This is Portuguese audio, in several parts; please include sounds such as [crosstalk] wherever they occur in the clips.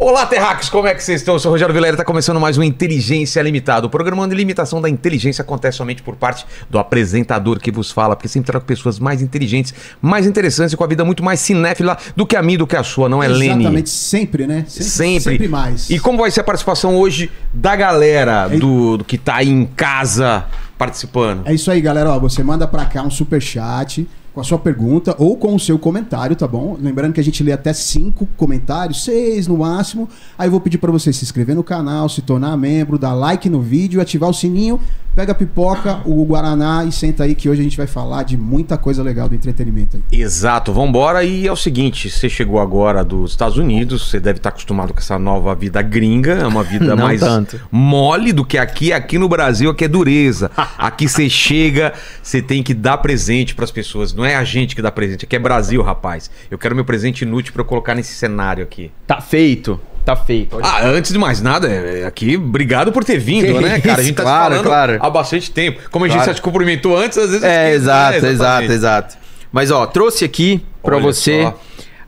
Olá, terráqueos, como é que vocês estão? Eu sou o Rogério Vilera e está começando mais um Inteligência Limitada. O programa de limitação da inteligência acontece somente por parte do apresentador que vos fala, porque sempre trago pessoas mais inteligentes, mais interessantes e com a vida muito mais cinéfila do que a minha, do que a sua, não é, Lene? Exatamente, sempre, né? Sempre. Sempre mais. E como vai ser a participação hoje da galera do, do que tá aí em casa participando? É isso aí, galera. Ó, você manda pra cá um super chat com a sua pergunta ou com o seu comentário, tá bom? Lembrando que a gente lê até cinco comentários, seis no máximo. Aí eu vou pedir para você se inscrever no canal, se tornar membro, dar like no vídeo, ativar o sininho, pega a pipoca, o guaraná e senta aí que hoje a gente vai falar de muita coisa legal do entretenimento aí. Exato, vambora. E é o seguinte: você chegou agora dos Estados Unidos, você deve estar acostumado com essa nova vida gringa, é uma vida [laughs] Não mais tanto. mole do que aqui. Aqui no Brasil, aqui é dureza. [laughs] Aqui você chega, você tem que dar presente pras pessoas. Não é a gente que dá presente, aqui é Brasil, rapaz. Eu quero meu presente inútil pra eu colocar nesse cenário aqui. Tá feito. Tá feito. Olha. Ah, antes de mais nada, é- é aqui, obrigado por ter vindo, Que né, cara? A gente tá isso, [laughs] claro, falando claro. há bastante tempo. Como a gente Claro. já te cumprimentou antes, às vezes... É, esquece, exato, né? exato, exato. Mas ó, trouxe aqui pra Olha você só.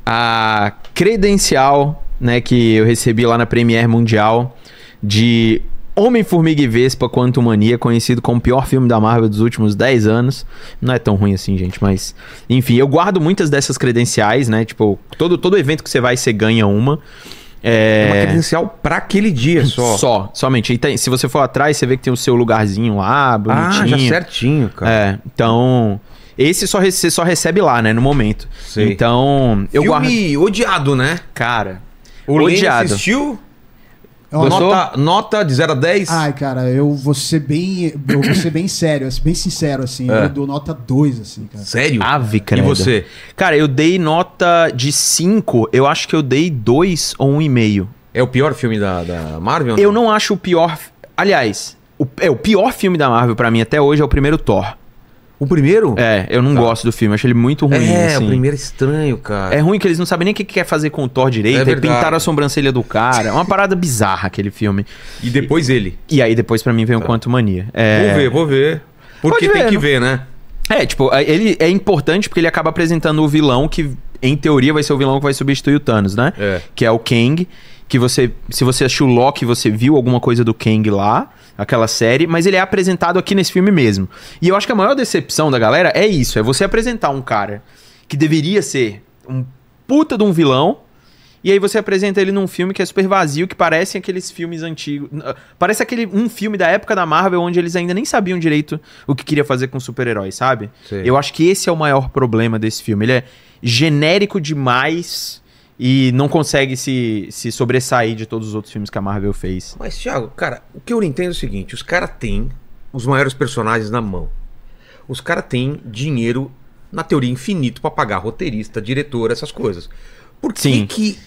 a credencial, né, que eu recebi lá na Premiere Mundial de Homem-Formiga e Vespa Quantum Mania, conhecido como o pior filme da Marvel dos últimos 10 anos. Não é tão ruim assim, gente, mas enfim, eu guardo muitas dessas credenciais, né? Tipo, todo todo evento que você vai, você ganha uma. É uma É, credencial pra aquele dia só. só, somente. Tem- se você for atrás, você vê que tem o seu lugarzinho lá, Ah, bonitinho. já certinho, cara. É, então. Esse só você só recebe lá, né, no momento. Sei. Então, eu guardo. Filme odiado, né? Cara, O odiado. assistiu? Gostou? Nota, nota de 0 a 10? Ai, cara, eu vou ser bem. Eu vou ser bem sério, assim, bem sincero, assim. É. Eu dou nota 2, assim, cara. Sério? Ave, E credo. você? Cara, eu dei nota de 5, eu acho que eu dei 2 ou 1,5. É o pior filme da, da Marvel? Eu não acho o pior. Aliás, o, é, o pior filme da Marvel pra mim até hoje é o primeiro Thor. O primeiro? É, eu não Tá. gosto do filme, acho ele muito ruim. É, assim. o primeiro é estranho, cara. É ruim que eles não sabem nem o que que quer fazer com o Thor direito. É pintaram a sobrancelha do cara. É uma parada bizarra aquele filme. E depois ele. E aí depois pra mim vem o Quanto Mania. É... Vou ver, vou ver. Porque Pode tem ver, que não- ver, né? É, tipo, ele é importante porque ele acaba apresentando o vilão que, em teoria, vai ser o vilão que vai substituir o Thanos, né? É. Que é o Kang. Que você. Se você assistiu Loki, você viu alguma coisa do Kang lá, aquela série, mas ele é apresentado aqui nesse filme mesmo. E eu acho que a maior decepção da galera é isso: é você apresentar um cara que deveria ser um puta de um vilão. E aí você apresenta ele num filme que é super vazio, que parece aqueles filmes antigos. Ah, Parece aquele um filme da época da Marvel onde eles ainda nem sabiam direito o que queria fazer com super-heróis, sabe? Sei. Eu acho que esse é o maior problema desse filme. Ele é genérico demais e não consegue se, se sobressair de todos os outros filmes que a Marvel fez. Mas, Thiago, cara, o que eu entendo é o seguinte: os caras têm os maiores personagens na mão. Os caras têm dinheiro, na teoria, infinito pra pagar roteirista, diretor, essas coisas. Por que Sim. que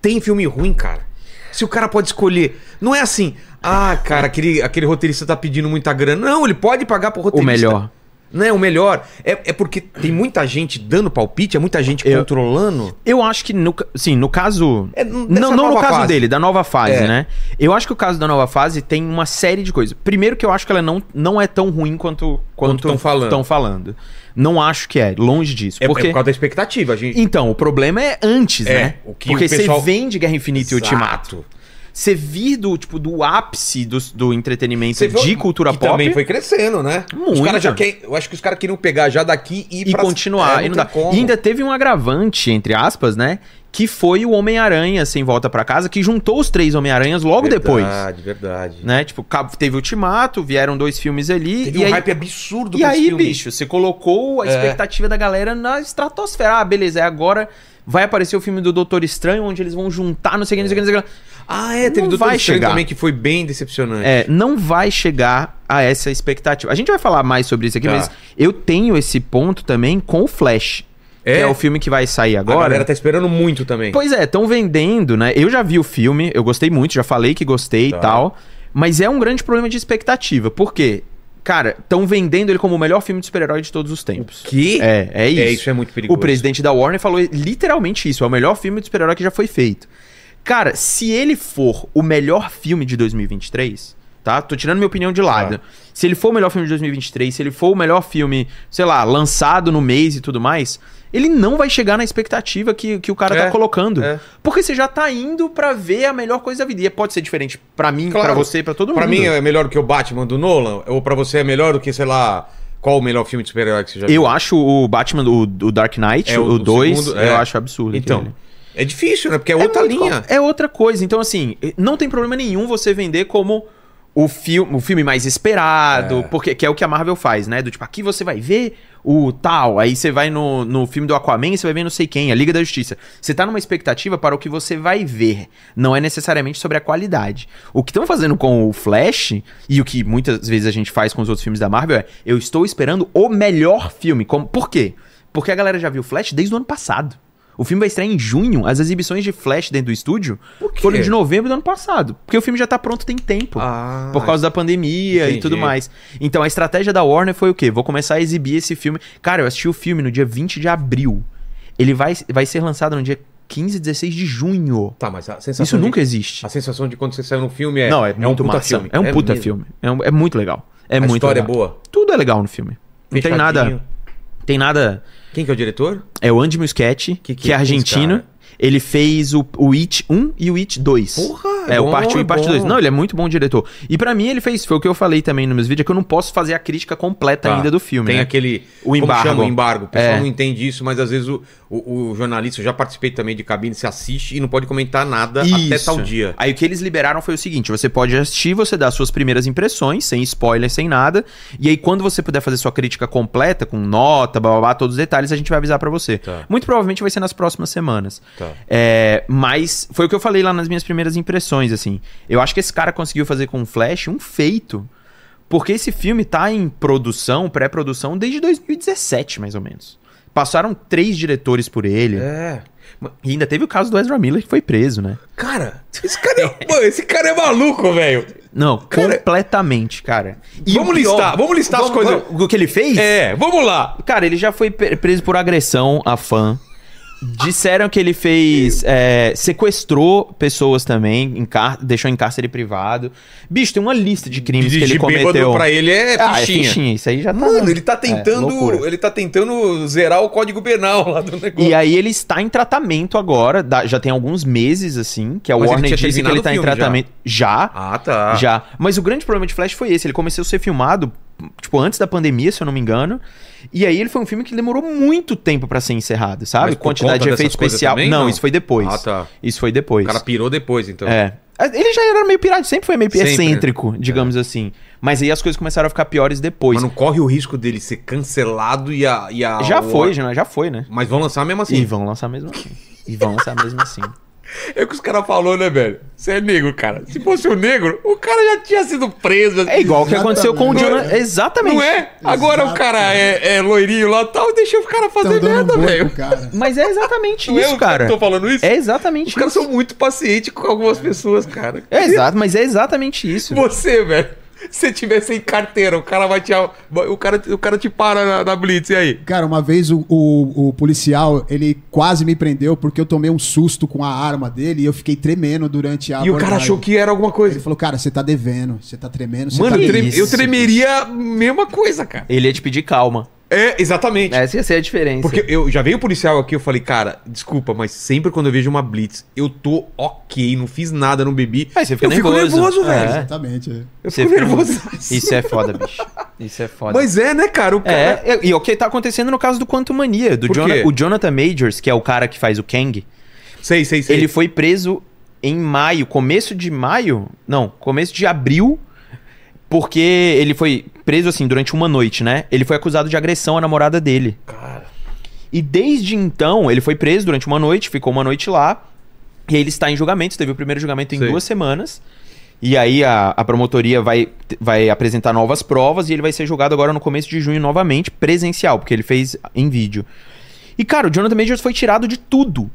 tem filme ruim, cara? Se o cara pode escolher. Não é assim, ah, cara, aquele, aquele roteirista tá pedindo muita grana. Não, ele pode pagar pro O roteirista. melhor. Não é o melhor. É, é porque tem muita gente dando palpite, é muita gente Eu- controlando. Eu acho que, no, sim, no caso. É, não não no caso fase. dele, da nova fase, É. né? Eu acho que o caso da nova fase tem uma série de coisas. Primeiro que eu acho que ela não, não é tão ruim quanto Quanto tão falando. falando. Não acho que é, longe disso. É, é porque... por causa da expectativa, a gente. Então, o problema é antes, É, né? o que Porque o pessoal- você vende Guerra Infinita e Exato. Ultimato. Você vir do, tipo, do ápice do, do entretenimento viu de cultura que pop também foi crescendo, né? Os Muito. caras já querem, eu acho que os caras queriam pegar já daqui e, e pra- continuar. É, e, não tem dá. como. e ainda teve um agravante, entre aspas, né? Que foi o Homem-Aranha sem volta pra casa, que juntou os três Homem-Aranhas logo depois. Verdade, verdade. Né? Tipo, teve Ultimato, vieram dois filmes ali. Teve e um aí, hype absurdo e pra esse aí filme. bicho, você colocou a É. expectativa da galera na estratosfera. Ah, beleza, é agora vai aparecer o filme do Doutor Estranho, onde eles vão juntar, não sei o que, não sei o que, não sei o que. Ah, é, teve Não Doutor vai Estranho chegar. também que foi bem decepcionante. É, não vai chegar a essa expectativa. A gente vai falar mais sobre isso aqui, Tá. mas eu tenho esse ponto também com o Flash. É? Que é o filme que vai sair A agora. galera tá esperando muito também. Pois é, estão vendendo, né? Eu já vi o filme, eu gostei muito, já falei que gostei Tá. e tal. Mas é um grande problema de expectativa. Por quê? Cara, estão vendendo ele como o melhor filme de super-herói de todos os tempos. Que? É, é isso. É, isso é muito perigoso. O presidente da Warner falou literalmente isso. É o melhor filme de super-herói que já foi feito. Cara, se ele for o melhor filme de 2023, tá? Tô tirando minha opinião de lado. Tá. Se ele for o melhor filme de 2023, se ele for o melhor filme, sei lá, lançado no mês e tudo mais, ele não vai chegar na expectativa que, que o cara É, tá colocando. é. Porque você já tá indo pra ver a melhor coisa da vida. E pode ser diferente pra mim, Claro. pra você, pra todo mundo. Pra mim é melhor do que o Batman do Nolan? Ou pra você é melhor do que, sei lá, qual o melhor filme de super-herói que você já viu? Eu acho o Batman, o, o Dark Knight, É, o- o o 2, segundo, eu é. acho absurdo. Então, aquele. É difícil, né? Porque é outra muito linha. É outra coisa. Então, assim, não tem problema nenhum você vender como o filme, o filme mais esperado, É. porque que é o que a Marvel faz, né? Do tipo, aqui você vai ver o tal, aí você vai no, no filme do Aquaman, você vai ver não sei quem, a Liga da Justiça. Você tá numa expectativa para o que você vai ver, não é necessariamente sobre a qualidade. O que estão fazendo com o Flash e o que muitas vezes a gente faz com os outros filmes da Marvel é, eu estou esperando o melhor filme. Como, por quê? Porque a galera já viu Flash desde o ano passado. O filme vai estrear em junho. As exibições de Flash dentro do estúdio foram de novembro do ano passado. Porque o filme já tá pronto tem tempo. Ah, por causa da pandemia entendi. e tudo mais. Então a estratégia da Warner foi o quê? Vou começar a exibir esse filme. Cara, eu assisti o filme no dia 20 de abril. Ele vai, vai ser lançado no dia 15 e 16 de junho. Tá, mas a sensação Isso de- nunca existe. A sensação de quando você saiu no filme é... Não, é, um muito puta massa. filme. É um puta mesmo. filme. É, um- é muito legal. É A muito história legal. é boa. Tudo é legal no filme. Não tem nada. Tem nada. Quem que é o diretor? É o Andy Muschietti, Que- que, que- é esse argentino. cara? Ele fez o, o It 1 e o It 2. Porra, É, é o bom, parte 1 é e parte bom. 2. Não, ele é muito bom diretor. E pra mim ele fez, foi o que eu falei também nos meus vídeos, é que eu não posso fazer a crítica completa Tá. ainda do filme. Tem né? aquele. O embargo. chama o embargo? O pessoal É. não entende isso, mas às vezes o, o, o jornalista, eu já participei também de cabine, se assiste e não pode comentar nada até Isso. tal dia. Aí o que eles liberaram foi o seguinte: você pode assistir, você dá suas primeiras impressões, sem spoiler, sem nada. E aí, quando você puder fazer sua crítica completa, com nota, blá, blá, blá, todos os detalhes, a gente vai avisar pra você. Tá. Muito provavelmente vai ser nas próximas semanas. Tá. É, mas foi o que eu falei lá nas minhas primeiras impressões, assim. Eu acho que esse cara conseguiu fazer com o Flash um feito. Porque esse filme tá em produção, pré-produção, desde 2017, mais ou menos. Passaram três diretores por ele. É. E ainda teve o caso do Ezra Miller, que foi preso, né? Cara, esse cara é, [laughs] mano, esse cara é maluco, velho. Não, Cara- completamente, cara. Vamos o listar, vamos listar as vamos- coisas. vamos- O que ele fez? É, vamos lá. Cara, ele já foi preso por agressão a fã. Disseram que ele fez. é, sequestrou pessoas também, em car- deixou em cárcere privado. Bicho, tem uma lista de crimes que ele cometeu. pra ele é ah, é fichinha. fichinha. Isso aí já tá. Mano, ele tá É, tentando. loucura. ele tá tentando zerar o código penal lá do negócio. E aí ele está em tratamento agora, já tem alguns meses, assim, que a Mas Warner disse que ele tá em filme já. tratamento. Já. Ah, tá. Já. Mas o grande problema de Flash foi esse. Ele começou a ser filmado, tipo, antes da pandemia, se eu não me engano. E aí ele foi um filme que demorou muito tempo pra ser encerrado, sabe? Mas Quantidade de efeito especial. também, não, não? isso foi depois. Ah, tá. Isso foi depois. O cara pirou depois, então. É. Ele já era meio pirata, sempre foi meio Sempre. É. excêntrico, digamos assim. Mas aí as coisas começaram a ficar piores depois. Mas não corre o risco dele ser cancelado e a. E a Já o- foi, já, já foi, né? Mas vão lançar mesmo assim. E vão lançar mesmo assim. E vão lançar mesmo assim. [laughs] É o que os caras falaram, né, velho? Você é negro, cara. Se fosse um negro, o cara já tinha sido preso. É igual o que aconteceu com o Exatamente. Jonah. Exatamente. Não é? Agora o cara é, é loirinho lá e tal, e deixa o cara fazer merda, velho. Mas é exatamente Não é isso, eu cara. que tô falando isso? É exatamente Os caras isso. são muito pacientes com algumas pessoas, cara. É exato, mas é exatamente isso. Você, velho. Se tiver sem carteira, o cara vai te. O cara, o cara te para na, na Blitz, e aí? Cara, uma vez o, o, o policial, ele quase me prendeu porque eu tomei um susto com a arma dele e eu fiquei tremendo durante a E o cara abordagem. achou que era alguma Ele coisa. falou, cara, você tá devendo, você tá tremendo, você Mano, tá eu, tremeria a mesma coisa, cara. Ele ia te pedir calma. É, exatamente. Essa ia ser a diferença. Porque eu já veio o policial aqui, eu falei, cara, desculpa, mas sempre quando eu vejo uma blitz, eu tô ok, não fiz nada, não bebi. Aí você fica eu nervoso. fico nervoso, É. velho. Exatamente. é. Eu Você fico fica- nervoso. Isso é foda, bicho. Isso é foda. Mas é, né, cara? O cara. É, e e o que tá acontecendo no caso do Quantum Mania, do Por Jona- quê? o Jonathan Majors, que é o cara que faz o Kang, Sei, sei, sei. ele foi preso em maio, começo de maio? Não, começo de abril, porque ele foi preso assim durante uma noite, né? Ele foi acusado de agressão à namorada dele. Cara. E desde então, ele foi preso durante uma noite, ficou uma noite lá. E ele está em julgamento, teve o primeiro julgamento em Sei. duas semanas. E aí a, a promotoria vai, vai apresentar novas provas e ele vai ser julgado agora no começo de junho novamente, presencial, porque ele fez em vídeo. E cara, o Jonathan Majors foi tirado de tudo.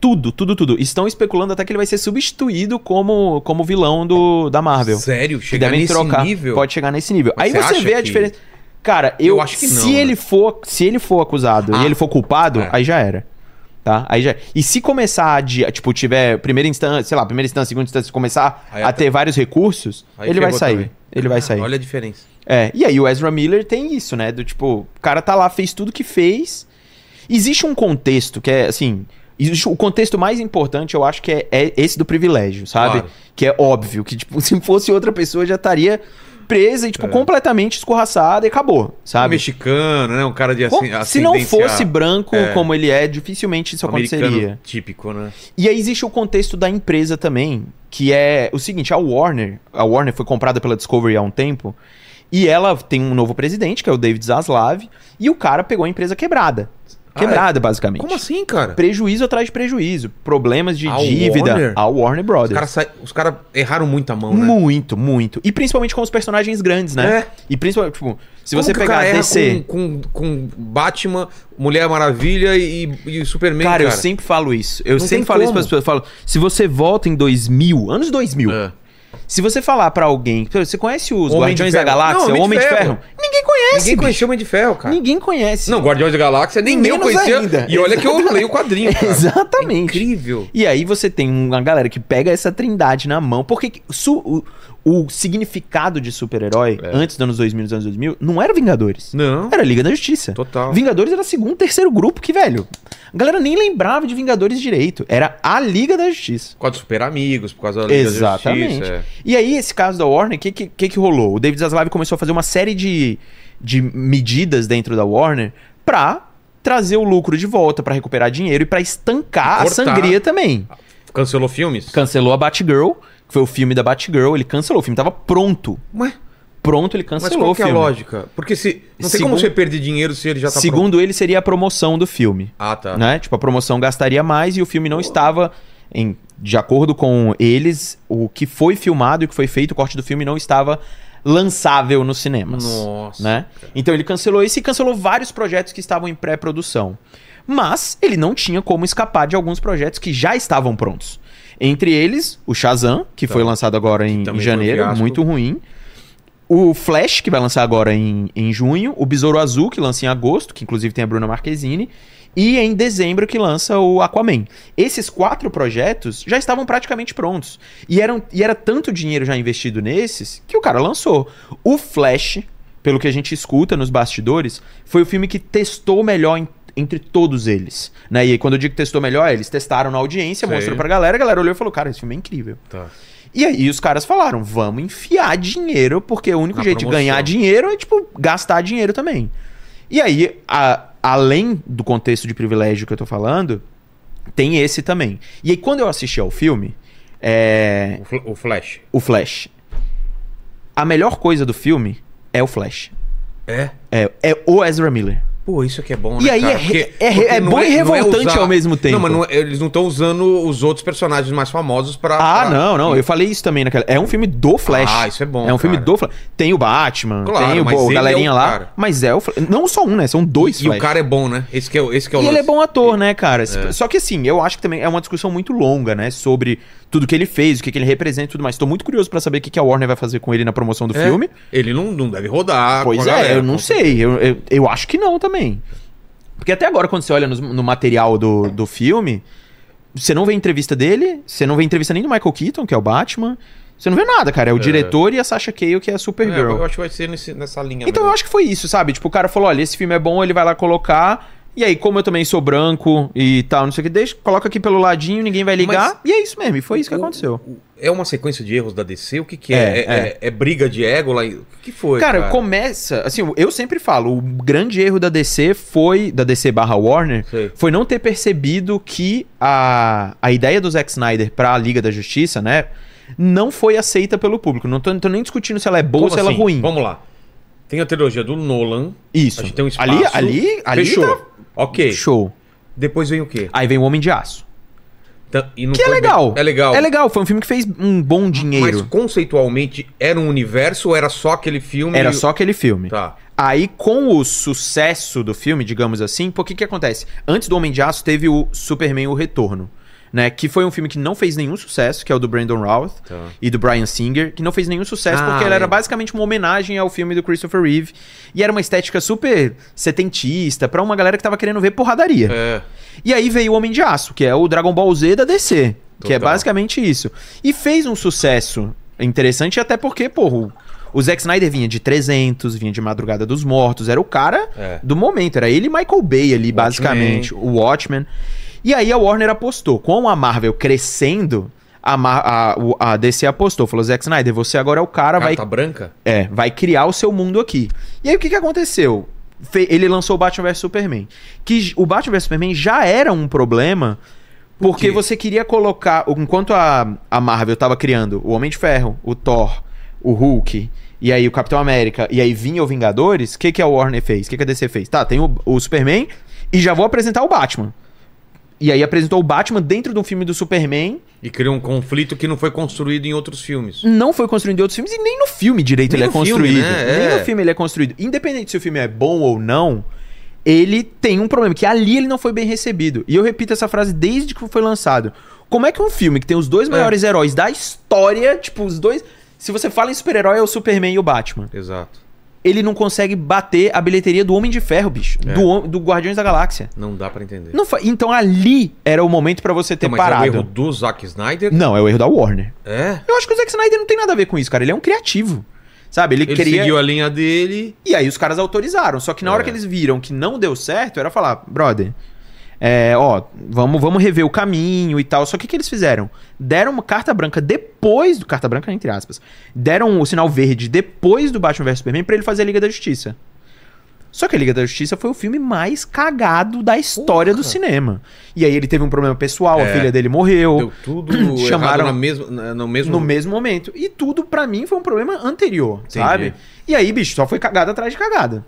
Tudo, tudo, tudo. Estão especulando até que ele vai ser substituído como, como vilão do, da Marvel. Sério? Chegar devem nesse trocar. nível? Pode chegar nesse nível. Mas Aí você você vê a que- diferença. Cara, eu, Eu acho que se não, né? ele for, se ele for acusado Ah, e ele for culpado, é. aí já era. Tá? Aí já. E se começar a tipo, tiver primeira instância, sei lá, primeira instância, segunda instância, começar Aí a até- ter vários recursos, Aí ele vai sair. também. Ele vai Ah, sair. Olha a diferença. É, e aí o Ezra Miller tem isso, né? Do tipo, o cara tá lá, fez tudo que fez. Existe um contexto que é, assim. O contexto mais importante, eu acho que é, é esse do privilégio, sabe? Claro. Que é óbvio, que, tipo, [laughs] se fosse outra pessoa já estaria presa e, tipo, completamente escorraçada e acabou, sabe? Mexicano, né? Um cara de assim, se não fosse branco é. como ele é, dificilmente isso americano aconteceria. típico, né? E aí existe o contexto da empresa também, que é o seguinte, a Warner, a Warner foi comprada pela Discovery há um tempo, e ela tem um novo presidente, que é o David Zaslav, e o cara pegou a empresa quebrada. Ah, Quebrada, basicamente. Como assim, cara? Prejuízo atrás de prejuízo, problemas de A dívida, Warner? a Warner Os Brothers. caras os cara erraram muito a mão, né? Muito, muito. E principalmente com os personagens grandes, né? É. E principalmente, tipo, se Como você pegar DC... Com, com, com Batman, Mulher Maravilha e, e Superman, Cara, cara. eu sempre falo isso. Eu Não sempre falo isso como. para as pessoas. Eu falo, se você volta em 2000, anos 2000, É. se você falar pra alguém, você conhece os Homem Guardiões da Ferro. Galáxia, Não, o Homem de de Ferro. Ferro? Ninguém conhece. Ninguém conheceu o Homem de Ferro, cara. Ninguém conhece. Não, Guardiões da Galáxia nem eu conhecia. ainda. E olha que eu leio o quadrinho, cara. Exatamente. É incrível. E aí você tem uma galera que pega essa trindade na mão, porque que- su- o, o significado de super-herói, É. antes dos anos 2000, dos anos 2000, não era Vingadores. Não. Era Liga da Justiça. Total. Vingadores era segundo, terceiro grupo que, velho, a galera nem lembrava de Vingadores direito. Era a Liga da Justiça. Por causa dos Super Amigos, por causa da Liga da Exatamente. Justiça. é. E aí, esse caso da Warner, o que, que, que que rolou? O David Zaslav começou a fazer uma série de, de medidas dentro da Warner pra trazer o lucro de volta, pra recuperar dinheiro e pra estancar a Cortar. sangria também. Cancelou filmes? Cancelou a Batgirl, que foi o filme da Batgirl, ele cancelou. O filme tava pronto. Ué, Pronto, ele mas cancelou qual o que é a lógica? Porque se. Não tem como você perder dinheiro se ele já tá. Segundo ele, seria a promoção do filme. Ah, tá. né? Tipo, a promoção gastaria mais e o filme não estava em de acordo com eles, o que foi filmado e o que foi feito, o corte do filme não estava lançável nos cinemas. Nossa. Né? Então ele cancelou isso e cancelou vários projetos que estavam em pré-produção. Mas ele não tinha como escapar de alguns projetos que já estavam prontos. Entre eles, o Shazam, que Tá. foi lançado agora em, em janeiro, muito ruim. O Flash, que vai lançar agora em, em junho. O Besouro Azul, que lança em agosto, que inclusive tem a Bruna Marquezine. E em dezembro, que lança o Aquaman. Esses quatro projetos já estavam praticamente prontos. E, eram, e era tanto dinheiro já investido nesses que o cara lançou. O Flash, pelo que a gente escuta nos bastidores, foi o filme que testou melhor em- entre todos eles. Né? E quando eu digo que testou melhor, eles testaram na audiência, Sei. mostrou pra galera, a galera olhou e falou: Cara, esse filme é incrível. Tá. E aí os caras falaram, vamos enfiar dinheiro, porque o único Na jeito de promoção. ganhar dinheiro é, tipo, gastar dinheiro também. E aí, a- além do contexto de privilégio que eu tô falando, tem esse também. E aí, quando eu assisti ao filme, é, O, Fl- o Flash. o Flash, a melhor coisa do filme é o Flash. É? É, é o Ezra Miller. Pô, isso aqui é bom, E né, aí cara? é re- é re- é não bom e não revoltante ao mesmo tempo. Não, mas não é- eles não estão usando os outros personagens mais famosos pra... Ah, pra- não, não. Eu falei isso também naquela. É um filme do Flash. Ah, isso é bom, É um filme cara. do Flash. Tem o Batman, Claro, tem o mas ele galerinha é o lá. cara. Mas é o Flash. Não só um, né? São dois E Flash. o cara é bom, né? Esse que é, o- esse que é o E ele é lance. bom ator, né, cara? É. Só que assim, eu acho que também é uma discussão muito longa, né? Sobre tudo que ele fez, o que, que ele representa e tudo mais. Tô muito curioso pra saber o que, que a Warner vai fazer com ele na promoção do É. filme. Ele não, não deve rodar Pois é, galera, eu não sei. Eu, eu, eu acho que não também. Porque até agora, quando você olha no, no material do, do filme, você não vê entrevista dele, você não vê entrevista nem do Michael Keaton, que é o Batman. Você não vê nada, cara. É o É. diretor e a Sasha Cale, que é a É, Supergirl. eu acho que vai ser nesse- nessa linha Então eu mesmo. acho que foi isso, sabe? Tipo, o cara falou: olha, esse filme é bom, ele vai lá colocar. E aí, como eu também sou branco e tal, não sei o que, deixa, coloca aqui pelo ladinho, ninguém vai ligar. Mas- E é isso mesmo, e foi isso que O- aconteceu. É uma sequência de erros da DC? O que que é? É, É, é- é briga de ego lá? O que foi, Cara, cara? começa. Assim, eu sempre falo, o grande erro da DC foi. Da DC barra Warner, Sei. foi não ter percebido que a, a ideia do Zack Snyder pra Liga da Justiça, né? Não foi aceita pelo público. Não tô, não tô nem discutindo se ela é boa ou se ela é assim? ruim. Vamos lá. Tem a trilogia do Nolan. Isso. A gente tem um espaço. ali, ali, ali Fechou. tá Ok. show. Depois vem o quê? Aí vem o Homem de Aço. Tá- e não Que é foi bem- legal. É legal. É legal, foi um filme que fez um bom Mas dinheiro. conceitualmente era um universo ou era só aquele filme? Era só aquele filme. Tá. Aí, com o sucesso do filme, digamos assim, por que que acontece? Antes do Homem de Aço, teve o Superman O Retorno, né? Que foi um filme que não fez nenhum sucesso, que é o do Brandon Routh Tá. e do Brian Singer, que não fez nenhum sucesso Ah, porque ele era basicamente uma homenagem ao filme do Christopher Reeve. E era uma estética super setentista, pra uma galera que tava querendo ver porradaria. É. E aí veio o Homem de Aço, que é o Dragon Ball Z da DC. Que é Total. basicamente isso. E fez um sucesso interessante, até porque, porra, o- Zack Snyder vinha de 300, vinha de Madrugada dos Mortos, era o cara É. do momento, era ele e Michael Bay ali, basicamente, o Watchmen. E aí a Warner apostou, com a Marvel crescendo, a, Mar- a- a DC apostou, falou, Zack Snyder, você agora é o cara, vai Carta branca? é, vai criar o seu mundo aqui. E aí o que, que aconteceu? Fe- ele lançou o Batman vs Superman. Que o Batman vs Superman já era um problema porque quê? você queria colocar. Enquanto a, a Marvel tava criando o Homem de Ferro, o Thor, o Hulk, e aí o Capitão América, e aí vinha o Vingadores, o que, que a Warner fez? O que, que a DC fez? Tá, tem o, o Superman e já vou apresentar o Batman. E aí apresentou o Batman dentro de um filme do Superman E criou um conflito que não foi construído em outros filmes. não foi construído em outros filmes e nem no filme direito Nem ele é filme, construído. né? Nem É. no filme ele é construído. Independente se o filme é bom ou não, ele tem um problema, que ali ele não foi bem recebido. E eu repito essa frase desde que foi lançado. Como é que um filme que tem os dois É. maiores heróis da história, tipo, os dois. Se você fala em super-herói, é o Superman e o Batman. Exato. Ele não consegue bater a bilheteria do Homem de Ferro, bicho. É. Do, do Guardiões da Galáxia. Não dá pra entender. Não fa- Então ali era o momento pra você ter Então, mas é parado. o erro do Zack Snyder? Não, é o erro da Warner. É. Eu acho que o Zack Snyder não tem nada a ver com isso, cara. Ele é um criativo. Sabe? Ele, Ele queria. seguiu a linha dele. E aí os caras autorizaram. Só que na hora É. que eles viram que não deu certo, era falar, brother, é, ó, vamos, vamos rever o caminho e tal. Só que o que eles fizeram? Deram uma carta branca depois do. Carta branca, entre aspas. Deram o sinal verde depois do Batman vs Superman pra ele fazer a Liga da Justiça. Só que a Liga da Justiça foi o filme mais cagado da história do cinema. E aí ele teve um problema pessoal, a É. filha dele morreu. Deu tudo [clears throat] Chamaram- na na- no mesmo... No mesmo momento. E tudo, pra mim, foi um problema anterior, sabe? E aí, bicho, só foi cagada atrás de cagada.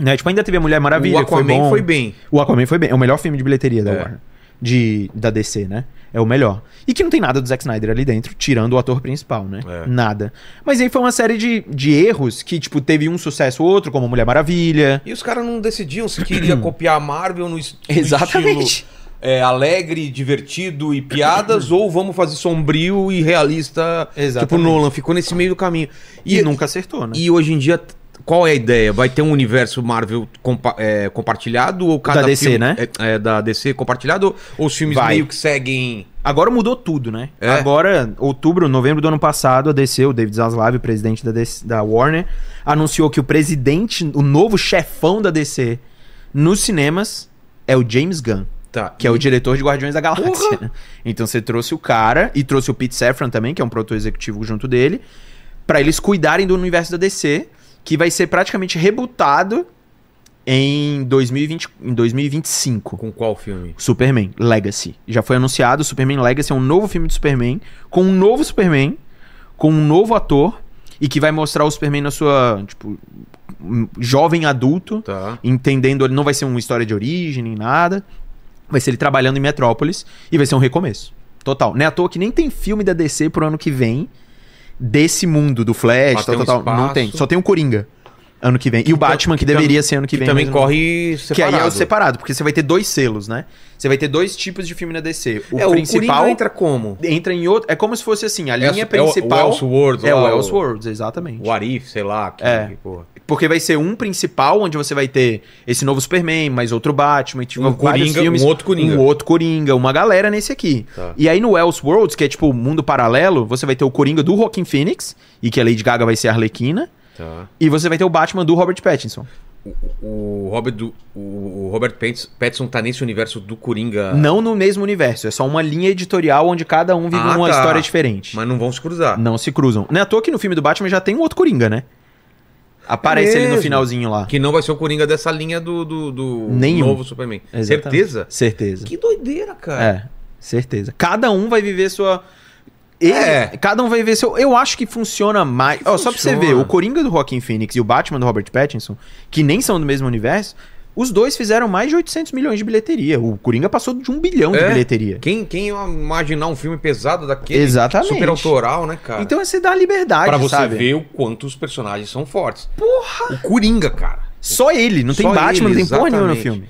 Né? Tipo, ainda teve a Mulher Maravilha, o que foi Aquaman bom. foi bem. O Aquaman foi bem. É o melhor filme de bilheteria da É. Warner. De, da DC, né? É o melhor. E que não tem nada do Zack Snyder ali dentro, tirando o ator principal, né? É. Nada. Mas aí foi uma série de, de erros que, tipo, teve um sucesso ou outro, como Mulher Maravilha. E os caras não decidiam se queria [clears throat] copiar a Marvel no, es- no Exatamente. estilo é, alegre, divertido e piadas, [clears throat] ou vamos fazer sombrio e realista, tipo Exatamente. Nolan. Ficou nesse meio do caminho. E, nunca acertou, né? E hoje em dia, qual é a ideia? Vai ter um universo Marvel compa- é, compartilhado ou cada Da DC, filme- né? É, é, da DC compartilhado ou os filmes Vai. meio que seguem... Agora mudou tudo, né? É. Agora, outubro, novembro do ano passado, a DC, o David Zaslav, o presidente da, DC da Warner, anunciou que o presidente, o novo chefão da DC nos cinemas é o James Gunn, Tá. que é o diretor de Guardiões da Galáxia. Né? Então você trouxe o cara e trouxe o Pete Safran também, que é um produtor executivo junto dele, pra eles cuidarem do universo da DC, que vai ser praticamente rebutado em, 2020, em 2025. Com qual filme? Superman Legacy. Já foi anunciado, Superman Legacy é um novo filme de Superman, com um novo Superman, com um novo ator, e que vai mostrar o Superman na sua, tipo, um jovem adulto, Tá. entendendo, ele não vai ser uma história de origem nem nada, vai ser ele trabalhando em Metrópolis, e vai ser um recomeço. Total. Não é à toa que nem tem filme da DC pro ano que vem, desse mundo, do Flash, tal, um tal, tal. Não tem. Só tem o Coringa, ano que vem. E o tam- Batman, que, que deveria ser ano que, Que vem. também corre que separado. aí é o separado, porque você vai ter dois selos, né? Você vai ter dois tipos de filme na DC. O é, principal o Coringa entra como? entra em outro. É como se fosse assim, a É linha o- principal. É o Elseworlds. É o Elseworlds, exatamente. O Arif, sei lá. Que, É. que porra. Porque vai ser um principal, onde você vai ter esse novo Superman, mais outro Batman, tipo, Um Coringa, filmes. um outro Coringa. Um outro Coringa, uma galera nesse aqui. Tá. E aí no Elseworlds, que é tipo o mundo paralelo, você vai ter o Coringa do Joaquin Phoenix, e que a Lady Gaga vai ser a Arlequina, Tá. e você vai ter o Batman do Robert Pattinson. O, o Robert, do, o, Robert Pattinson, Pattinson tá nesse universo do Coringa. Não no mesmo universo, é só uma linha editorial onde cada um vive Ah, uma tá. história diferente. Mas não vão se cruzar. Não se cruzam. Não é à toa que no filme do Batman já tem um outro Coringa, né? Aparece É ele no finalzinho lá. Que não vai ser o Coringa dessa linha do, do, do Nenhum. novo Superman. Exatamente. Certeza? Certeza. Que doideira, cara. É, certeza. Cada um vai viver sua. Ele- É. Cada um vai viver seu. Eu acho que funciona mais. Que Ó, só pra você funciona. ver, o Coringa do Joaquin Phoenix e o Batman do Robert Pattinson, que nem são do mesmo universo, os dois fizeram mais de 800 milhões de bilheteria. O Coringa passou de um bilhão de É. bilheteria. Quem, quem ia imaginar um filme pesado daquele? Exatamente. Super autoral, né, cara? Então você dá liberdade, pra você sabe? ver o quanto os personagens são fortes. Porra! O Coringa, cara. Só ele, não tem Só Batman, ele, não tem porra nenhuma no filme.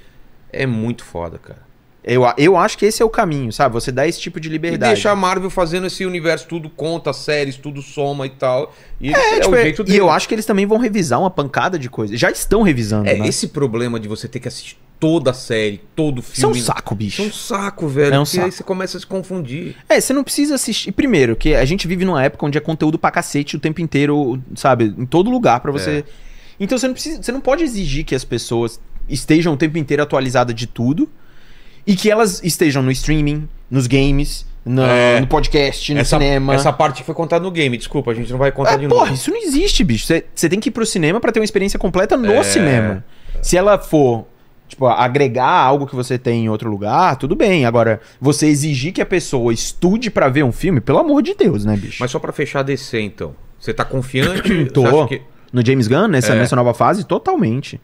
É muito foda, cara. Eu, eu acho que esse é o caminho, sabe? Você dá esse tipo de E liberdade. deixa a Marvel fazendo esse universo, tudo conta, séries, tudo soma e tal. E É, é, tipo, o é- e eu acho que eles também vão revisar uma pancada de coisas. Já estão revisando, É, né? esse problema de você ter que assistir toda a série, todo Isso é um filme. saco, bicho. Isso é um saco, velho. É um porque aí saco. você começa a se confundir. É, você não precisa assistir. Primeiro, que a gente vive numa época onde é conteúdo pra cacete o tempo inteiro, sabe? Em todo lugar pra você. Então você não precisa. Você não pode exigir que as pessoas estejam o tempo inteiro atualizadas de tudo. E que elas estejam no streaming, nos games, no, É. no podcast, no essa, cinema. essa parte que foi contada no game, desculpa, a gente não vai contar É, de porra, novo. isso não existe, bicho. Você tem que ir pro cinema pra ter uma experiência completa no É. cinema. Se ela for, tipo, agregar algo que você tem em outro lugar, tudo bem. Agora, você exigir que a pessoa estude pra ver um filme, pelo amor de Deus, né, bicho? Mas só pra fechar a DC, então. Você tá confiante? [clears throat] Tô. Que- No James Gunn, nessa, É. nessa nova fase, totalmente.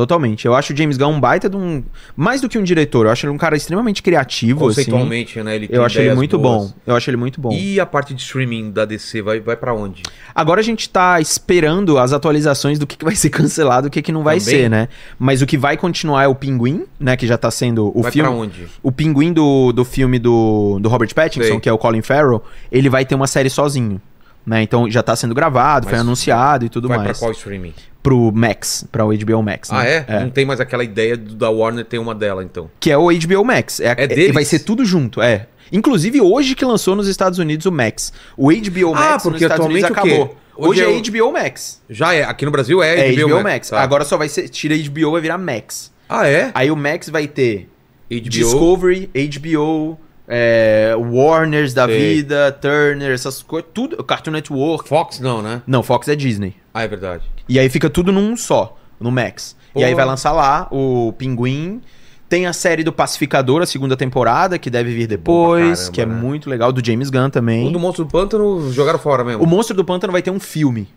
Totalmente. Eu acho o James Gunn um baita de um. Mais do que um diretor, eu acho ele um cara extremamente criativo. Assim. Conceitualmente, né? Ele Eu acho ele muito boas. bom. Eu acho ele muito bom. E a parte de streaming da DC vai, vai para onde? Agora a gente tá esperando as atualizações do que, que vai ser [laughs] cancelado e o que, que não vai Também? ser, né? Mas o que vai continuar é o Pinguim, né? Que já tá sendo o vai filme. pra onde? O Pinguim do, do filme do, do Robert Pattinson, Sei. que é o Colin Farrell, ele vai ter uma série sozinho. Né? Então já tá sendo gravado, foi Mas anunciado e tudo vai mais. pra qual streaming? Pro Max, pra o HBO Max. Ah, né? é? Não tem mais aquela ideia do- da Warner ter uma dela, então. Que é o HBO Max. É, É deles? Vai ser tudo junto, é. Inclusive hoje que lançou nos Estados Unidos o Max. O HBO Ah, Max porque nos Estados Unidos atualmente o quê? acabou. Hoje, Hoje é, é HBO Max. Já é. Aqui no Brasil é, É HBO, Max. Tá. Agora só vai ser. Tira HBO vai virar Max. Ah, é? Aí o Max vai ter HBO. Discovery, HBO, é, Warners da Sei. vida, Turner, essas coisas. Tudo. Cartoon Network. Fox não, né? Não, Fox é Disney. Ah, é verdade. E aí fica tudo num só, no Max. Pô. E aí vai lançar lá o Pinguim. Tem a série do Pacificador, a segunda temporada, que deve vir depois, caramba, que é né? muito legal, do James Gunn também. O do Monstro do Pântano jogaram fora mesmo. O Monstro do Pântano vai ter um filme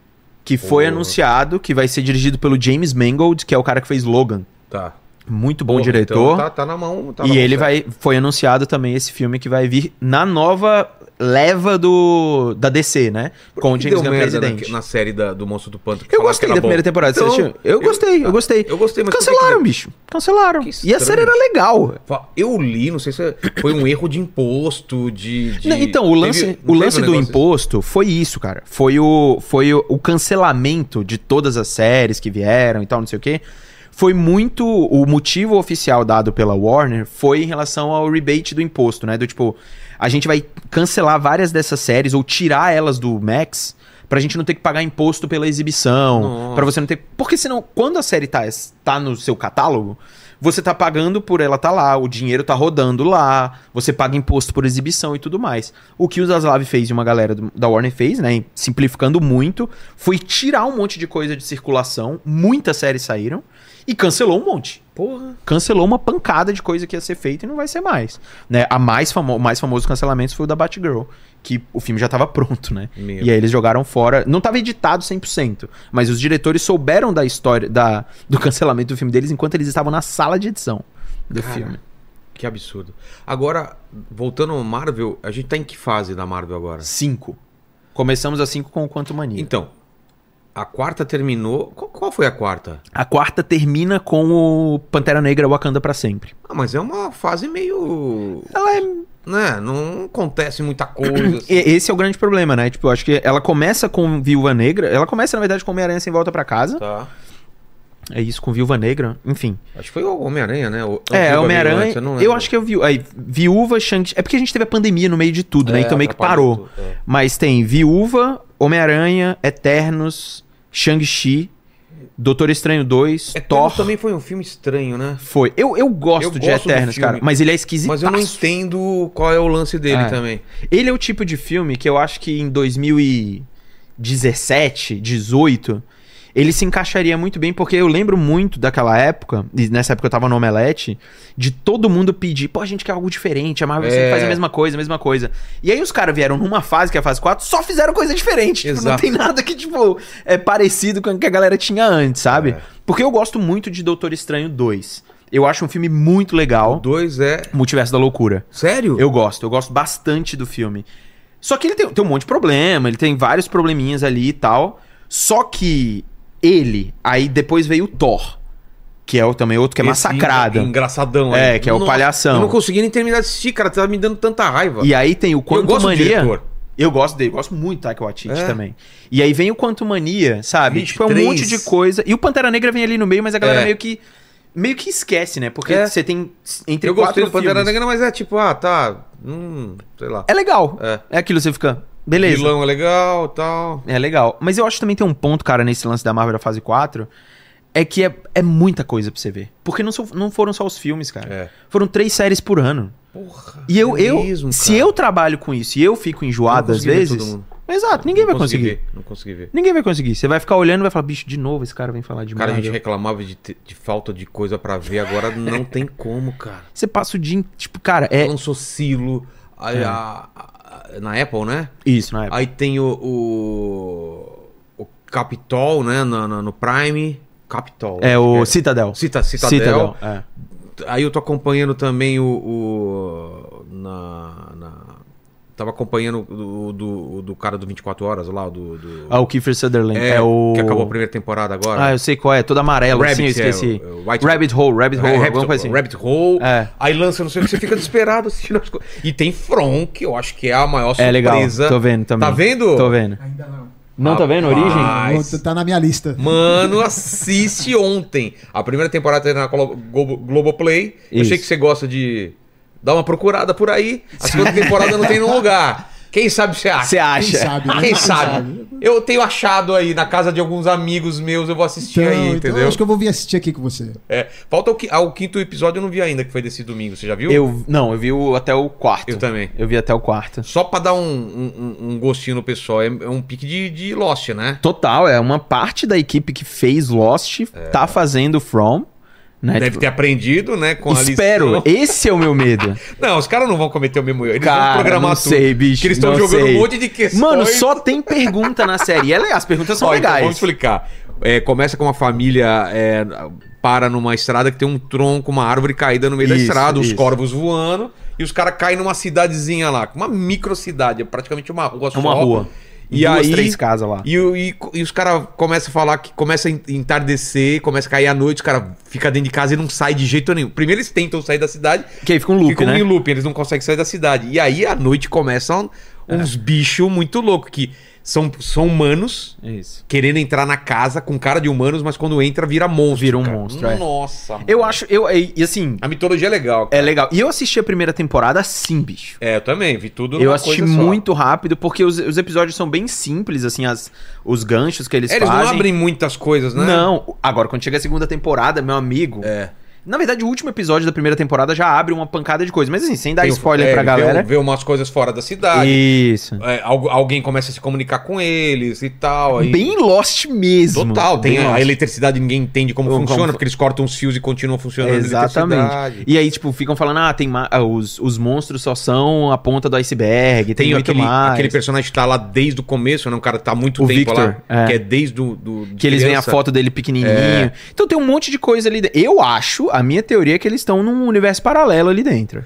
que foi anunciado, que vai ser dirigido pelo James Mangold, que é o cara que fez Logan. Tá. Muito bom diretor. então tá, tá na mão. Tá na e mão ele certa. vai. Foi anunciado também esse filme que vai vir na nova leva do da DC, né? Com o James Gunn presidente. Na, na série da- do Monstro do Pântano. que Eu gostei da primeira bom. temporada. Então, assistiu? Eu, gostei, eu gostei. Eu gostei, mas por Cancelaram, que- bicho. Cancelaram. E a série era legal. Eu li, não sei se foi um erro de imposto, de. de- Não, então, o lance, Teve- o lance um do negócio imposto foi isso, cara. Foi o, foi o, o cancelamento de todas as séries que vieram e tal, não sei o quê. Foi muito. O motivo oficial dado pela Warner foi em relação ao rebate do imposto, né? Do tipo, a gente vai cancelar várias dessas séries ou tirar elas do Max pra gente não ter que pagar imposto pela exibição. Pra você não ter. Porque senão, quando a série tá, tá no seu catálogo, você tá pagando por ela tá lá, o dinheiro tá rodando lá, você paga imposto por exibição e tudo mais. O que o Zaslav fez e uma galera do- da Warner fez, né, simplificando muito, foi tirar um monte de coisa de circulação, muitas séries saíram e cancelou um monte. Porra. Cancelou uma pancada de coisa que ia ser feita e não vai ser mais. Né? A mais famo o mais famoso cancelamento foi o da Batgirl, que o filme já tava pronto, né? Meu. E aí eles jogaram fora. Não tava editado 100%, mas os diretores souberam da história da, do cancelamento do filme deles enquanto eles estavam na sala de edição do Cara, filme. Que absurdo. Agora, voltando ao Marvel, a gente tá em que fase da Marvel agora? Cinco. Começamos a cinco com o Quanto Mania. Então, a quarta terminou. Qual, qual foi a quarta? A quarta termina com o Pantera Negra Wakanda pra sempre. Ah, mas é uma fase meio. Ela é Né? Não acontece muita coisa. [clears throat] assim. Esse é o grande problema, né? Tipo, eu acho que ela começa com Viúva Negra. Ela começa, na verdade, com Homem-Aranha sem volta pra casa. Tá. É isso, com Viúva Negra. Enfim. Acho que foi o Homem-Aranha, né? O- É, Homem-Aranha. Eu, lembro. acho que eu vi. Aí, Viúva, Shang. É porque a gente teve a pandemia no meio de tudo, né? É, Então meio que parou. tudo, é. Mas tem Viúva, Homem-Aranha, Eternos, Shang-Chi, Doutor Estranho 2, Eternos Thor. também foi um filme estranho, né? Foi. Eu, eu gosto Eu de gosto Eternos, cara. Mas ele é esquisito. Mas eu não entendo qual é o lance dele É. também. Ele é o tipo de filme que eu acho que em 2017, 18, ele se encaixaria muito bem, porque eu lembro muito daquela época, e nessa época eu tava no Omelete, de todo mundo pedir, pô, a gente quer algo diferente, a Marvel sempre É. faz a mesma coisa, a mesma coisa. E aí os caras vieram numa fase, que é a fase 4, só fizeram coisa diferente. Tipo, não tem nada que, tipo, é parecido com o que a galera tinha antes, sabe? É. Porque eu gosto muito de Doutor Estranho 2. Eu acho um filme muito O legal. dois é. Multiverso da Loucura. Sério? Eu gosto, eu gosto bastante do filme. Só que ele tem, tem um monte de problema, ele tem vários probleminhas ali e tal. Só que ele, aí depois veio o Thor, que é o, também outro que é Esse massacrado. Engraçadão É, aí. que é o Nossa, palhação. Eu não consegui nem terminar de assistir, cara. Tava me dando tanta raiva. E aí tem o Quanto gosto do Mania. diretor. Eu gosto dele, gosto muito do Taika Waititi É. também. E aí vem o Quanto Mania, sabe? Tipo, é um monte de coisa. E o Pantera Negra vem ali no meio, mas a galera É. meio que meio que esquece, né? Porque É. você tem entre eu quatro gostei do Pantera filmes. Negra, mas é tipo, ah, tá. Hum, sei lá. É legal. É. É. aquilo, você fica. Beleza. Vilão é legal tal. É legal. Mas eu acho que também tem um ponto, cara, nesse lance da Marvel da fase 4. É que é, é muita coisa pra você ver. Porque não, são- não foram só os filmes, cara. É. Foram três séries por ano. Porra. E eu, é eu mesmo, se eu trabalho com isso e eu fico enjoado Eu às vezes. Exato, ninguém vai Não consegui conseguir. ver, Não consegui ver. Ninguém vai conseguir. Você vai ficar olhando e vai falar, bicho, de novo esse cara vem falar de Cara, a gente reclamava de, de falta de coisa pra ver, agora não [laughs] tem como, cara. Você passa o dia. Tipo, cara, é. Lançou Silo, aí É. a- a- na Apple, né? Isso, não é? Aí tem o, o, o Capitol, né? No, no- no Prime. Capitol. É o que Citadel. Cita, Citadel. é. Aí eu tô acompanhando também o. o- na, na- Tava acompanhando o do, do cara do 24 Horas lá, do. do Ah, o Kiefer Sutherland. é, É, o. Que acabou a primeira temporada agora. Ah, eu sei qual é. Todo amarelo, assim, eu Rabbit, é, esqueci. o- o White- Rabbit Hole, Rabbit Hole, É, alguma Rabbit, coisa assim. Rabbit Hole. É. Aí lança, não sei o que, você fica desesperado assistindo as coisas. E tem From, que eu acho que é a maior É legal. surpresa. Tô vendo também. Tá vendo? Tô vendo. Ainda não. Não tá vendo? Origem? Tá na minha lista. Mano, assiste ontem. A primeira temporada tá na Glo- Globo- Globoplay. Eu Isso. sei que você gosta de dar uma procurada por aí. A segunda temporada não tem nenhum lugar. Quem sabe você acha? Você acha? Quem sabe, né? Quem sabe? Eu tenho achado aí na casa de alguns amigos meus, eu vou assistir Então, aí, então entendeu? eu acho que eu vou vir assistir aqui com você. É, falta o, qui- ah, o quinto episódio, eu não vi ainda, que foi desse domingo. Você já viu? Eu, não, eu vi o, até o quarto. Eu também. Eu vi até o quarto. Só pra dar um, um- um- gostinho no pessoal. É, é um pique de, de Lost, né? Total, é uma parte da equipe que fez Lost, tá fazendo From. Né? Deve Tipo, ter aprendido, né? Com Espero, esse é o meu medo. [laughs] Não, os caras não vão cometer o mesmo erro. Eles Cara, vão programar não tudo. sei, bicho, Que eles estão jogando sei. um monte de questões. Mano, só tem pergunta na série. E é legal, as perguntas são Ó, então, legais. vamos explicar. É, começa com uma família é, para numa estrada que tem um tronco, uma árvore caída no meio da Isso, estrada, os isso. corvos voando, e os caras caem numa cidadezinha lá, uma microcidade, é praticamente uma rua só. Uma rua. E Duas, aí, três casas lá. E, e- e os caras começam a falar que começa a en- entardecer, começa a cair a noite, os caras ficam dentro de casa e não sai de jeito nenhum. Primeiro eles tentam sair da cidade, Que aí fica um loop, ficam né? em loop, eles não conseguem sair da cidade. E aí à noite começam É. uns bichos muito loucos que são, são humanos Isso. querendo entrar na casa com cara de humanos, mas quando entra vira monstro. Vira um cara. monstro, é. Nossa. mano. Eu acho, eu, e assim, A mitologia é legal. é cara. legal. E eu assisti a primeira temporada assim, bicho. É, eu também, vi tudo Eu assisti muito rápido, porque os, os episódios são bem simples, assim, as, os ganchos que eles É, eles fazem. não abrem muitas coisas, né? Não, agora quando chega a segunda temporada, meu amigo. É. Na verdade, o último episódio da primeira temporada já abre uma pancada de coisa. Mas assim, sem dar Tem spoiler é, pra vê- galera. Vê umas coisas fora da cidade. Isso. É, algu- alguém começa a se comunicar com eles e tal. Aí... Bem Lost mesmo. Total, tem Bem a, Lost. eletricidade, ninguém entende como, Como- funciona, como- porque eles cortam os fios e continuam funcionando Exatamente. E aí, tipo, ficam falando, ah, tem ma- ah, os, os monstros só são a ponta do iceberg, tem, Tem aquele, mais. aquele personagem que tá lá desde o começo, né? Um cara que tá muito O tempo Victor, lá. é. Que é desde o. Do, de Que eles veem a criança. foto dele pequenininho. É. Então tem um monte de coisa ali. Eu acho, a minha teoria é que eles estão num universo paralelo ali dentro.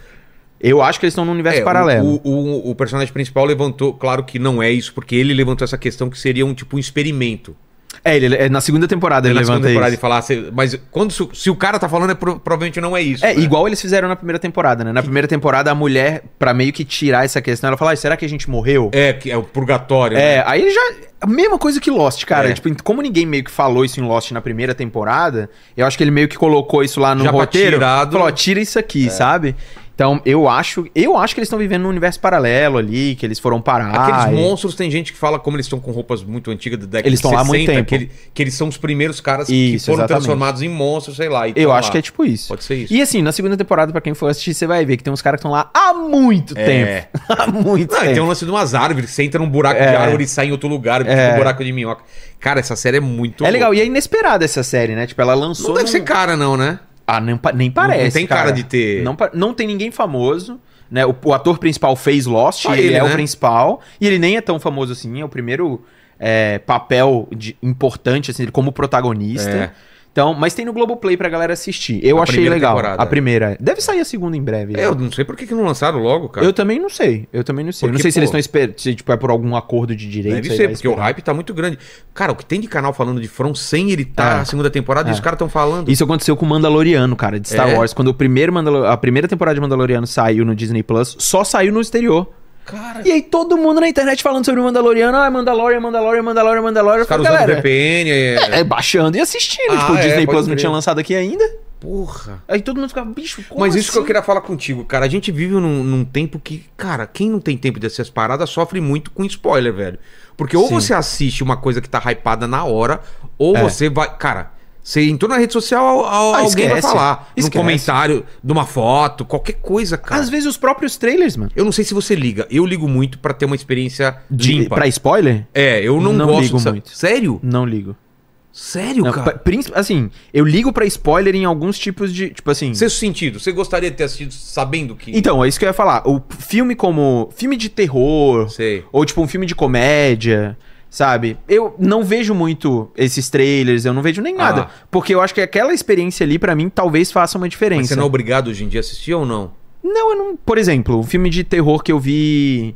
Eu acho que eles estão num universo É, paralelo. O, o, o personagem principal levantou, claro que não é isso, porque ele levantou essa questão que seria um tipo um experimento. É, ele, é, na segunda temporada ele na levanta segunda temporada isso. de falar, se- mas quando se, se o cara tá falando, é pro- provavelmente não é isso. É, né? igual eles fizeram na primeira temporada, né? Na primeira temporada, a mulher, pra meio que tirar essa questão, ela fala, "Ai, será que a gente morreu? É, que é o purgatório. É, né? aí ele já. A mesma coisa que Lost, cara. É. Tipo, como ninguém meio que falou isso em Lost na primeira temporada, eu acho que ele meio que colocou isso lá no Já pra roteiro. tirado. Falou, tira isso aqui, sabe? Então, eu acho, eu acho que eles estão vivendo num universo paralelo ali, que eles foram parar. Aqueles e- monstros, tem gente que fala como eles estão com roupas muito antigas da década Eles de estão lá há muito tempo. Que, ele- que eles são os primeiros caras que Isso, foram exatamente. transformados em monstros, sei lá. Eu acho lá. que é tipo isso. Pode ser isso. E assim, na segunda temporada, pra quem for assistir, você vai ver que tem uns caras que estão lá há muito É. tempo. [laughs] há muito Não, tempo. tem um lance de umas árvores, você entra num buraco É. de árvore e sai em outro lugar, tipo É. um buraco de minhoca. Cara, essa série é muito. É legal, louca. e é inesperada essa série, né? Tipo, ela lançou. Não deve num- ser cara, não, né? Ah, nem, nem parece. não tem cara de ter- Não, não tem ninguém famoso. Né? O, o ator principal fez Lost, Só ele, ele, é o né? principal. E ele nem é tão famoso assim, é o primeiro é, papel de- importante, assim, como protagonista. É. Então, mas tem no Globoplay pra galera assistir. Eu A achei legal. temporada. A primeira. Deve sair a segunda em breve. É, eu não sei por que, que não lançaram logo, cara. Eu também não sei. Eu também não sei. Eu não Porque, sei se pô, eles estão esperando. Se tipo, é por algum acordo de direitos. Deve ser, porque o hype tá muito grande. Cara, o que tem de canal falando de From sem ele tá É. na segunda temporada e É. os caras estão falando. Isso aconteceu com o Mandaloriano, cara, de Star É? Wars. Quando o primeiro Mandalo- a primeira temporada de Mandaloriano saiu no Disney Plus, só saiu no exterior. Cara, E aí todo mundo na internet falando sobre o Mandaloriano, ah, Mandalorian, Mandalorian, Mandalorian, Mandalorian. os caras usando VPN. É... é, baixando e assistindo. Ah, tipo, o é, Disney Plus não tinha lançado aqui ainda. Porra. Aí todo mundo ficava, bicho, como Mas isso que eu assim? queria falar contigo, cara. A gente vive num, num tempo que, cara, quem não tem tempo dessas paradas sofre muito com spoiler, velho. Porque ou Sim. você assiste uma coisa que tá hypada na hora, ou É. você vai. Cara, você entrou na rede social, al- al- Ah, alguém vai falar. Esquece. No comentário, de uma foto, qualquer coisa, cara. Às vezes os próprios trailers, mano. Eu não sei se você liga. Eu ligo muito pra ter uma experiência De, pra spoiler? É, eu não, Não gosto. ligo dessa- muito. Sério? Não ligo. Sério, Não, cara? assim, eu ligo pra spoiler em alguns tipos de. Tipo assim. Sexto sentido. Você gostaria de ter assistido sabendo que. Então, é isso que eu ia falar. O filme como. Filme de terror. Sei. Ou tipo um filme de comédia. Sabe? Eu não vejo muito esses trailers, eu não vejo nem nada. Ah. Porque eu acho que aquela experiência ali, pra mim, talvez faça uma diferença. Mas você não é obrigado hoje em dia a assistir ou não? Não, eu não. Por exemplo, um filme de terror que eu vi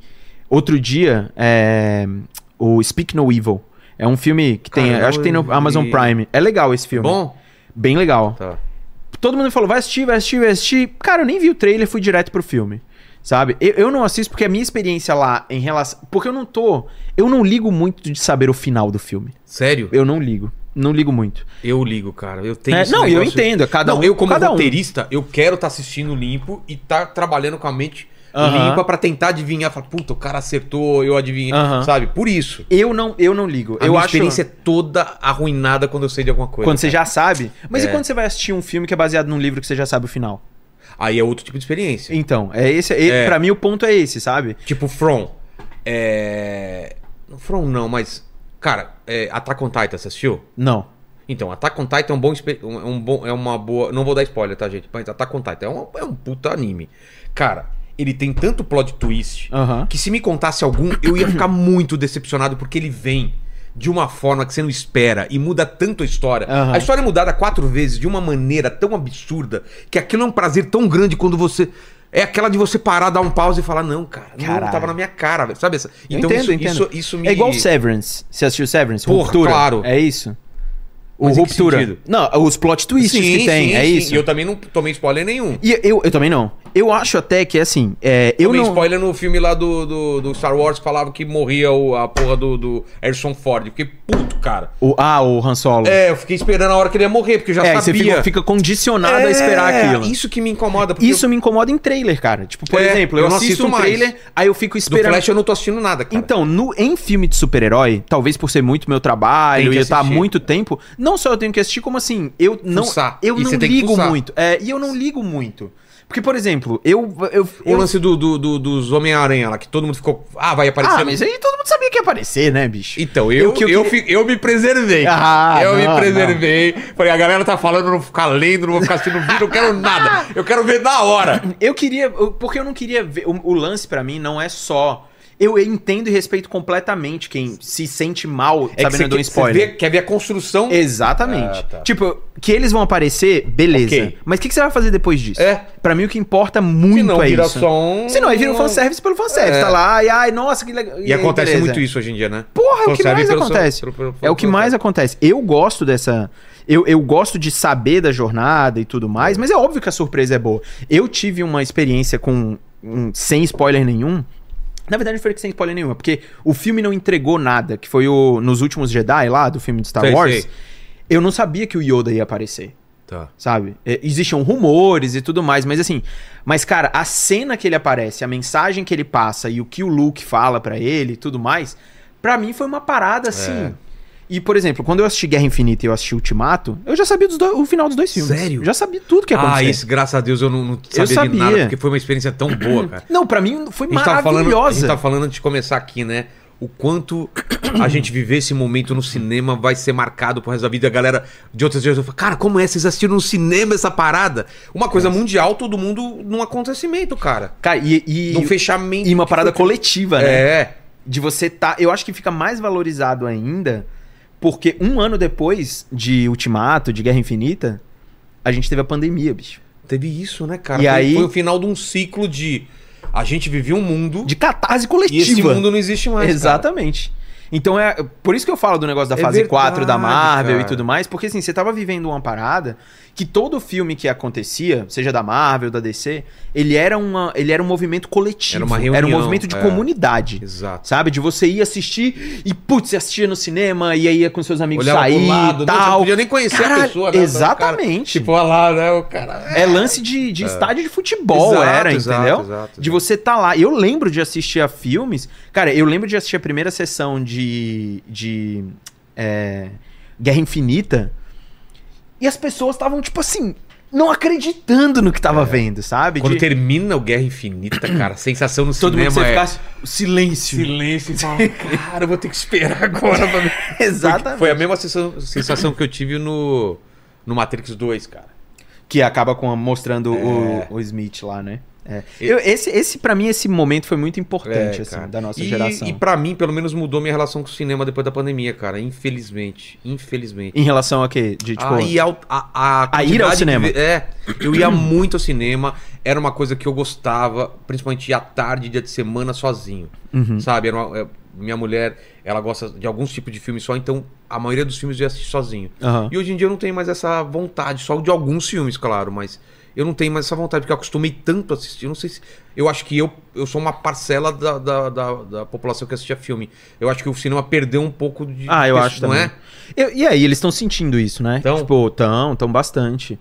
outro dia é. O Speak No Evil. É um filme que tem. Cara, acho que tem no Amazon. Prime. É legal esse filme. Bom? Bem legal. Tá. Todo mundo falou, vai assistir, vai assistir, vai assistir. Cara, eu nem vi o trailer, fui direto pro filme. Sabe? Eu, eu não assisto porque a minha experiência lá em relação. Porque eu não tô. Eu não ligo muito de saber o final do filme. Sério? Eu não ligo. Não ligo muito. Eu ligo, cara. Eu tenho É, não, e eu negócio- entendo, é cada não, um- eu como cada um. roteirista, eu quero estar assistindo limpo e tá trabalhando com a mente Aham. limpa pra tentar adivinhar. Falar, puta, o cara acertou, eu adivinhei. Aham. Sabe? Por isso. Eu não, eu não ligo. A eu minha acho. experiência é toda arruinada quando eu sei de alguma coisa. Quando você já sabe. Mas É. e quando você vai assistir um filme que é baseado num livro que você já sabe o final? Aí é outro tipo de experiência. Então, é esse. É. É. Pra mim o ponto é esse, sabe? Tipo, From. É. From não, mas. Cara, é... Attack on Titan, você assistiu? Não. Então, Attack on Titan é um bom, é um bom. É uma boa. Não vou dar spoiler, tá, gente? Mas Attack on Titan é um, é um puta anime. Cara, ele tem tanto plot twist Aham. que se me contasse algum, eu ia ficar muito decepcionado, porque ele vem de uma forma que você não espera e muda tanto a história. Aham. A história é mudada quatro vezes de uma maneira tão absurda que aquilo é um prazer tão grande quando você. É aquela de você parar, dar um pause e falar, não, cara, não Caralho. tava na minha cara, velho. Sabe? essa- Eu Então entendo, isso, entendo. isso, isso me. É igual Severance. Você assistiu Severance? Porra, Ruptura? claro. É isso? O Mas Ruptura. Não, os plot twists Sim, que tem, sim, é sim. isso. E eu também não tomei spoiler nenhum. E eu, eu também não. Eu acho até que, assim, é, eu Tomei não... spoiler no filme lá do, do, do Star Wars que falava que morria o, a porra do, do Harrison Ford. Eu Fiquei puto, cara. O, ah, o Han Solo. É, eu fiquei esperando a hora que ele ia morrer, porque eu já É, aí você sabia. fica, fica condicionado a esperar É, aquilo. Isso que me incomoda. Isso me incomoda em trailer, cara. Tipo, por É, exemplo, eu, eu assisto assisto um trailer, aí eu fico eu, do esperando... Flash eu não tô assistindo nada, cara. Então, no, em filme de super-herói, talvez por ser muito meu trabalho e eu estar há assistir. muito tempo, não só eu tenho que assistir, como assim, eu não, Fuçar. eu E não ligo muito. É, e eu não ligo muito. Porque, por exemplo, eu. eu, O eu- lance do, do- do- dos Homem-Aranha lá, que todo mundo ficou. Ah, vai aparecer. Ah, mas aí todo mundo sabia que ia aparecer, né, bicho? Então, eu, O que eu eu, queria- eu me preservei. Ah, eu não, me preservei. Falei, a galera tá falando, eu não vou ficar lendo, não vou ficar assistindo vídeo, não quero nada. Eu quero ver na hora. Eu queria. eu- Porque eu não queria ver. O, o lance pra mim não é só. Eu entendo e respeito completamente quem se sente mal É que sabendo você de um quer, você spoiler. vê- quer ver a construção. Exatamente. Ah, tá. Tipo, que eles vão aparecer, beleza. Ok. Mas o que, que você vai fazer depois disso? É. Pra mim o que importa muito Se não, é vira isso. só um. Se não, aí vira um fanservice pelo fanservice. É. Tá lá, e ai, nossa, que legal. E aí, acontece beleza. muito isso hoje em dia, né? Porra, é o que mais acontece. pelo- pelo- É o que mais acontece. Eu gosto dessa. Eu, eu gosto de saber da jornada e tudo mais, mas é óbvio que a surpresa é boa. Eu tive uma experiência com. um- sem spoiler nenhum. Na verdade, não foi sem spoiler nenhum, é porque o filme não entregou nada, que foi o Nos Últimos Jedi lá, do filme de Star Sei, Wars. sei. Eu não sabia que o Yoda ia aparecer Tá. sabe? É, existiam rumores e tudo mais, mas assim, mas cara, a cena que ele aparece, a mensagem que ele passa e o que o Luke fala pra ele e tudo mais, pra mim foi uma parada assim. É. E, por exemplo, quando eu assisti Guerra Infinita e eu assisti Ultimato, eu já sabia dos dois- o final dos dois filmes. Sério? Eu já sabia tudo que ia Ah, esse, graças a Deus, eu não, não sabia, Eu de sabia. nada, porque foi uma experiência tão boa, cara. Não, pra mim foi A gente, tava falando, a maravilhosa. gente tava falando antes de começar aqui, né? O quanto a gente viver esse momento no cinema vai ser marcado pro resto da vida. A galera de outras gerações fala, cara, como é? Vocês assistiram no cinema essa parada? Uma coisa mundial, todo mundo num acontecimento, cara. Cara, e, e, Num fechamento. e uma parada foi- coletiva, né? É. de você tá. Eu acho que fica mais valorizado ainda, porque um ano depois de Ultimato, de Guerra Infinita, a gente teve a pandemia, bicho. Teve isso, né, cara? E foi, aí- foi o final de um ciclo de. A gente vivia um mundo De catarse e coletiva. esse mundo não existe mais. cara. Exatamente. Então é por isso que eu falo do negócio da É fase verdade, 4 da Marvel cara. e tudo mais, porque assim, você tava vivendo uma parada que todo filme que acontecia, seja da Marvel, da DC, ele era, uma, ele era um movimento coletivo. Era uma Era um reunião, movimento de é. comunidade. Exato. Sabe? De você ir assistir e, putz, você assistia no cinema e aí ia com seus amigos Olhava sair lado, e não, não tal. podia nem conhecer Caralho, a pessoa, né? Exatamente. Tipo, olha lá, né? O cara. É lance de, de estádio de futebol, Exato, era, exato, entendeu? exato, de você tá lá. Eu lembro de assistir a filmes. Cara, eu lembro de assistir a primeira sessão de. de é, Guerra Infinita. E as pessoas estavam, tipo assim, não acreditando no que tava vendo, sabe? É. Quando De- termina o Guerra Infinita, cara, a sensação no todo mundo cinema você é... ficasse. Silêncio. Silêncio e fala, cara, eu vou ter que esperar [laughs] agora pra ver. [laughs] Exatamente. Foi a mesma sensação, sensação que eu tive no, no Matrix 2, cara. Que acaba com, mostrando É. o, o Smith lá, né? É. Eu, esse, esse, pra mim, esse momento foi muito importante, É, assim, da nossa e, geração. E pra mim, pelo menos, mudou minha relação com o cinema depois da pandemia, cara. Infelizmente. Infelizmente. Em relação a quê? De, tipo, a, ir ao, a, a, A ir ao de cinema. ve- é, eu ia muito ao cinema, era uma coisa que eu gostava, principalmente à tarde, dia de semana, sozinho. Uhum. Sabe? Uma- é, minha mulher, ela gosta de alguns tipos de filmes só, então a maioria dos filmes eu ia assistir sozinho. Aham. E hoje em dia eu não tenho mais essa vontade, só de alguns filmes, claro, mas eu não tenho mais essa vontade, porque eu acostumei tanto a assistir. Eu não sei se. Eu acho que eu, eu sou uma parcela da, da, da, da população que assistia filme. Eu acho que o cinema perdeu um pouco de. Ah, eu acho não também. é? Eu- e aí, eles estão sentindo isso, né? Tão? Tipo, tão, tão bastante.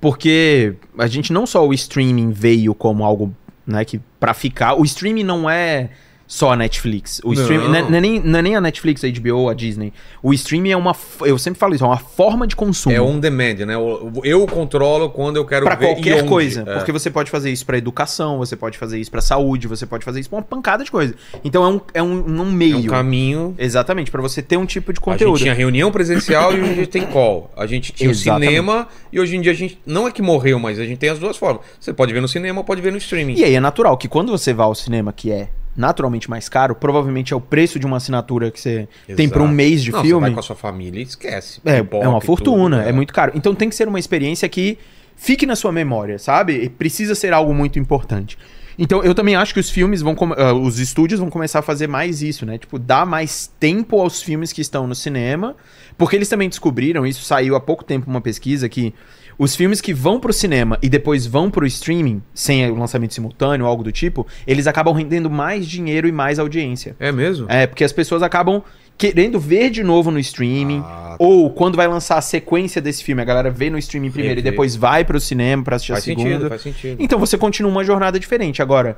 Porque a gente não só o streaming veio como algo, né, que pra ficar. O streaming não é só a Netflix. O Não. streaming não é, não é nem, não é nem a Netflix, a HBO, a Disney. O streaming é uma. Eu sempre falo isso, é uma forma de consumo. É on demand, né? Eu, eu controlo quando eu quero Pra ver. e qualquer coisa. É. Porque você pode fazer isso pra educação, você pode fazer isso pra saúde, você pode fazer isso pra uma pancada de coisa. Então é um, é um, um é meio. um caminho. Exatamente, pra você ter um tipo de A conteúdo. gente tinha reunião presencial e hoje a gente tem call. A gente tinha o Exatamente. cinema e hoje em dia a gente. Não é que morreu, mas a gente tem as duas formas. Você pode ver no cinema ou pode ver no streaming. E aí é natural que quando você vai ao cinema, que é naturalmente mais caro, provavelmente é o preço de uma assinatura que você tem por um Exato. mês de Não, Você filme. vai com a sua família e esquece. É, é uma fortuna, tudo, é muito caro. Então tem que ser uma experiência que fique na sua memória, sabe? E precisa ser algo muito importante. Então eu também acho que os filmes vão, ah, os estúdios vão começar a fazer mais isso, né? Tipo, dar mais tempo aos filmes que estão no cinema, porque eles também descobriram, isso saiu há pouco tempo uma pesquisa que os filmes que vão pro cinema e depois vão pro streaming, sem o lançamento simultâneo ou algo do tipo, eles acabam rendendo mais dinheiro e mais audiência. É mesmo? É, porque as pessoas acabam querendo ver de novo no streaming, Ah, tá. ou quando vai lançar a sequência desse filme, a galera vê no streaming primeiro e Rever. depois vai pro cinema pra assistir Faz a segunda. sentido, faz sentido. Então você continua uma jornada diferente. Agora,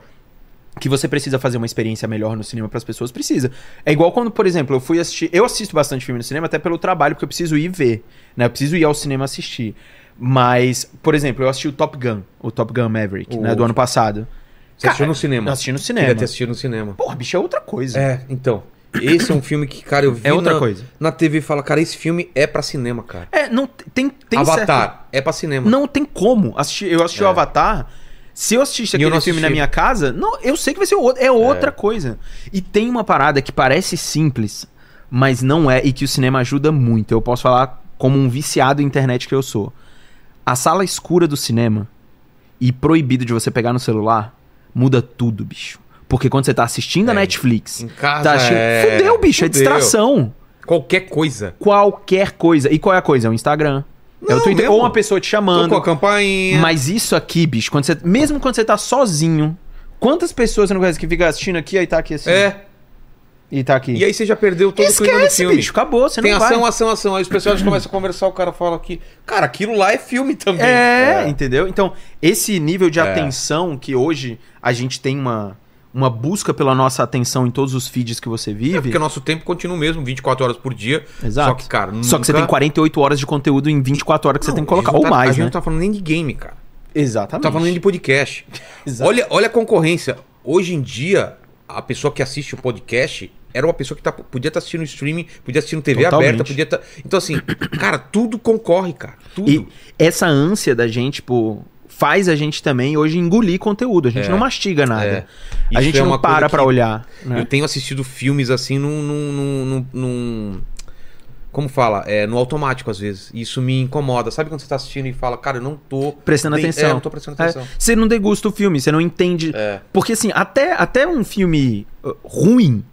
que você precisa fazer uma experiência melhor no cinema para as pessoas, precisa. É igual quando, por exemplo, eu fui assistir. Eu assisto bastante filme no cinema, até pelo trabalho, porque eu preciso ir ver. Né? Eu preciso ir ao cinema assistir. Mas, por exemplo, eu assisti o Top Gun, o Top Gun Maverick, O né? Do ano passado. Você assistiu no cinema? Eu assisti no Queria cinema. ter assistido no cinema. Porra, bicho, é outra coisa. É, então. Esse é um filme que, cara, eu vi É outra na, coisa. na TV e fala, cara, esse filme é pra cinema, cara. É, não tem, tem Avatar certo- é pra cinema. Não tem como. Assistir, eu assisti o É. Avatar. Se eu assistisse eu aquele não filme na minha casa, não, eu sei que vai ser outro, é outra coisa. E tem uma parada que parece simples, mas não é, e que o cinema ajuda muito. Eu posso falar como um viciado em internet que eu sou. A sala escura do cinema e proibido de você pegar no celular muda tudo, bicho. Porque quando você tá assistindo a É, Netflix, Em casa tá assistindo. é... Fudeu, bicho, é Fudeu. distração. Qualquer coisa. Qualquer coisa. E qual é a coisa? É o Instagram. é o Não, Twitter. mesmo. Ou uma pessoa te chamando. Tocou a campainha. Mas isso aqui, bicho, quando você, mesmo quando você tá sozinho, quantas pessoas você não conhece que fica assistindo aqui aí tá aqui assim? É. E tá aqui. E aí você já perdeu todo o clima do Esquece, filme. bicho, acabou, você Tem não ação, vai. ação, ação. Aí os pessoas [clears throat] começam a conversar, o cara fala que. Cara, aquilo lá é filme também. É, entendeu? Então, esse nível de É. atenção que hoje a gente tem uma, uma busca pela nossa atenção em todos os feeds que você É, vive. porque o nosso tempo continua o mesmo, 24 horas por dia. Exato. Só que, cara, Só que você tem nunca- 48 horas de conteúdo em 24 horas que você Não, tem que colocar. Ou tá- A mais, gente né? não tá falando nem de game, cara. Exatamente. Não tá falando nem de podcast. [laughs] Exato. Olha, olha a concorrência. Hoje em dia, a pessoa que assiste o podcast era uma pessoa que tá, podia estar assistindo streaming, podia estar assistindo TV Totalmente. aberta, podia estar. Então, assim, [clears throat] cara, tudo concorre, cara. Tudo. E essa ânsia da gente, tipo, faz a gente também hoje engolir conteúdo. A gente É. não mastiga nada. É. A gente é não para pra olhar. né? Eu tenho assistido filmes assim num. num, num, num- como fala? É, no automático, às vezes. Isso me incomoda. Sabe quando você tá assistindo e fala, cara, eu não tô. Prestando atenção. É, eu não tô prestando É, atenção. você não degusta o filme, você não entende. É. Porque, assim, até, até um filme uh, ruim,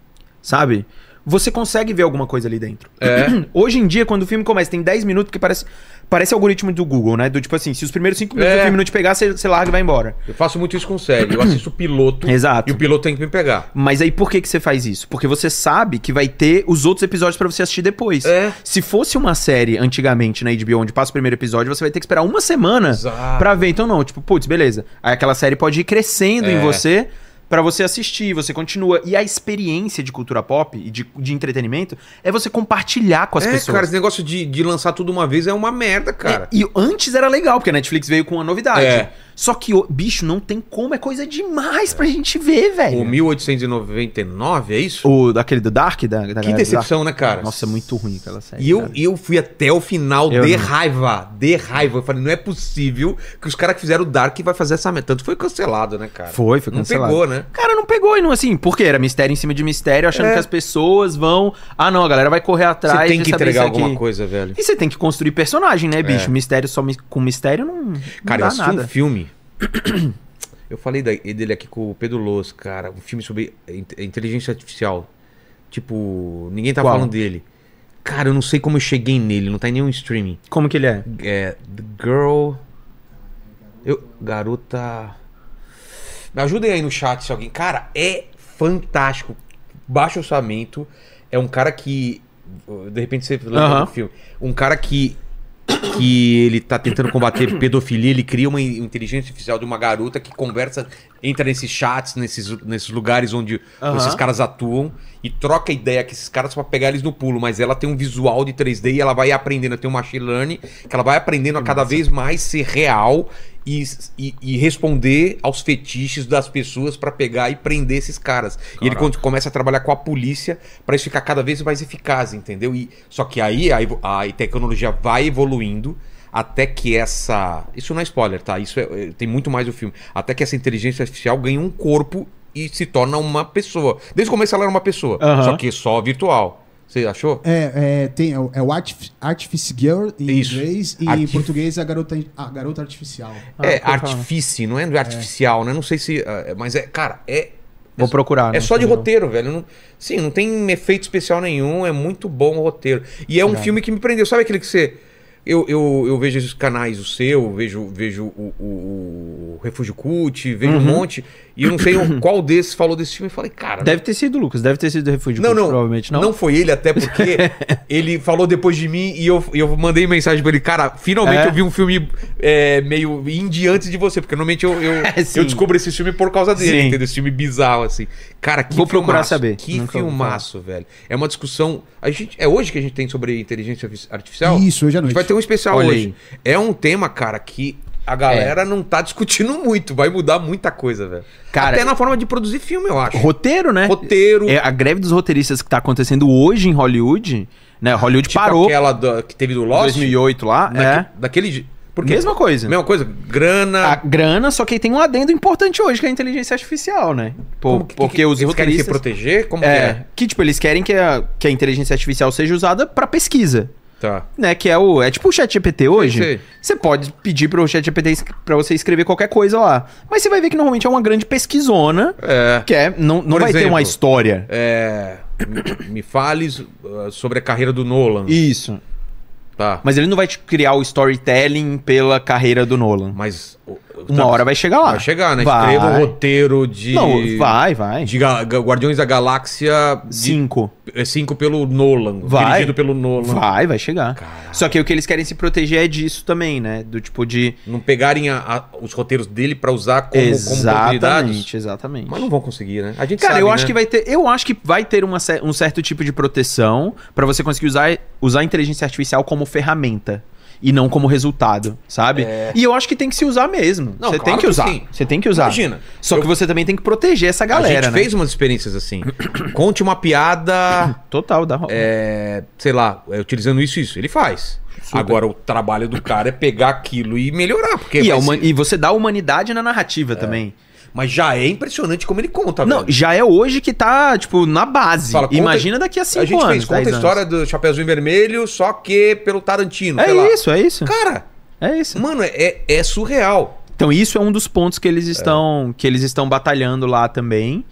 sabe? você consegue ver alguma coisa ali dentro. É. [clears throat] Hoje em dia, quando o filme começa, tem 10 minutos, que parece, parece algoritmo do Google, né? Do tipo assim, se os primeiros 5 minutos É. do filme não te pegar, você, você larga e vai embora. Eu faço muito isso com série. Eu assisto o piloto [clears throat] Exato. e o piloto tem que me pegar. Mas aí por que, que você faz isso? Porque você sabe que vai ter os outros episódios pra você assistir depois. É. Se fosse uma série antigamente na HBO onde passa o primeiro episódio, você vai ter que esperar uma semana pra ver. Então não, tipo, putz, beleza. Aí aquela série pode ir crescendo em É. você pra você assistir, você continua. E a experiência de cultura pop e de, de entretenimento é você compartilhar com as é, pessoas. cara, esse negócio de, de lançar tudo uma vez é uma merda, cara. É, e antes era legal, porque a Netflix veio com uma novidade. É. Só que, bicho, não tem como, é coisa demais pra gente ver, velho. O 1899, é isso? O daquele do Dark? Da, da que decepção, né, cara? Nossa, é muito ruim aquela série. E eu, cara. e eu fui até o final Eu de não. raiva. De raiva. Eu falei, não é possível que os caras que fizeram o Dark vai fazer essa merda. Tanto foi cancelado, né, cara? Foi, foi Não cancelado. pegou, né? Cara, não pegou e não assim, porque era mistério em cima de mistério, achando É. que as pessoas vão. Ah, não, a galera vai correr atrás. Você tem que entregar alguma coisa, velho. E você tem que construir personagem, né, bicho? É. Mistério só com mistério não, não Cara, eu dá assisti nada. um filme. Eu falei dele aqui com o Pedro Loz, cara. Um filme sobre in- inteligência artificial. Tipo, ninguém tá Qual? falando dele. Cara, eu não sei como eu cheguei nele, não tá em nenhum streaming. Como que ele é? É. The Girl. Eu, garota. Me ajudem aí no chat se alguém. Cara, é fantástico. Baixo orçamento. É um cara que. De repente você lembra Aham. do filme. Um cara que. Que ele tá tentando combater pedofilia, ele cria uma inteligência artificial de uma garota que conversa, entra nesses chats, nesses, nesses lugares onde Aham. esses caras atuam e troca ideia com esses caras pra pegar eles no pulo, mas ela tem um visual de 3D e ela vai aprendendo, tem um machine learning, que ela vai aprendendo a cada vez mais ser real e, e, e responder aos fetiches das pessoas pra pegar e prender esses caras. E ele quando começa a trabalhar com a polícia pra isso ficar cada vez mais eficaz, entendeu? E, só que aí a, a tecnologia vai evoluindo até que essa. Isso não é spoiler, tá? Isso é- é- tem muito mais do filme. Até que essa inteligência artificial ganha um corpo e se torna uma pessoa. Desde o começo ela era uma pessoa, só que só virtual. Você achou? É, é, tem, é o- é Artif Artifice Girl em Isso. inglês e em Artif- português a garota, a garota artificial. Ah, é artifício, não é artificial, né? Não sei se. ah, Mas é. Cara, é. Vou procurar. É né? só de Entendeu? roteiro, velho. Não- sim, não tem efeito especial nenhum. É muito bom o roteiro. E é um filme que me prendeu. Sabe aquele que você. Eu, eu, eu vejo os canais, o seu, vejo, vejo o, o, o Refúgio Cult, vejo Uhum. um monte. E eu não sei [coughs] qual desses falou desse filme. Eu falei, cara. Deve ter sido o Lucas, deve ter sido o Refúgio não, Cult, não, provavelmente não. não foi ele, até porque [laughs] ele falou depois de mim e eu, eu mandei mensagem pra ele, cara, finalmente É? eu vi um filme é, meio indie antes de você, porque normalmente eu, eu, [laughs] É, eu descubro esse filme por causa dele, Sim. entendeu? Esse filme bizarro, assim. Cara, que Vou procurar filmaço, saber. Que Nunca filmaço, velho. É uma discussão. A gente, é hoje que a gente tem sobre inteligência artificial? Isso, hoje à A gente noite. vai ter um especial Olha hoje. É um tema, cara, que a galera não tá discutindo muito. Vai mudar muita coisa, velho. Cara, Até na forma de produzir filme, eu acho. Roteiro, né? Roteiro. É, a greve dos roteiristas que tá acontecendo hoje em Hollywood, né? Hollywood Tipo parou aquela da- que teve do Lost. 2008 lá, daque- é. Daquele. Por quê? Mesma coisa. Mesma coisa. Grana. A grana, só que aí tem um adendo importante hoje, que é a inteligência artificial, né? Como que- porque que- os eles querem se roteiristas... proteger? Como que É, é? que tipo, eles querem que a, que a inteligência artificial seja usada pra pesquisa. Tá. Né, que é o. É tipo o chat GPT hoje. sei. Você pode pedir pro chat GPT pra você escrever qualquer coisa lá. Mas você vai ver que normalmente é uma grande pesquisona. É. Que é. Não, não Por vai ter exemplo, uma história. É. me- fales uh, sobre a carreira do Nolan. Isso. Tá. Mas ele não vai te criar o storytelling pela carreira do Nolan. Mas. Uma hora vai chegar lá. Vai chegar, né? Vai. Escreva um roteiro de. Não, vai, vai. De Ga- Ga- Guardiões da Galáxia. de- Cinco. é, cinco pelo Nolan. Vai. Dirigido pelo Nolan. Vai, vai chegar. Caralho. Só que o que eles querem se proteger é disso também, né? Do tipo de. Não pegarem a- a- os roteiros dele pra usar como, como oportunidades. exatamente, exatamente. Mas não vão conseguir, né? A gente Cara, sabe, eu acho né? que vai ter, eu acho que vai ter uma um certo tipo de proteção pra você conseguir usar, usar a inteligência artificial como ferramenta e não como resultado, sabe? E eu acho que tem que se usar mesmo. É. Não, você claro tem que que usar. sim. Você tem que usar. Imagina, Só eu- que você também tem que proteger essa A galera, gente né? fez umas experiências assim. Conte uma piada, [coughs] Total, dá. é, sei lá, é, utilizando isso e isso. Ele faz. Agora, o trabalho do cara é pegar aquilo e melhorar. Porque E, a huma- ser- e você dá humanidade na narrativa também. Mas já é impressionante como ele conta, Não, velho. já é hoje que tá, tipo, na base. Fala, conta- Imagina daqui a cinco A gente anos. fez, conta 10 a anos. história do Chapeuzinho Vermelho, só que pelo Tarantino. sei lá. É isso, é isso. Cara, É isso. mano, é, é surreal. Então isso é um dos pontos que eles estão que eles estão batalhando lá também.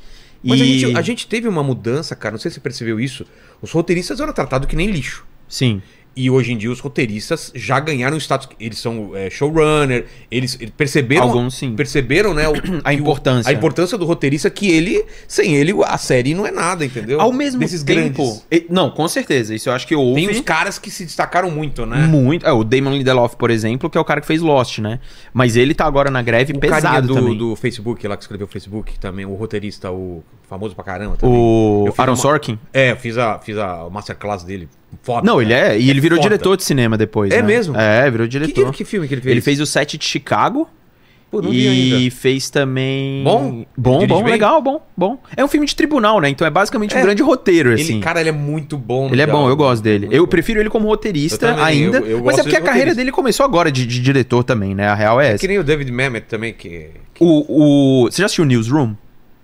Mas e... a, gente, a gente teve uma mudança, cara, não sei se você percebeu isso. Os roteiristas eram tratados que nem lixo. Sim. E hoje em dia os roteiristas já ganharam status. Eles são é, showrunner, eles, eles perceberam. Alguns sim. Perceberam, né? o- [clears throat] A que o- importância. a importância do roteirista que ele. Sem ele, a série não é nada, entendeu? Ao mesmo Desses tempo... grandes. e- Não, com certeza. Isso eu acho que houve... Tem os caras que se destacaram muito, né? Muito. É, o Damon Lindelof, por exemplo, que é o cara que fez Lost, né? Mas ele tá agora na greve O pesado do, também. do Facebook, lá que escreveu o Facebook também, o roteirista, o famoso pra caramba também. O Aaron uma- Sorkin? É, eu fiz a, fiz a masterclass dele. Foda. Não, ele é. E ele virou foda. diretor de cinema depois. É né? mesmo? É, virou diretor. que, que filme que ele fez? Ele fez o set de Chicago. Pô, não e ainda. fez também. Bom? Bom, bom, bem? legal, bom, bom. É um filme de tribunal, né? Então é basicamente um É. grande roteiro, Ele, assim. cara, ele é muito bom. Ele é bom, eu gosto dele. Muito Eu bom. prefiro ele como roteirista também, ainda. eu- eu mas é porque a carreira dele começou agora de, de diretor também, né? A real é É essa. que nem o David Mamet também, que... que- O, o... Você já assistiu Newsroom?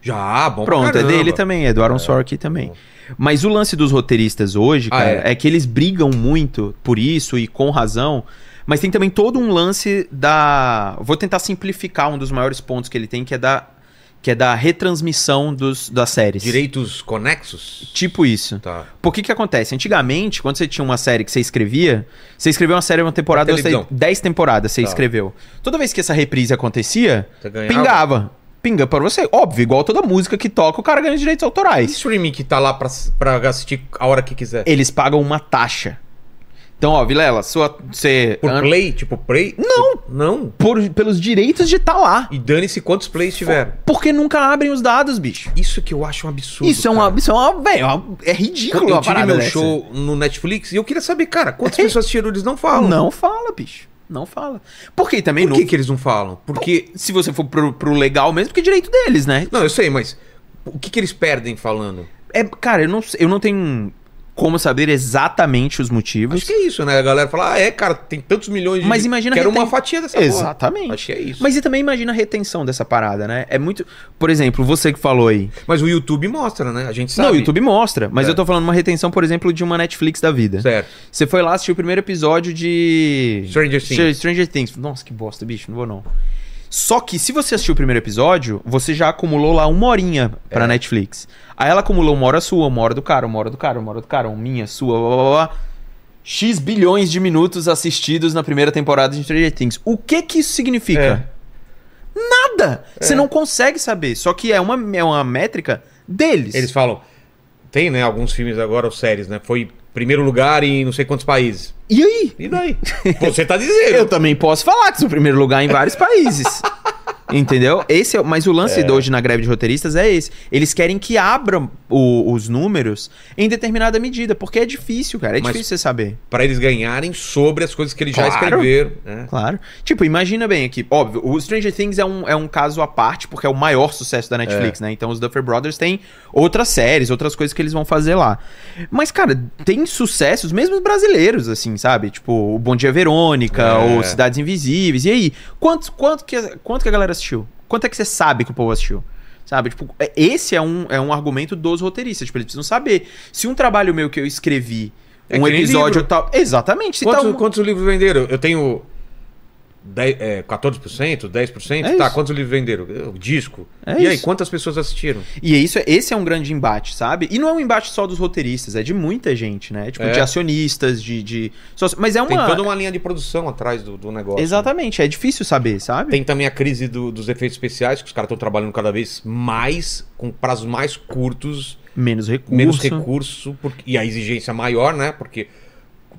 Já, bom Pronto, é dele também, é do Aaron Sorkin também. Mas o lance dos roteiristas hoje, Ah, cara, é? é? que eles brigam muito por isso e com razão. Mas tem também todo um lance da. Vou tentar simplificar um dos maiores pontos que ele tem, que é da, que é da retransmissão dos, das séries. Direitos conexos? Tipo isso. Tá. Por que que acontece? Antigamente, quando você tinha uma série que você escrevia, você escreveu uma série, uma temporada, Pra você, televisão. 10 temporadas você Tá. escreveu. Toda vez que essa reprise acontecia, pingava. Pinga pra você. Óbvio, igual toda música que toca, o cara ganha os direitos E autorais. streaming que tá lá pra, pra assistir a hora que quiser? Eles pagam uma taxa. Então, ó, Vilela, sua, você. Por an- play? Tipo, play? Não! Não. por- pelos direitos de estar lá. E dane-se quantos plays tiver. Porque nunca abrem os dados, bicho. Isso que eu acho um absurdo. Isso é uma. Isso é uma. É é ridículo Eu tive meu dessa. show no Netflix e eu queria saber, cara, quantas [laughs] pessoas assistiram? Eles não falam. Não fala, bicho. Não fala. Porque também Por não. que, que eles não falam? Porque. Se você for pro, pro legal mesmo, porque é direito deles, né? Não, eu sei, mas o que, que eles perdem falando? É, cara, eu não, eu não tenho como saber exatamente os motivos. Acho que é isso, né? A galera fala, ah, é, cara, tem tantos milhões de. Mas imagina Quero reten- uma fatia dessa porra. Exatamente. Acho que é isso. Mas e também imagina a retenção dessa parada, né? É muito. Por exemplo, você que falou aí. Mas o YouTube mostra, né? A gente sabe. Não, o YouTube mostra. Mas É. eu tô falando uma retenção, por exemplo, de uma Netflix da vida. Certo. Você foi lá assistir o primeiro episódio de. Stranger Things. Stranger Things. Nossa, que bosta, bicho. Não vou não. Só que se você assistiu o primeiro episódio, você já acumulou lá uma horinha pra É. Netflix. Aí ela acumulou uma hora sua, uma hora do cara, uma hora do cara, uma hora do cara, uma minha, sua, blá blá blá. blá. X bilhões de minutos assistidos na primeira temporada de Stranger Things. O que que isso significa? Nada! Você É. não consegue saber. Só que é uma, é uma métrica deles. Eles falam. Tem, né, alguns filmes agora, ou séries, né? Foi primeiro lugar em não sei quantos países. E aí? E daí? Você tá dizendo. [laughs] Eu também posso falar que sou primeiro lugar em vários países. [laughs] Entendeu? Esse é, mas o lance de hoje na greve de roteiristas é esse. Eles querem que abram o- os números em determinada medida, porque é difícil, cara. É Mas- difícil você saber. Pra eles ganharem sobre as coisas que eles já Claro. escreveram. né? Claro. Tipo, imagina bem aqui. Óbvio, o Stranger Things é um, é um caso à parte, porque é o maior sucesso da Netflix, né? Então os Duffer Brothers têm outras séries, outras coisas que eles vão fazer lá. Mas, cara, tem sucessos, mesmo brasileiros, assim, sabe? Tipo, o Bom Dia Verônica, É. ou Cidades Invisíveis. E aí, quanto, quanto, que, quanto que a galera assistiu? Quanto é que você sabe que o povo assistiu? Sabe? Tipo, é- esse é um, é um argumento dos roteiristas. Tipo, eles precisam saber. Se um trabalho meu que eu escrevi, É um episódio tal. Exatamente. Se Quantos, tá um- quantos livros venderam? Eu tenho 10, é, 14%, 10%? É tá, isso. quantos livros venderam? O disco. É e aí, isso. quantas pessoas assistiram? E é isso, esse é um grande embate, sabe? E não é um embate só dos roteiristas, é de muita gente, né? Tipo, É. de acionistas, de. de... Mas é uma. Tem toda uma linha de produção atrás do, do negócio. né? Exatamente, é difícil saber, sabe? Tem também a crise do- dos efeitos especiais, que os caras estão trabalhando cada vez mais, com prazos mais curtos, Menos recurso. menos recurso, porque- e a exigência maior, né? Porque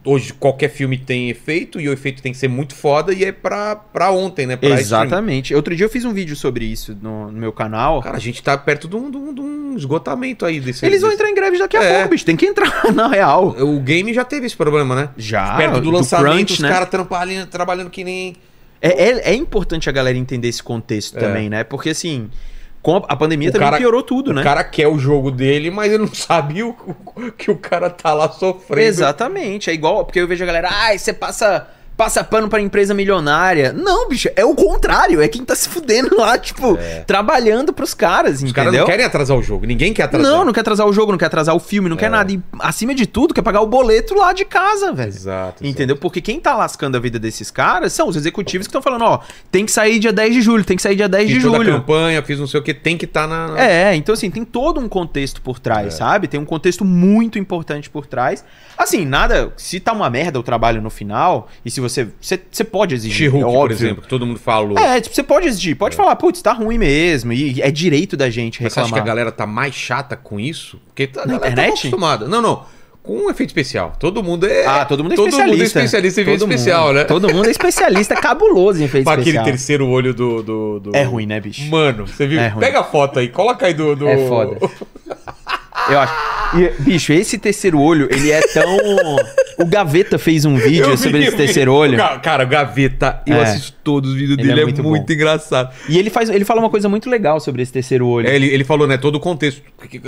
hoje qualquer filme tem efeito, e o efeito tem que ser muito foda, e é pra, pra ontem, né? Pra. Exatamente. Outro dia eu fiz um vídeo sobre isso no, no meu canal. Cara, a gente tá perto de um, de um- de um esgotamento aí desse. Eles vão desse- entrar em greve daqui a É. pouco, bicho. Tem que entrar, [laughs] na real. O game já teve esse problema, né? Já. perto do, do lançamento, crunch, os né? caras trabalhando, trabalhando que nem. É, é, é importante a galera entender esse contexto É. também, né? Porque assim, com a, pandemia O também cara- piorou tudo, né? O cara quer o jogo dele, mas ele não [laughs] sabe o, o- que o cara tá lá sofrendo. Exatamente. É igual, porque eu vejo a galera, ai, você passa passa pano pra empresa milionária. Não, bicho, é o contrário. É quem tá se fudendo lá, tipo, trabalhando pros caras, Os caras entendeu? não querem atrasar o jogo. Ninguém quer atrasar. Não, não quer atrasar o jogo, não quer atrasar o filme, não quer nada. E acima de tudo, quer pagar o boleto lá de casa, velho. Exato. Entendeu? Porque quem tá lascando a vida desses caras são os executivos que estão falando, ó, tem que sair dia 10 de julho, tem que sair dia 10 Fiz de toda a julho. campanha, fiz não sei o que, tem que estar na. na- É, então assim, tem todo um contexto por trás, É. sabe? Tem um contexto muito importante por trás. Assim, nada, se tá uma merda o trabalho no final, e se você. Você, pode exigir. She-Hulk, é por exemplo, que todo mundo falou. É, tipo, você pode exigir, pode falar, putz, tá ruim mesmo, e é direito da gente Mas você acha reclamar. que a galera tá mais chata com isso? Porque a Na galera tá internet? acostumada. Não, não. Com um efeito especial. Todo mundo é. Ah, todo mundo é todo especialista. Mundo é especialista em efeito Todo especial, mundo. né? Todo mundo é especialista [laughs] cabuloso em efeito Pra aquele especial. terceiro olho do, do, do- É ruim, né, bicho? Mano, você viu? É. Pega a foto aí, coloca aí do. do... É foda. [laughs] Eu acho. E, bicho, esse terceiro olho, ele é tão. [laughs] o Gaveta fez um vídeo vi, sobre esse vi. terceiro olho. Cara, o Gaveta, eu É. assisto todos os vídeos Ele dele, é é muito muito, bom. engraçado. E ele faz, ele fala uma coisa muito legal sobre esse terceiro olho. É, ele, ele falou, né, todo o contexto.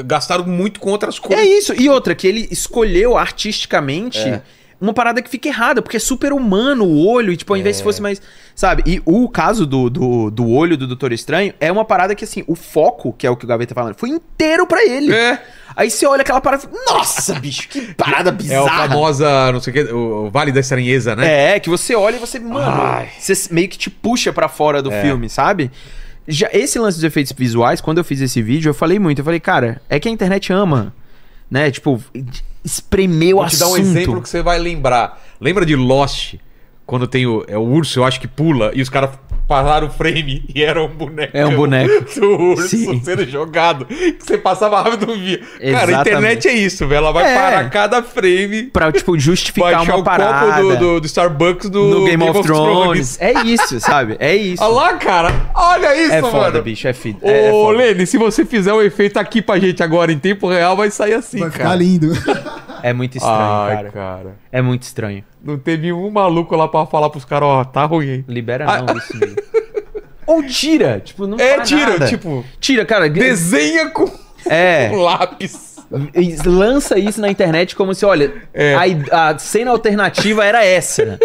Gastaram muito com outras É coisas. isso. E outra, que ele escolheu artisticamente É. uma parada que fica errada, porque é super humano o olho, e tipo, ao invés É. se fosse mais. Sabe? E o caso do, do, do olho do Doutor Estranho é uma parada que, assim, o foco, que é o que o Gaveta tá falando, foi inteiro pra ele. É. Aí você olha aquela parada e nossa, bicho, que parada É bizarra. a famosa, não sei o que, o, Vale da Estranheza, né? É, que você olha e você, mano, Ai. você meio que te puxa pra fora do É. filme, sabe? Já esse lance dos efeitos visuais, quando eu fiz esse vídeo, eu falei muito, eu falei, cara, é que a internet ama, né? Tipo, espremer o Vou te dar um assunto. exemplo que você vai lembrar. Lembra de Lost? Quando tem o, é o urso, eu acho que pula, e os caras pararam o frame e era um boneco. É um boneco. [laughs] Do urso Sim. sendo jogado. Que você passava rápido e não via. Cara, a Exatamente. internet é isso, velho. Ela vai É. parar cada frame. Pra, tipo, justificar Baixar uma o parada copo do, do, do Starbucks do no Game, of, Thrones. É isso, sabe? É isso. Olha lá, cara. Olha isso, é foda, mano. bicho, é, fi... Ô, é, é foda. Lene, se você fizer um efeito aqui pra gente agora em tempo real, vai sair assim, Vai cara. ficar lindo. É muito estranho, Ai, cara. cara. É muito estranho. Não teve um maluco lá pra falar pros caras, ó, tá ruim, hein? Libera Ah. não isso [laughs] daí. Ou tira, tipo, não É, tira, nada. tipo, Tira, cara. desenha com [laughs] É. [laughs] um lápis. Lança isso na internet como se, olha, É. a, a cena alternativa era essa.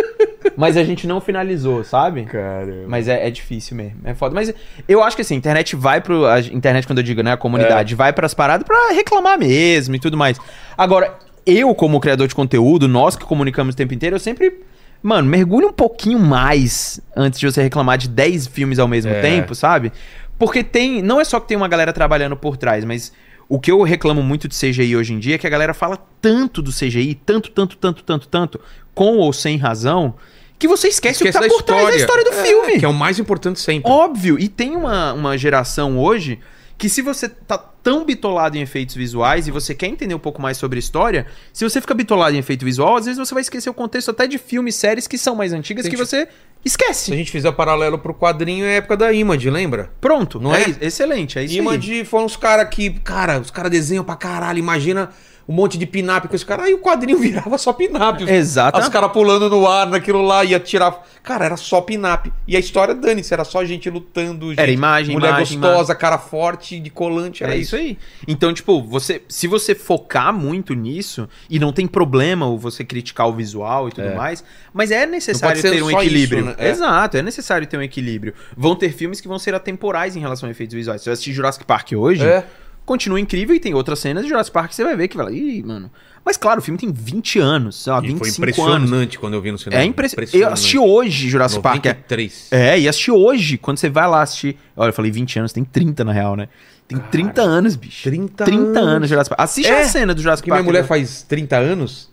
Mas a gente não finalizou, sabe? Cara. Mas é, é difícil mesmo. É foda. Mas eu acho que assim, a internet vai pro. A internet, quando eu digo, né? A comunidade vai pras paradas pra reclamar mesmo e tudo mais. Agora, eu, como criador de conteúdo, nós que comunicamos o tempo inteiro, eu sempre. Mano, mergulhe um pouquinho mais antes de você reclamar de 10 filmes ao mesmo É. tempo, sabe? Porque tem. Não é só que tem uma galera trabalhando por trás, mas. O que eu reclamo muito de CGI hoje em dia é que a galera fala tanto do CGI, tanto, tanto, tanto, tanto, tanto, com ou sem razão, que você esquece, o que tá por trás da história do É, filme. Que é o mais importante sempre. Óbvio, e tem uma, uma geração hoje que se você tá tão bitolado em efeitos visuais e você quer entender um pouco mais sobre história, se você fica bitolado em efeito visual, às vezes você vai esquecer o contexto até de filmes, séries que são mais antigas que Gente, você Se esquece. a gente fizer paralelo pro quadrinho, é a época da Image, lembra? Pronto, Não é? isso. excelente, é isso aí. Image foram os caras que, cara, os caras desenham pra caralho. Imagina um monte de pinap com esse cara. Aí o quadrinho [laughs] virava só pinap. Exato. Os caras pulando no ar naquilo lá, ia tirar. Cara, era só pinap. E a história, dane-se, era só gente lutando. Gente, Era imagem, Mulher imagem, gostosa, cara forte, de colante. Era É isso aí. Então, tipo, você, se você focar muito nisso, e não tem problema o você criticar o visual e tudo É. mais, mas é necessário ter um só isso, equilíbrio. né? É. Exato, é necessário ter um equilíbrio. Vão ter filmes que vão ser atemporais em relação a efeitos visuais. Se você assistir Jurassic Park hoje, É. continua incrível e tem outras cenas de Jurassic Park que você vai ver que vai lá, ih, mano. Mas claro, o filme tem 20 anos, sei lá, E foi 25 anos. impressionante quando eu vi no cinema. É impressionante. Eu assisti hoje Jurassic Park. é- 93. É, e assisti hoje, quando você vai lá assistir. Olha, eu falei 20 anos, tem 30 na real, né? Tem 30 anos, bicho. 30 30 anos. anos Jurassic Park. Assiste É, a cena do Jurassic Porque Park. minha mulher né? faz 30 anos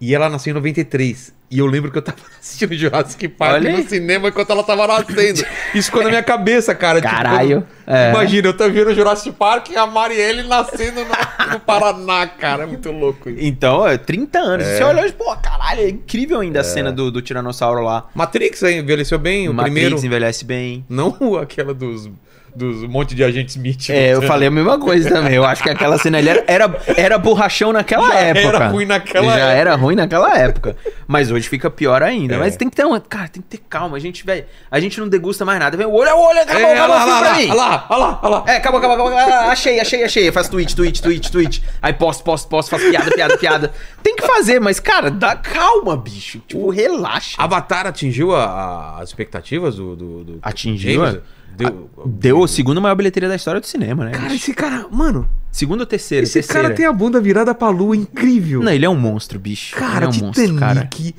e ela nasceu em 93. E eu lembro que eu tava [laughs] assistindo Jurassic Park Olha no cinema enquanto ela tava nascendo. [laughs] Isso ficou na minha cabeça, cara. Tipo, Caralho. quando- É. Imagina, eu tô vendo Jurassic Park e a Marielle nascendo no, [laughs] no Paraná, cara. É muito louco isso. Então, é 30 anos. Você olha hoje, pô, caralho, é incrível ainda a cena do, do Tiranossauro lá. Matrix aí, envelheceu bem, o Matrix primeiro. envelhece bem. Não aquela dos dos um monte de agente Smith. É, eu falei a mesma coisa também. Eu acho que aquela cena ali era, era, era borrachão naquela Já época. era ruim naquela Já época. era ruim naquela época. Mas hoje fica pior ainda. É. Mas tem que ter uma. Cara, tem que ter calma. A gente, velho. A gente não degusta mais nada. Vem, olha, olha, acabou, É, olha acabou lá, olha pra lá, mim. olha lá, olha lá, olha lá. É, acabou, acabou, acabou. Ah, achei, achei, achei. Faz tweet, tweet, tweet, tweet. Aí posto, posto, posto, faz piada, piada, piada. Tem que fazer, mas, cara, dá calma, bicho. Tipo, relaxa. Avatar atingiu a- a- as expectativas do, do, do Atingiu, James? Deu, Deu a segunda maior bilheteria da história do cinema, né? Cara, esse cara, mano, Segunda ou terceira? esse terceira. cara tem a bunda virada pra lua incrível. Não, ele é um monstro, bicho. cara, ele é um monstro, cara. Titanic,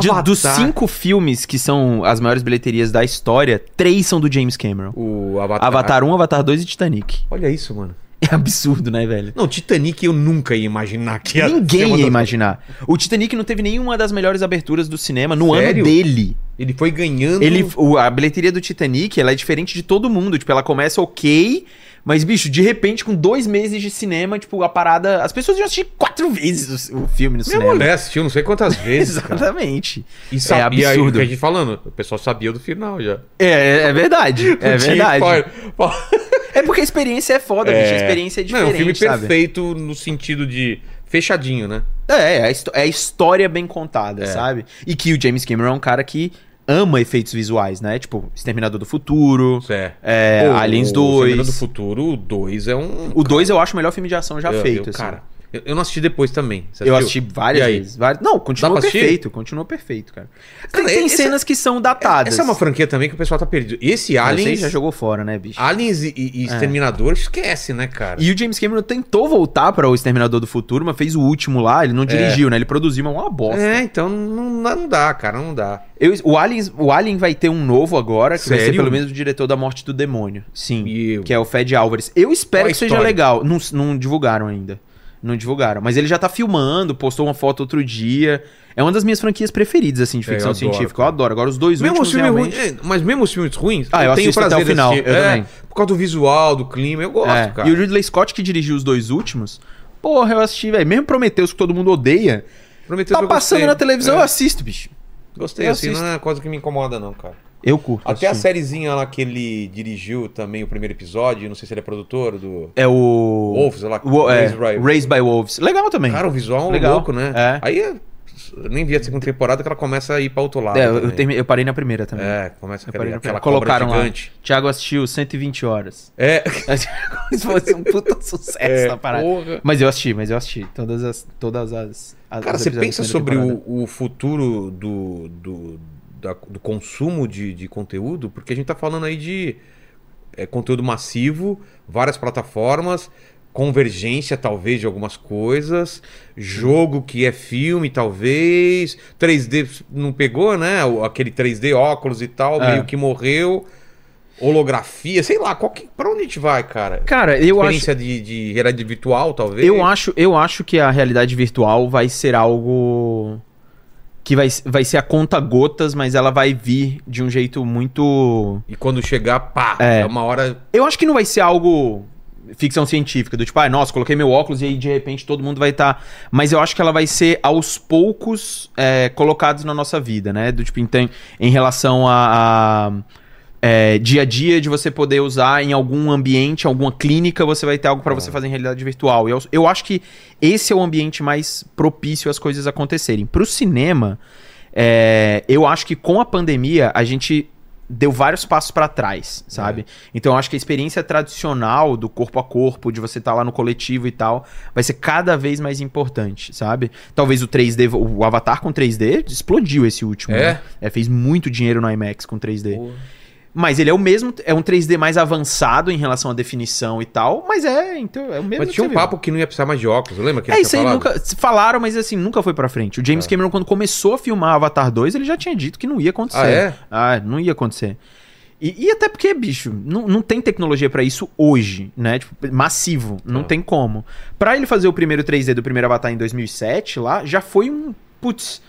De- dos cinco filmes que são as maiores bilheterias da história, três são do James Cameron. o Avatar. Avatar 1, Avatar 2 e Titanic. Olha isso, mano. É absurdo, né, velho? Não, Titanic eu nunca ia imaginar que ia Ninguém ia das- imaginar. O Titanic não teve nenhuma das melhores aberturas do cinema no Sério? ano dele. Ele foi ganhando. Ele, o- a bilheteria do Titanic, ela é diferente de todo mundo. Tipo, ela começa ok, mas, bicho, de repente, com dois meses de cinema, tipo, a parada... As pessoas iam assistir quatro vezes o, o filme no Minha cinema. mulher assistiu não sei quantas [laughs] vezes. Exatamente. E sabia é aí, absurdo. a gente falando, o pessoal sabia do final já. É, é verdade. [laughs] É Não verdade. spoiler. É porque a experiência é foda, bicho. A experiência é Não, diferente, é um filme sabe? perfeito no sentido de fechadinho, né? É, é a, é a história bem contada, É. sabe? E que o James Cameron é um cara que ama efeitos visuais, né? Tipo, Exterminador do Futuro, É. Pô, Aliens o 2. Exterminador do Futuro, o 2 é um... O 2 eu acho o melhor filme de ação já eu- feito, eu- assim. Cara, eu, não assisti depois também. Eu assisti várias vezes. várias- Não, continua perfeito. Continua perfeito, cara. Tem, Cara, tem essa- cenas que são datadas. Essa é uma franquia também que o pessoal tá perdido. Esse Ah, Você Aliens... já jogou fora, né, bicho? Aliens e, e Exterminador, esquece, né, cara? E o James Cameron tentou voltar para o Exterminador do Futuro, mas fez o último lá, ele não dirigiu, né? Ele produziu, mas é uma bosta. É, então não, não dá, cara, não dá. Eu- o, Aliens, o Alien vai ter um novo agora, que vai ser Sério? pelo menos o diretor da Morte do Demônio. Sim. Que é o Fed Álvares. Eu espero Qual que seja legal. Não, não divulgaram ainda. Não divulgaram. Mas ele já tá filmando, postou uma foto outro dia. É uma das minhas franquias preferidas, assim, de É, eu ficção adoro, científica. cara. Eu adoro. Agora, os dois Mesmo os últimos filmes realmente... ruins, é, mas mesmo os filmes ruins, Ah, eu tenho assisto até prazer o final, eu É, também. Por causa do visual, do clima, eu gosto, É, cara. E o Ridley Scott, que dirigiu os dois últimos, porra, eu assisti, velho. Mesmo Prometheus, que todo mundo odeia, Prometheus tá eu passando gostei. na televisão, É, eu assisto, bicho. Gostei, eu assim, assisto. não é coisa que me incomoda, não, cara. Eu curto. Até a assisti. sériezinha lá que ele dirigiu também, o primeiro episódio, não sei se ele é produtor do. É o... Wolves, sei lá, Wo- é, Raised by- Raised by Wolves. Legal também. Cara, o visual é um Legal. louco, né? É. Aí eu nem vi a segunda temporada que ela começa a ir pra outro lado. É, eu, termi- eu parei na primeira também. É, começa aquela, aquela Colocaram lá. gigante. Thiago assistiu 120 horas. [laughs] É. Como se fosse um puta [laughs] sucesso É, na parada. porra. Mas eu assisti, mas eu assisti. Todas as. Todas as, as Cara, os você pensa sobre o, o futuro do, do, da- do consumo de, de conteúdo? Porque a gente tá falando aí de é, conteúdo massivo, várias plataformas, convergência, talvez, de algumas coisas, jogo que é filme, talvez, 3D não pegou, né? Aquele 3D óculos e tal, É. meio que morreu. Holografia, sei lá, qual que, pra onde a gente vai, cara? Cara, eu acho. Experiência de, de realidade virtual, talvez? Eu acho, eu acho que a realidade virtual vai ser algo que vai, vai ser a conta gotas, mas ela vai vir de um jeito muito. E quando chegar, pá, É. é uma hora Eu acho que não vai ser algo ficção científica, do tipo, ah, nossa, coloquei meu óculos e aí de repente todo mundo vai estar. Mas eu acho que ela vai ser aos poucos é, colocados na nossa vida, né? Do tipo, então, em relação a. a é, dia a dia de você poder usar em algum ambiente, alguma clínica, você vai ter algo para você fazer em realidade virtual. Eu, eu acho que esse é o ambiente mais propício às coisas acontecerem. Pro cinema, é, eu acho que com a pandemia a gente deu vários passos para trás, sabe? Então eu acho que a experiência tradicional do corpo a corpo, de você estar lá no coletivo e tal, vai ser cada vez mais importante, sabe? Talvez o 3D, o Avatar com 3D explodiu esse último. É? né? É, fez muito dinheiro no IMAX com 3D. Mas ele é o mesmo, é um 3D mais avançado em relação à definição e tal, mas é, então, é o mesmo Mas tinha um viu. papo que não ia precisar mais de óculos, lembra que É, isso aí nunca. Falaram, mas assim, nunca foi pra frente. O James Tá. Cameron, quando começou a filmar Avatar 2, ele já tinha dito que não ia acontecer. Ah, é? Ah, não ia acontecer. E, e até porque, bicho, não, não tem tecnologia pra isso hoje, né? Tipo, massivo. Não Ah. tem como. Pra ele fazer o primeiro 3D do primeiro Avatar em 2007, lá, já foi um. Putz.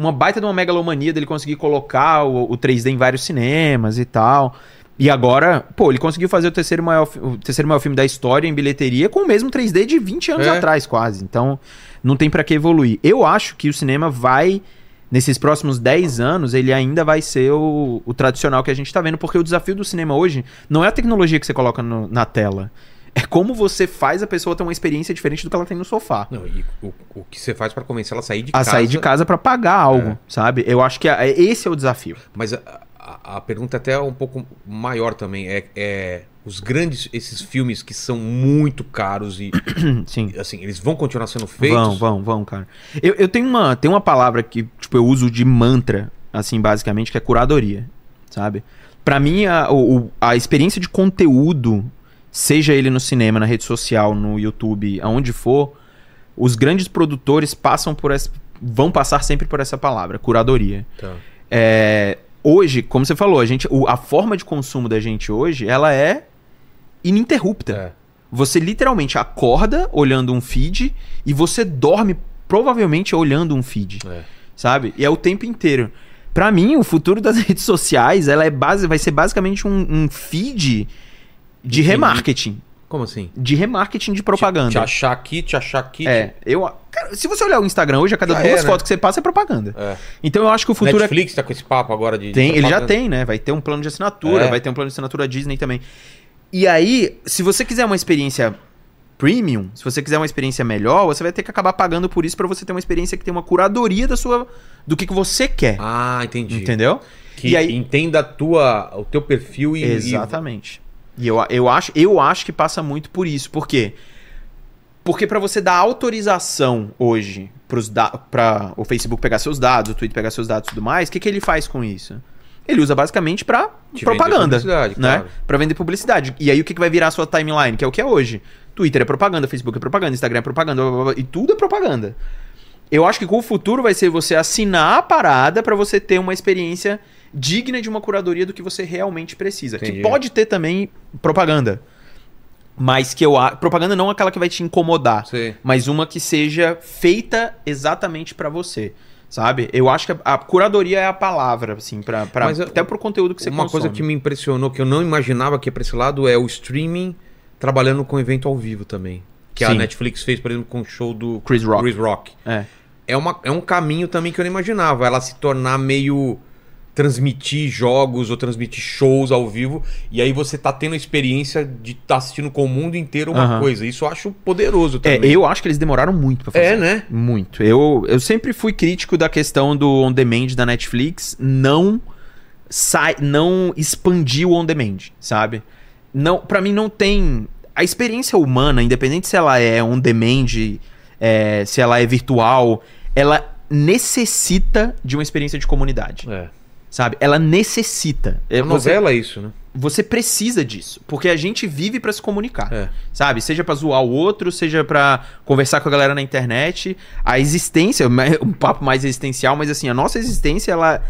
Uma baita de uma megalomania dele conseguir colocar o, o 3D em vários cinemas e tal. E agora, pô, ele conseguiu fazer o terceiro maior, o terceiro maior filme da história em bilheteria com o mesmo 3D de 20 anos É. atrás, quase. Então, não tem pra que evoluir. Eu acho que o cinema vai nesses próximos 10 anos, ele ainda vai ser o, o tradicional que a gente tá vendo, porque o desafio do cinema hoje não é a tecnologia que você coloca no- na tela. É como você faz a pessoa ter uma experiência diferente do que ela tem no sofá. Não, e o, o que você faz pra convencer ela a sair de A casa? sair de casa pra pagar algo, É. sabe? Eu acho que a- esse é o desafio. Mas a, a- a pergunta até é um pouco maior também. É, é os grandes, esses filmes que são muito caros e, [coughs] Sim. assim, eles vão continuar sendo feitos? Vão, vão, vão, cara. Eu, eu tenho, uma, tenho uma palavra que, tipo, eu uso de mantra, assim, basicamente, que é curadoria, sabe? Pra mim, a, a experiência de conteúdo, seja ele no cinema, na rede social, no YouTube, aonde for, os grandes produtores passam por essa. vão passar sempre por essa palavra, curadoria. Tá. É, hoje, como você falou, a, gente, a forma de consumo da gente hoje, ela é ininterrupta. É. Você literalmente acorda olhando um feed e você dorme provavelmente olhando um feed, É. sabe? E é o tempo inteiro. Pra mim, o futuro das [laughs] redes sociais, ela é base, vai ser basicamente um, um feed de remarketing, Como assim? de remarketing de propaganda. Te, te achar aqui, te achar aqui. É, eu, cara, se você olhar o Instagram hoje, a cada Já duas é, né? fotos que você passa é propaganda. É. Então eu acho que o futuro é Netflix tá com esse papo agora de. tem, de ele já tem, né? Vai ter um plano de assinatura, É. vai ter um plano de assinatura Disney também. E aí, se você quiser uma experiência premium, se você quiser uma experiência melhor, você vai ter que acabar pagando por isso pra você ter uma experiência que tem uma curadoria da sua do que, que você quer. Ah, entendi. entendeu? Que E aí- entenda a tua, o teu perfil e. Exatamente. E eu, eu, acho, eu acho que passa muito por isso. Por quê? Porque pra você dar autorização hoje para o Facebook pegar seus dados, o Twitter pegar seus dados e tudo mais, o que, que ele faz com isso? Ele usa basicamente pra Te propaganda, né? claro. Pra vender publicidade. E aí o que, que vai virar a sua timeline, que é o que é hoje? Twitter é propaganda, Facebook é propaganda, Instagram é propaganda, blá, blá, blá, e tudo é propaganda. Eu acho que com o futuro vai ser você assinar a parada pra você ter uma experiência digna de uma curadoria do que você realmente precisa. Entendi. Que pode ter também propaganda. Mas que eu a... propaganda não aquela que vai te incomodar, Sei. mas uma que seja feita exatamente pra você, sabe? Eu acho que a, a curadoria é a palavra assim para Mas eu- até pro conteúdo que você Uma consome. coisa que me impressionou, que eu não imaginava que ia pra esse lado, é o streaming trabalhando com evento ao vivo também. Que a Sim. Netflix fez, por exemplo, com o show do Chris Rock. Chris Rock. É. É, uma, é um caminho também que eu não imaginava. Ela se tornar meio. Transmitir jogos ou transmitir shows ao vivo. E aí você tá tendo a experiência de estar assistindo com o mundo inteiro uma Aham. coisa. Isso eu acho poderoso É, também. eu acho que eles demoraram muito pra fazer. É, né? Muito. Eu, eu sempre fui crítico da questão do on demand da Netflix não sai, não expandir o on demand, sabe? Não, para mim não tem a experiência humana, independente se ela é on demand, é, se ela é virtual, ela necessita de uma experiência de comunidade, É. sabe? Ela necessita. É, você- novela é isso, né? você precisa disso, porque a gente vive pra se comunicar. É. Sabe? Seja pra zoar o outro, seja pra conversar com a galera na internet. A existência, [laughs] um papo mais existencial, mas assim, a nossa existência, ela.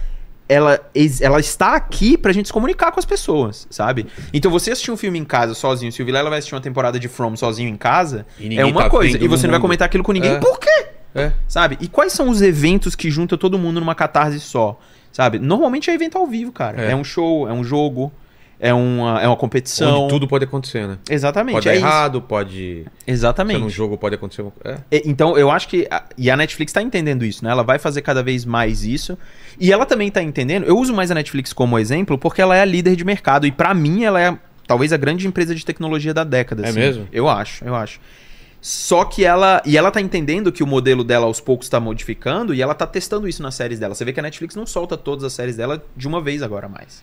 Ela, ela está aqui pra gente se comunicar com as pessoas, sabe? Então você assistir um filme em casa sozinho, se o Vilela vai assistir uma temporada de From sozinho em casa, é uma tá coisa. E você não vai comentar aquilo com ninguém. É. Por quê? É. Sabe? E quais são os eventos que juntam todo mundo numa catarse só? Sabe? Normalmente é evento ao vivo, cara. É. É, um show, é um jogo, é uma, é uma competição. Onde tudo pode acontecer, né? Exatamente. Pode é dar isso. errado, pode. Exatamente. Num jogo pode acontecer. É. Então, eu acho que. a- e a Netflix tá entendendo isso, né? Ela vai fazer cada vez mais isso. E ela também tá entendendo. Eu uso mais a Netflix como exemplo porque ela é a líder de mercado. E pra mim, ela é talvez a grande empresa de tecnologia da década. É assim. mesmo? Eu acho, eu acho. Só que ela. E ela tá entendendo que o modelo dela aos poucos tá modificando e ela tá testando isso nas séries dela. Você vê que a Netflix não solta todas as séries dela de uma vez agora mais.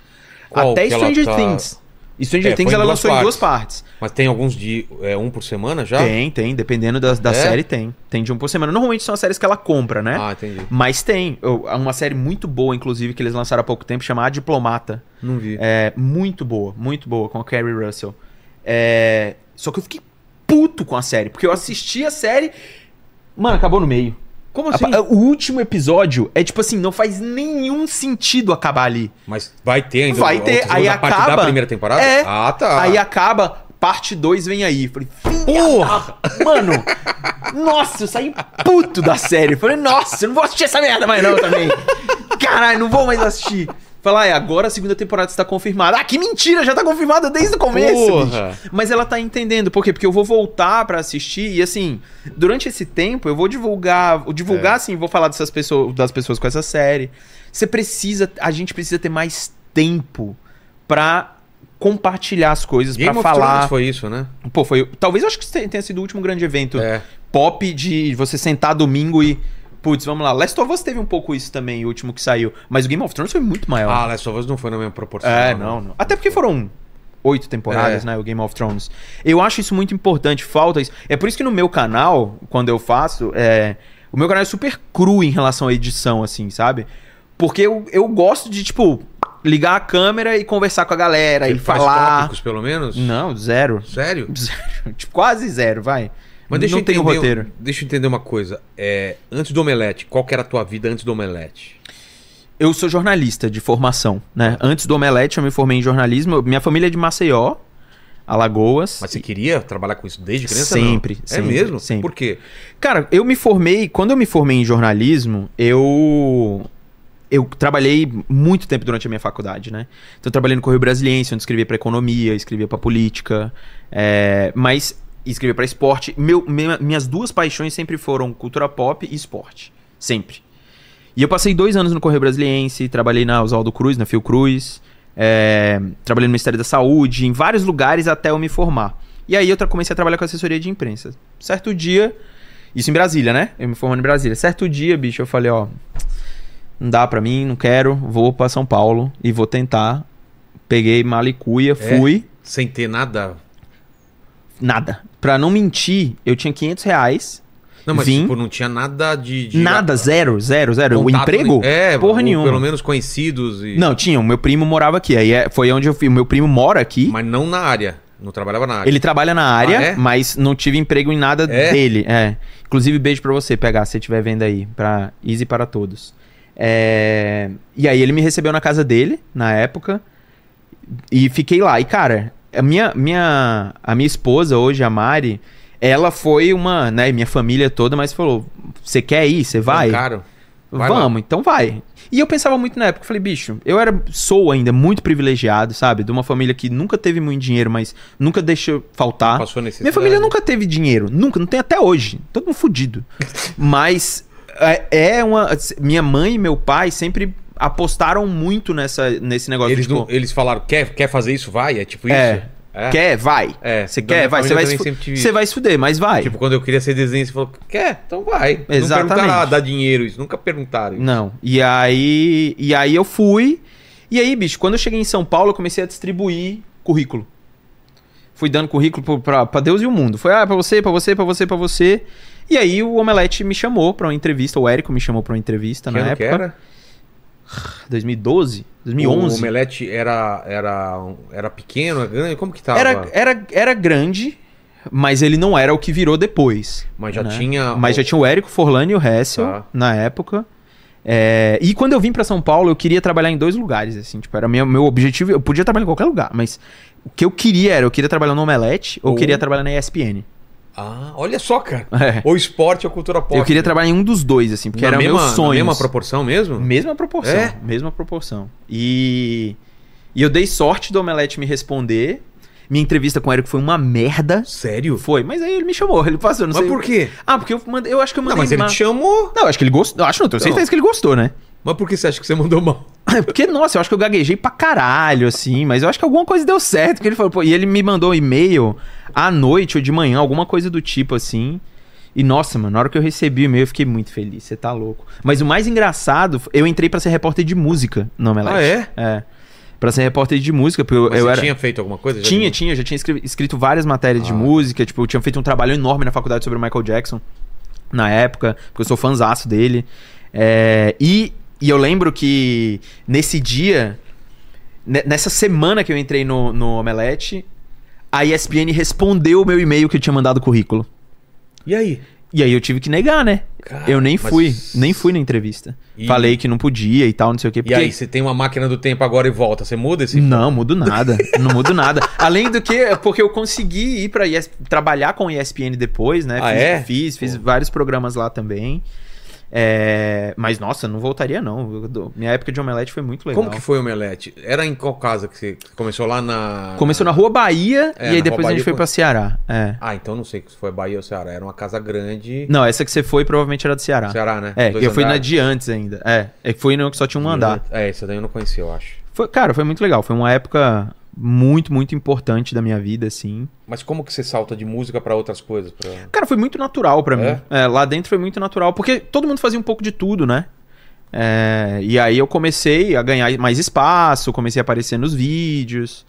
Qual Até Stranger tá- Things. E Stranger É, Things em ela lançou em partes. duas partes. Mas tem alguns de. É, um por semana já? Tem, tem. Dependendo da, da É? série, tem. Tem de um por semana. Normalmente são as séries que ela compra, né? Ah, entendi. Mas tem. Eu- Uma série muito boa, inclusive, que eles lançaram há pouco tempo, chamada Diplomata. Não vi. É muito boa, muito boa, com a Carrie Russell. É, Só que eu fiquei puto com a série, porque eu assisti a série. Mano, acabou no meio. Como assim? a- O último episódio é tipo assim, não faz nenhum sentido acabar ali. Mas vai ter ainda. Vai ter, aí segunda parte acaba- da primeira temporada? É. Ah, tá. Aí acaba, parte 2 vem aí. Falei, Porra! Mano, nossa, eu saí puto da série. Falei, nossa, eu não vou assistir essa merda mais não também. [laughs] Caralho, não vou mais assistir. Falar, é, agora a segunda temporada está confirmada. Ah, que mentira, já tá confirmada desde o começo. Mas ela tá entendendo. Por quê? Porque eu vou voltar pra assistir e assim, durante esse tempo eu vou divulgar, divulgar É. assim, vou falar dessas pessoas, das pessoas com essa série. Você precisa, a gente precisa ter mais tempo pra compartilhar as coisas, of falar. Foi isso, né? Pô, foi. Talvez eu acho que tenha sido o último grande evento É. pop de você sentar domingo e. Putz, vamos lá. Last of Us teve um pouco isso também, o último que saiu. Mas o Game of Thrones foi muito maior. Ah, Last of Us não foi na mesma proporção. é, né? não, não. Até porque foram oito temporadas, É. né? O Game of Thrones. Eu acho isso muito importante, falta isso. É por isso que no meu canal, quando eu faço, é... o meu canal é super cru em relação à edição, assim, sabe? Porque eu, eu gosto de, tipo, ligar a câmera e conversar com a galera e falar. tópicos, pelo menos? Não, zero. Sério? [laughs] Zero. Tipo, quase zero, vai. Mas deixa não eu tem entender, um roteiro. Deixa eu entender uma coisa. É, antes do Omelete, qual que era a tua vida antes do Omelete? Eu sou jornalista de formação, né? Antes do Omelete, eu me formei em jornalismo. Minha família é de Maceió, Alagoas. Mas você queria trabalhar com isso desde criança? não? Sempre, É sempre, mesmo? sempre. Por quê? Cara, eu me formei. Quando eu me formei em jornalismo, eu. Eu trabalhei muito tempo durante a minha faculdade, né? Então, eu trabalhei no Correio Brasiliense, onde escrevia pra economia, escrevia pra política, é, mas escrevia pra esporte. Meu, minha- minhas duas paixões sempre foram cultura pop e esporte. Sempre. E eu passei dois anos no Correio Brasiliense, trabalhei na Oswaldo Cruz, na Fiocruz, é, trabalhei no Ministério da Saúde, em vários lugares até eu me formar. E aí eu comecei a trabalhar com assessoria de imprensa. Certo dia, isso em Brasília, né? Eu me formando em Brasília. Certo dia, bicho, eu falei, ó, não dá pra mim, não quero, vou pra São Paulo e vou tentar. Peguei malicuia, fui, Sem ter nada. Nada. Pra não mentir, eu tinha 500 reais, Não, mas Vim. tipo, não tinha nada de. de nada, zero, zero, zero. O emprego? É, porra nenhuma. Pelo menos conhecidos. E... Não, tinha. O meu primo morava aqui. Aí é- foi onde eu fui. O meu primo mora aqui. Mas não na área. Não trabalhava na área. Ele trabalha na área, Ah, é? mas não tive emprego em nada É? dele. É. Inclusive, beijo pra você pegar, se você estiver vendo aí. Pra Easy para todos. É, E aí ele me recebeu na casa dele, na época. E fiquei lá. E, cara, a minha, minha, a minha esposa hoje, a Mari, ela foi uma, né, minha família toda, mas falou: Você quer ir? Você vai? Caro. Vai lá. Vamos, então vai. E eu pensava muito na época, falei, bicho, eu era, sou ainda muito privilegiado, sabe? De uma família que nunca teve muito dinheiro, mas nunca deixou faltar. Passou necessidade. Minha família nunca teve dinheiro, nunca, não tem até hoje. Todo mundo fudido. [laughs] mas é, é uma. Minha mãe e meu pai sempre apostaram muito nessa, nesse negócio. Eles, tipo, não- eles falaram, quer, quer fazer isso? Vai? É tipo isso? É. É. Quer? Vai. É, Você quer? Vai. Você vai, se você vai se fuder, mas vai. Tipo, quando eu queria ser desenho, você falou, quer? Então vai. Não Exatamente. perguntaram, ah, dá dinheiro isso. Nunca perguntaram isso. Não. E aí, e aí eu fui. E aí, bicho, quando eu cheguei em São Paulo, eu comecei a distribuir currículo. Fui dando currículo pra Deus e o mundo. Foi, ah, pra você, pra você, pra você, pra você. E aí o Omelete me chamou pra uma entrevista, o Érico me chamou pra uma entrevista Que na ano que época. era? 2012? O 2011. omelete era, era, era pequeno, era grande? Como que tava? Era, era, era grande, mas ele não era o que virou depois. Mas já né? tinha... Mas já tinha o Érico Forlani e o Hessel Tá. na época. É, e quando eu vim pra São Paulo, eu queria trabalhar em dois lugares, assim, tipo, era meu, meu objetivo, eu podia trabalhar em qualquer lugar, mas o que eu queria era, eu queria trabalhar no Omelete ou eu Ou- queria trabalhar na ESPN. Ah, olha só, cara. [laughs] É. Ou esporte ou cultura pop. Eu queria trabalhar em um dos dois, assim, porque na era mesma, meu sonho. Mesma proporção mesmo? Mesma proporção. É? Mesma proporção. E, e eu dei sorte do Omelete me responder. Minha entrevista com o Érico foi uma merda. Sério? Foi, mas aí ele me chamou, ele passou, não Mas sei. por quê? Ah, porque eu mandei, eu acho que eu Não, mandei mas ele uma- te chamou. Não, eu acho que ele gostou. Acho não, tenho Não. certeza que ele gostou, né? Mas por que você acha que você mandou mal? [laughs] É Porque, nossa, eu acho que eu gaguejei pra caralho, assim, mas eu acho que alguma coisa deu certo. Que ele falou, pô, e ele me mandou um e-mail à noite ou de manhã, alguma coisa do tipo assim. E, nossa, mano, na hora que eu recebi o e-mail, eu fiquei muito feliz. Você tá louco. Mas o mais engraçado, eu entrei pra ser repórter de música no Omelete. Ah, é? É. Pra ser repórter de música, porque eu, eu você era. tinha feito alguma coisa? Tinha, viu? tinha, já tinha escrito várias matérias de Ah. música, tipo, eu tinha feito um trabalho enorme na faculdade sobre o Michael Jackson na época, porque eu sou fãzaço dele. É, e, e eu lembro que nesse dia, ne- nessa semana que eu entrei no, no Omelete, a ESPN respondeu o meu e-mail que eu tinha mandado o currículo. E aí? E aí eu tive que negar, né? Cara, eu nem mas- fui, nem fui na entrevista. E- Falei que não podia e tal, não sei o quê. E aí, você tem uma máquina do tempo agora e volta, você muda esse... Não, mudo nada. [laughs] não mudo nada. Além do que, porque eu consegui ir pra ES trabalhar com ESPN depois, né? Ah, fiz, é? Fiz, fiz Pô. vários programas lá também. É, Mas, nossa, não voltaria, não. Minha época de Omelete foi muito legal. Como que foi o Omelete? Era em qual casa que você começou lá na... Começou na Rua Bahia É, e aí depois Rua a gente Bahia foi pra Ceará. É. Ah, então não sei se foi Bahia ou Ceará. Era uma casa grande... Não, essa que você foi provavelmente era do Ceará. Ceará, né? É, Dois eu fui na andares. de antes ainda. É, é foi no que só tinha um andar. É, essa daí eu não conhecia, eu acho. Foi, cara, foi muito legal. Foi uma época muito, muito importante da minha vida, assim. Mas como que você salta de música pra outras coisas? Pra... Cara, foi muito natural pra É? mim. É, lá dentro foi muito natural, porque todo mundo fazia um pouco de tudo, né? É, e aí eu comecei a ganhar mais espaço, comecei a aparecer nos vídeos.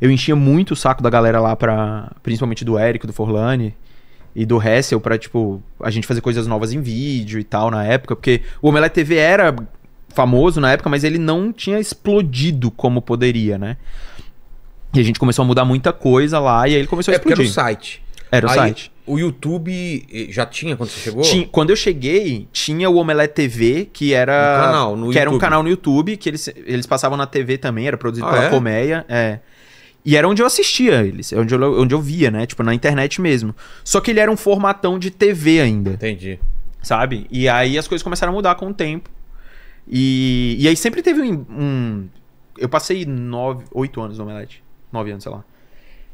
Eu enchia muito o saco da galera lá pra. Principalmente do Érico, do Forlani e do Hessel pra, tipo, a gente fazer coisas novas em vídeo e tal na época, porque o Omelete TV era famoso na época, mas ele não tinha explodido como poderia, né? E a gente começou a mudar muita coisa lá e aí ele começou a É porque era o explodir. site. Era o Aí, site. O YouTube eh, já tinha quando você chegou? Tinha- quando eu cheguei, tinha o Omelete TV, que era. Um canal no que era um YouTube. canal no YouTube, que eles, eles passavam na TV também, era produzido Ah, pela é? Colmeia. É. E era onde eu assistia eles, é onde eu, onde eu via, né? Tipo, na internet mesmo. Só que ele era um formatão de TV ainda, Entendi. sabe? E aí as coisas começaram a mudar com o tempo. E, e aí sempre teve um, um- Eu passei nove, oito anos no Omelete. Nove anos, sei lá.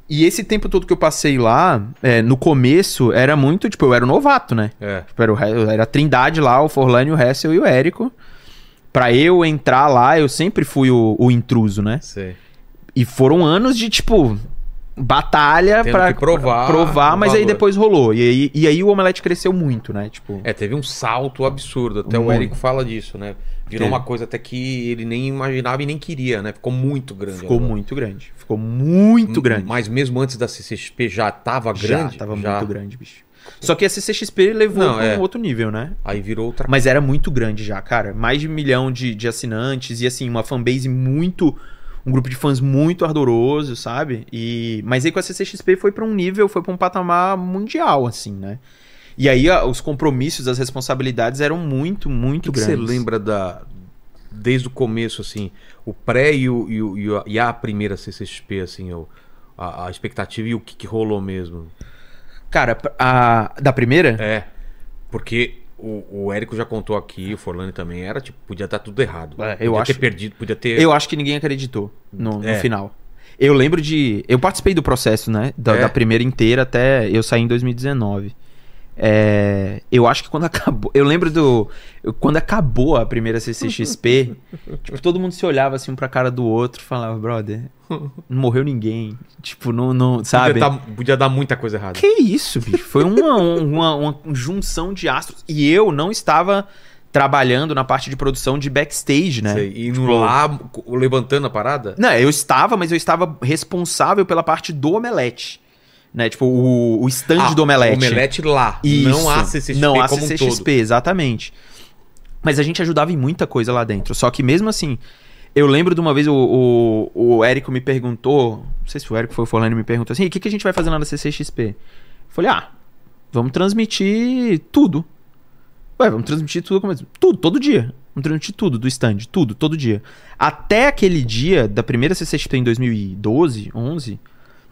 E esse tempo todo que eu passei lá, é, no começo, era muito, tipo, eu era um novato, né? É. Tipo, era, o era a trindade lá, o Forlani, o Hessel e o Érico. Pra eu entrar lá, eu sempre fui o, o intruso, né? Sei. E foram anos de, tipo, batalha Tendo pra provar provar mas aí valor. depois rolou. E aí, e aí o Omelete cresceu muito, né? Tipo, É, teve um salto absurdo. Até o. Érico fala disso, né? Virou Teve. uma coisa até que ele nem imaginava e nem queria, né? Ficou muito grande. ficou agora. muito grande. Ficou muito grande. Mas mesmo antes da CCXP já tava grande? Já, tava Já. muito grande, bicho. Só que a CCXP levou Não, é. um outro nível, né? Aí virou outra Mas era muito grande já, cara. Mais de um milhão de, de assinantes e, assim, uma fanbase muito. Um grupo de fãs muito ardoroso, sabe? E, mas aí com a CCXP foi pra um nível, foi pra um patamar mundial, assim, né? E aí a- os compromissos, as responsabilidades eram muito, O muito que, que você grandes. lembra da. Desde o começo, assim, o pré e, o, e, o- e a- primeira CCXP, assim, o, a, a expectativa e o que, que rolou mesmo? Cara, a, da primeira? É. Porque o, o Érico já contou aqui, o Forlani também, era tipo, podia dar tudo errado. É, podia eu ter acho- perdido, podia ter. Eu acho que ninguém acreditou no, no É. final. Eu lembro de. Eu participei do processo, né? Da, É. da primeira inteira até eu sair em 2019. É, eu acho que quando acabou. Eu lembro do. quando acabou a primeira CCXP, [laughs] tipo, todo mundo se olhava assim um pra cara do outro e falava, brother, não morreu ninguém. Tipo, não. não sabe? Podia, tá- podia dar muita coisa errada. Que isso, bicho? Foi uma, uma, uma junção de astros. E eu não estava trabalhando na parte de produção de backstage, né? Sei, E Tipo, lá, levantando a parada? Não, eu estava, mas eu estava responsável pela parte do omelete. Né? Tipo, o, o stand Ah, do omelete. Omelete lá. Isso. Não a CCXP Não a um CCXP, todo. exatamente. Mas a gente ajudava em muita coisa lá dentro. Só que mesmo assim, eu lembro de uma vez o, o, o Érico me perguntou, não sei se o Érico foi o Forlani, me perguntou assim, o que, que a gente vai fazer lá na CCXP? Eu falei, ah, vamos transmitir tudo. Ué, vamos transmitir tudo como Tudo, todo dia. Vamos transmitir tudo do stand, tudo, todo dia. Até aquele dia da primeira CCXP em 2012, 11,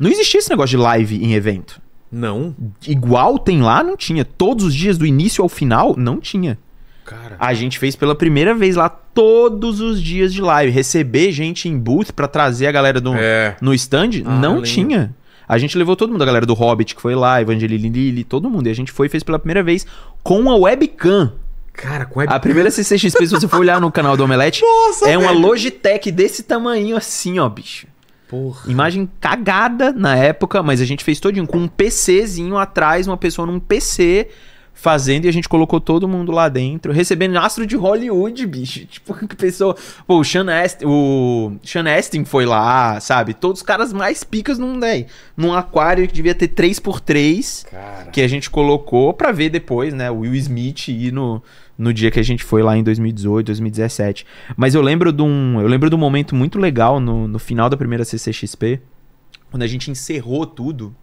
não existia esse negócio de live em evento. Não. Igual tem lá, não tinha. Todos os dias, do início ao final, não tinha. Cara. A gente fez pela primeira vez lá todos os dias de live. Receber gente em booth pra trazer a galera do, É. no stand, Ah, não tinha. A gente levou todo mundo, a galera do Hobbit que foi lá, Evangeline Lilly, todo mundo. E a gente foi e fez pela primeira vez com a webcam. Cara, com web... A primeira CCXP, se você for olhar no canal do Omelete, [laughs] Nossa, é uma velho. Logitech desse tamanho assim, ó, bicho. Porra. Imagem cagada na época, mas a gente fez todinho com um PCzinho atrás, uma pessoa num PC fazendo e a gente colocou todo mundo lá dentro, recebendo astro de Hollywood, bicho. [laughs] Tipo, que pessoa. Pô, o Sean Astin, o Sean Astin foi lá, sabe? Todos os caras mais picas num, né, num aquário que devia ter 3x3 Cara. que a gente colocou pra ver depois, né? O Will Smith ir no, no dia que a gente foi lá em 2018, 2017. Mas eu lembro de um, eu lembro de um momento muito legal no, no final da primeira CCXP, quando a gente encerrou tudo.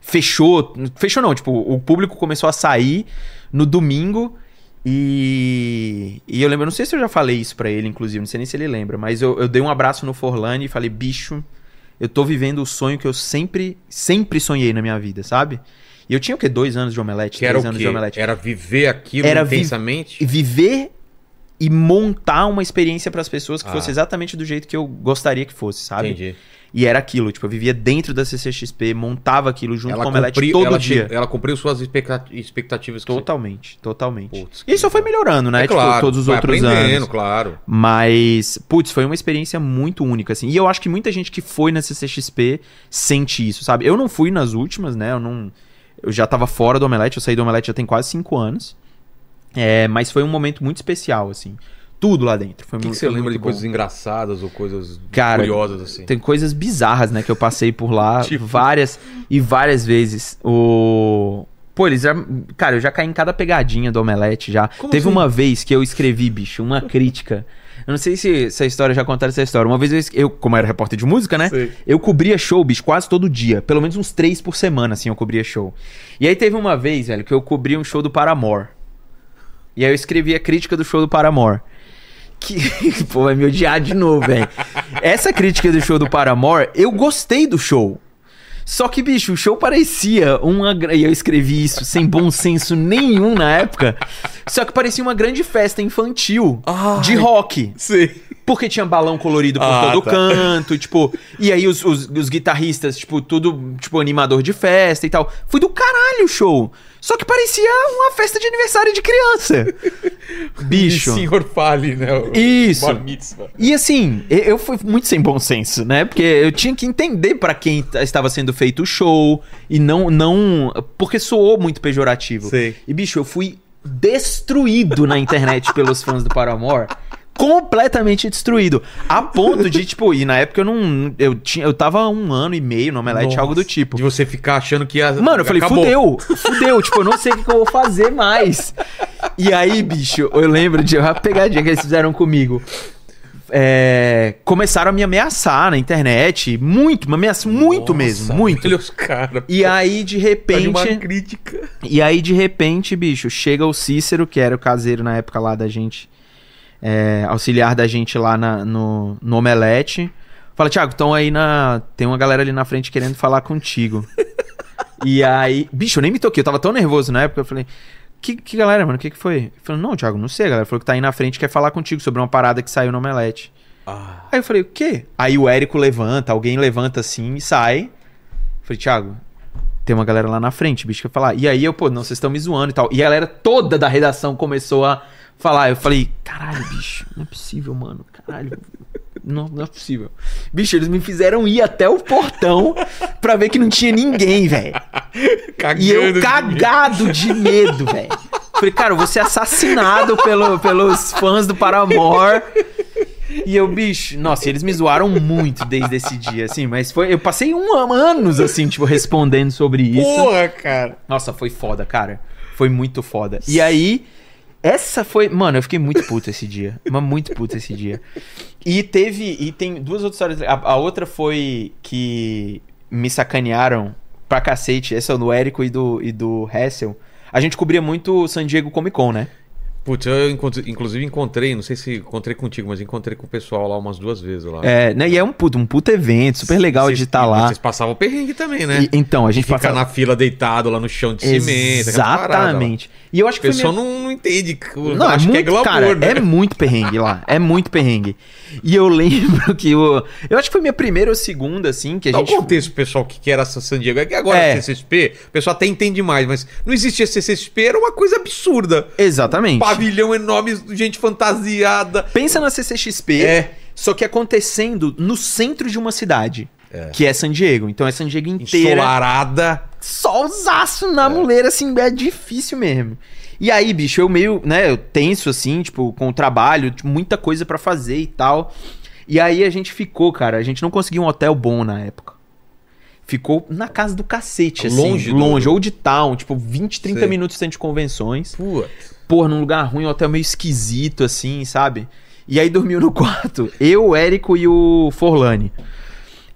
fechou. Fechou não, tipo, o público começou a sair no domingo. E, e eu lembro, não sei se eu já falei isso pra ele, inclusive, não sei nem se ele lembra, mas eu, eu dei um abraço no Forlane e falei, bicho, eu tô vivendo o sonho que eu sempre, sempre sonhei na minha vida, sabe? E eu tinha o quê? Dois anos de omelete, Que era três anos de omelete. Era viver aquilo Era vi- intensamente? E viver e montar uma experiência pras pessoas que Ah. fosse exatamente do jeito que eu gostaria que fosse, sabe? Entendi. E era aquilo, tipo, eu vivia dentro da CCXP, montava aquilo junto com o Omelete cumpri- todo ela dia. che- Ela cumpriu suas expecta- expectativas. que você- Totalmente, totalmente. Putz, e só foi melhorando, né? É claro, tipo, todos os outros anos. claro. Mas, putz, foi uma experiência muito única, assim. E eu acho que muita gente que foi na CCXP sente isso, sabe? Eu não fui nas últimas, né? Eu não. Eu já tava fora do Omelete, eu saí do Omelete já tem quase cinco anos. É, mas foi um momento muito especial, assim. Tudo lá dentro. Foi O que, que você lembra de bom. coisas engraçadas ou coisas Cara, curiosas assim? Tem coisas bizarras, né, que eu passei por lá [laughs] Tipo? várias e várias vezes. O. Pô, eles já. Cara, eu já caí em cada pegadinha do Omelete já. Como Teve assim? uma vez que eu escrevi, bicho, uma crítica. Eu não sei se essa história já contaram essa história. Uma vez eu, eu, como era repórter de música, né? Sei. Eu cobria show, bicho, quase todo dia. Pelo menos uns três por semana, assim, eu cobria show. E aí teve uma vez, velho, que eu cobri um show do Paramore. E aí eu escrevi a crítica do show do Paramore. Que, [laughs] pô, vai me odiar de novo, velho. Essa crítica do show do Paramore, eu gostei do show. Só que, bicho, o show parecia uma. E eu escrevi isso sem bom senso nenhum na época. Só que parecia uma grande festa infantil de rock. Sim. Porque tinha balão colorido por Ah, todo tá. canto, tipo. E aí os, os, os guitarristas, tipo, tudo, tipo, animador de festa e tal. Foi do caralho o show. Só que parecia uma festa de aniversário de criança. [laughs] Bicho. E senhor fale, né? o Isso. E assim, eu fui muito sem bom senso, né? Porque eu tinha que entender pra quem estava sendo feito o show e não não porque soou muito pejorativo. Sei. E bicho, eu fui destruído na internet [laughs] pelos fãs do Paramore. Completamente destruído. A ponto de, tipo, e na época eu não. Eu, tinha, eu tava um ano e meio no Omelete, Nossa. algo do tipo. De você ficar achando que ia. Mano, eu falei, acabou. fudeu, fudeu, tipo, eu não sei o que, que eu vou fazer mais. E aí, bicho, eu lembro de uma pegadinha que eles fizeram comigo. É, começaram a me ameaçar na internet, muito, me ameaça, muito Nossa, mesmo, muito. Olha os caras. E aí, de Tá de uma repente, crítica. e aí, de repente, bicho, chega o Cícero, que era o caseiro na época lá da gente, é, auxiliar da gente lá na- no, no Omelete. Fala, Thiago, estão aí na. Tem uma galera ali na frente querendo falar contigo. [laughs] e aí. Bicho, eu nem me toquei, eu tava tão nervoso na época, eu falei. Que, que galera, mano? O que, que foi? Ele falou, não, Thiago, não sei, a galera falou que tá aí na frente quer falar contigo sobre uma parada que saiu no Omelete. Ah, Aí eu falei, o quê? Aí o Érico levanta, alguém levanta assim e sai. Eu falei, Thiago, tem uma galera lá na frente, bicho, quer falar. E aí eu, pô, não, vocês estão me zoando e tal. E a galera toda da redação começou a falar. Eu falei, caralho, bicho, não é possível, mano. Caralho. Não, não é possível. Bicho, eles me fizeram ir até o portão pra ver que não tinha ninguém, velho. E eu cagado de medo, velho. Falei, cara, eu vou ser assassinado pelo, pelos fãs do Paramore. E eu, bicho, nossa, eles me zoaram muito desde esse dia, assim, mas foi. Eu passei um ano, anos, assim, tipo, respondendo sobre isso. Porra, cara. Nossa, foi foda, cara. Foi muito foda. E aí, essa foi. Mano, eu fiquei muito puto esse dia. Mas muito puto esse dia. E teve. E tem duas outras histórias. A, a outra foi que me sacanearam pra cacete. Essa é do Érico e do, e do Hessel. A gente cobria muito o San Diego Comic Con, né? Putz, eu encontr- inclusive encontrei, não sei se encontrei contigo, mas encontrei com o pessoal lá umas duas vezes lá. É, né? E é um puto, um puto evento, super legal Vocês- de estar lá. Vocês passavam perrengue também, né? E- então, a gente Ficar passava- na fila deitado lá no chão de cimento. Exatamente. E eu acho O que foi pessoal não, não entende. Não, é acho muito, que é glamour, cara, né? é muito perrengue lá. É muito perrengue. E eu [laughs] lembro que o. Eu acho que foi minha primeira ou segunda, assim, que a um gente. contexto pessoal que que era essa San Diego. É que agora É. a CCXP, o pessoal até entende mais, mas não existia CCXP, era uma coisa absurda. Exatamente. Pavilhão enorme, gente fantasiada. Pensa na CCXP, É. só que acontecendo no centro de uma cidade. É. Que é San Diego. Então é San Diego inteira. Ensolarada. solzaço na muleira, assim, é difícil mesmo. E aí, bicho, eu meio, né, eu tenso, assim, tipo, com o trabalho, tipo, muita coisa pra fazer e tal. E aí a gente ficou, cara, a gente não conseguiu um hotel bom na época. Ficou na casa do cacete, assim. Longe do- Longe, ou de town, tipo, 20, 30 Sei. minutos de convenções. Putz. Porra, num lugar ruim, um hotel meio esquisito, assim, sabe? E aí dormiu no [laughs] quarto, eu, o Érico e o Forlani.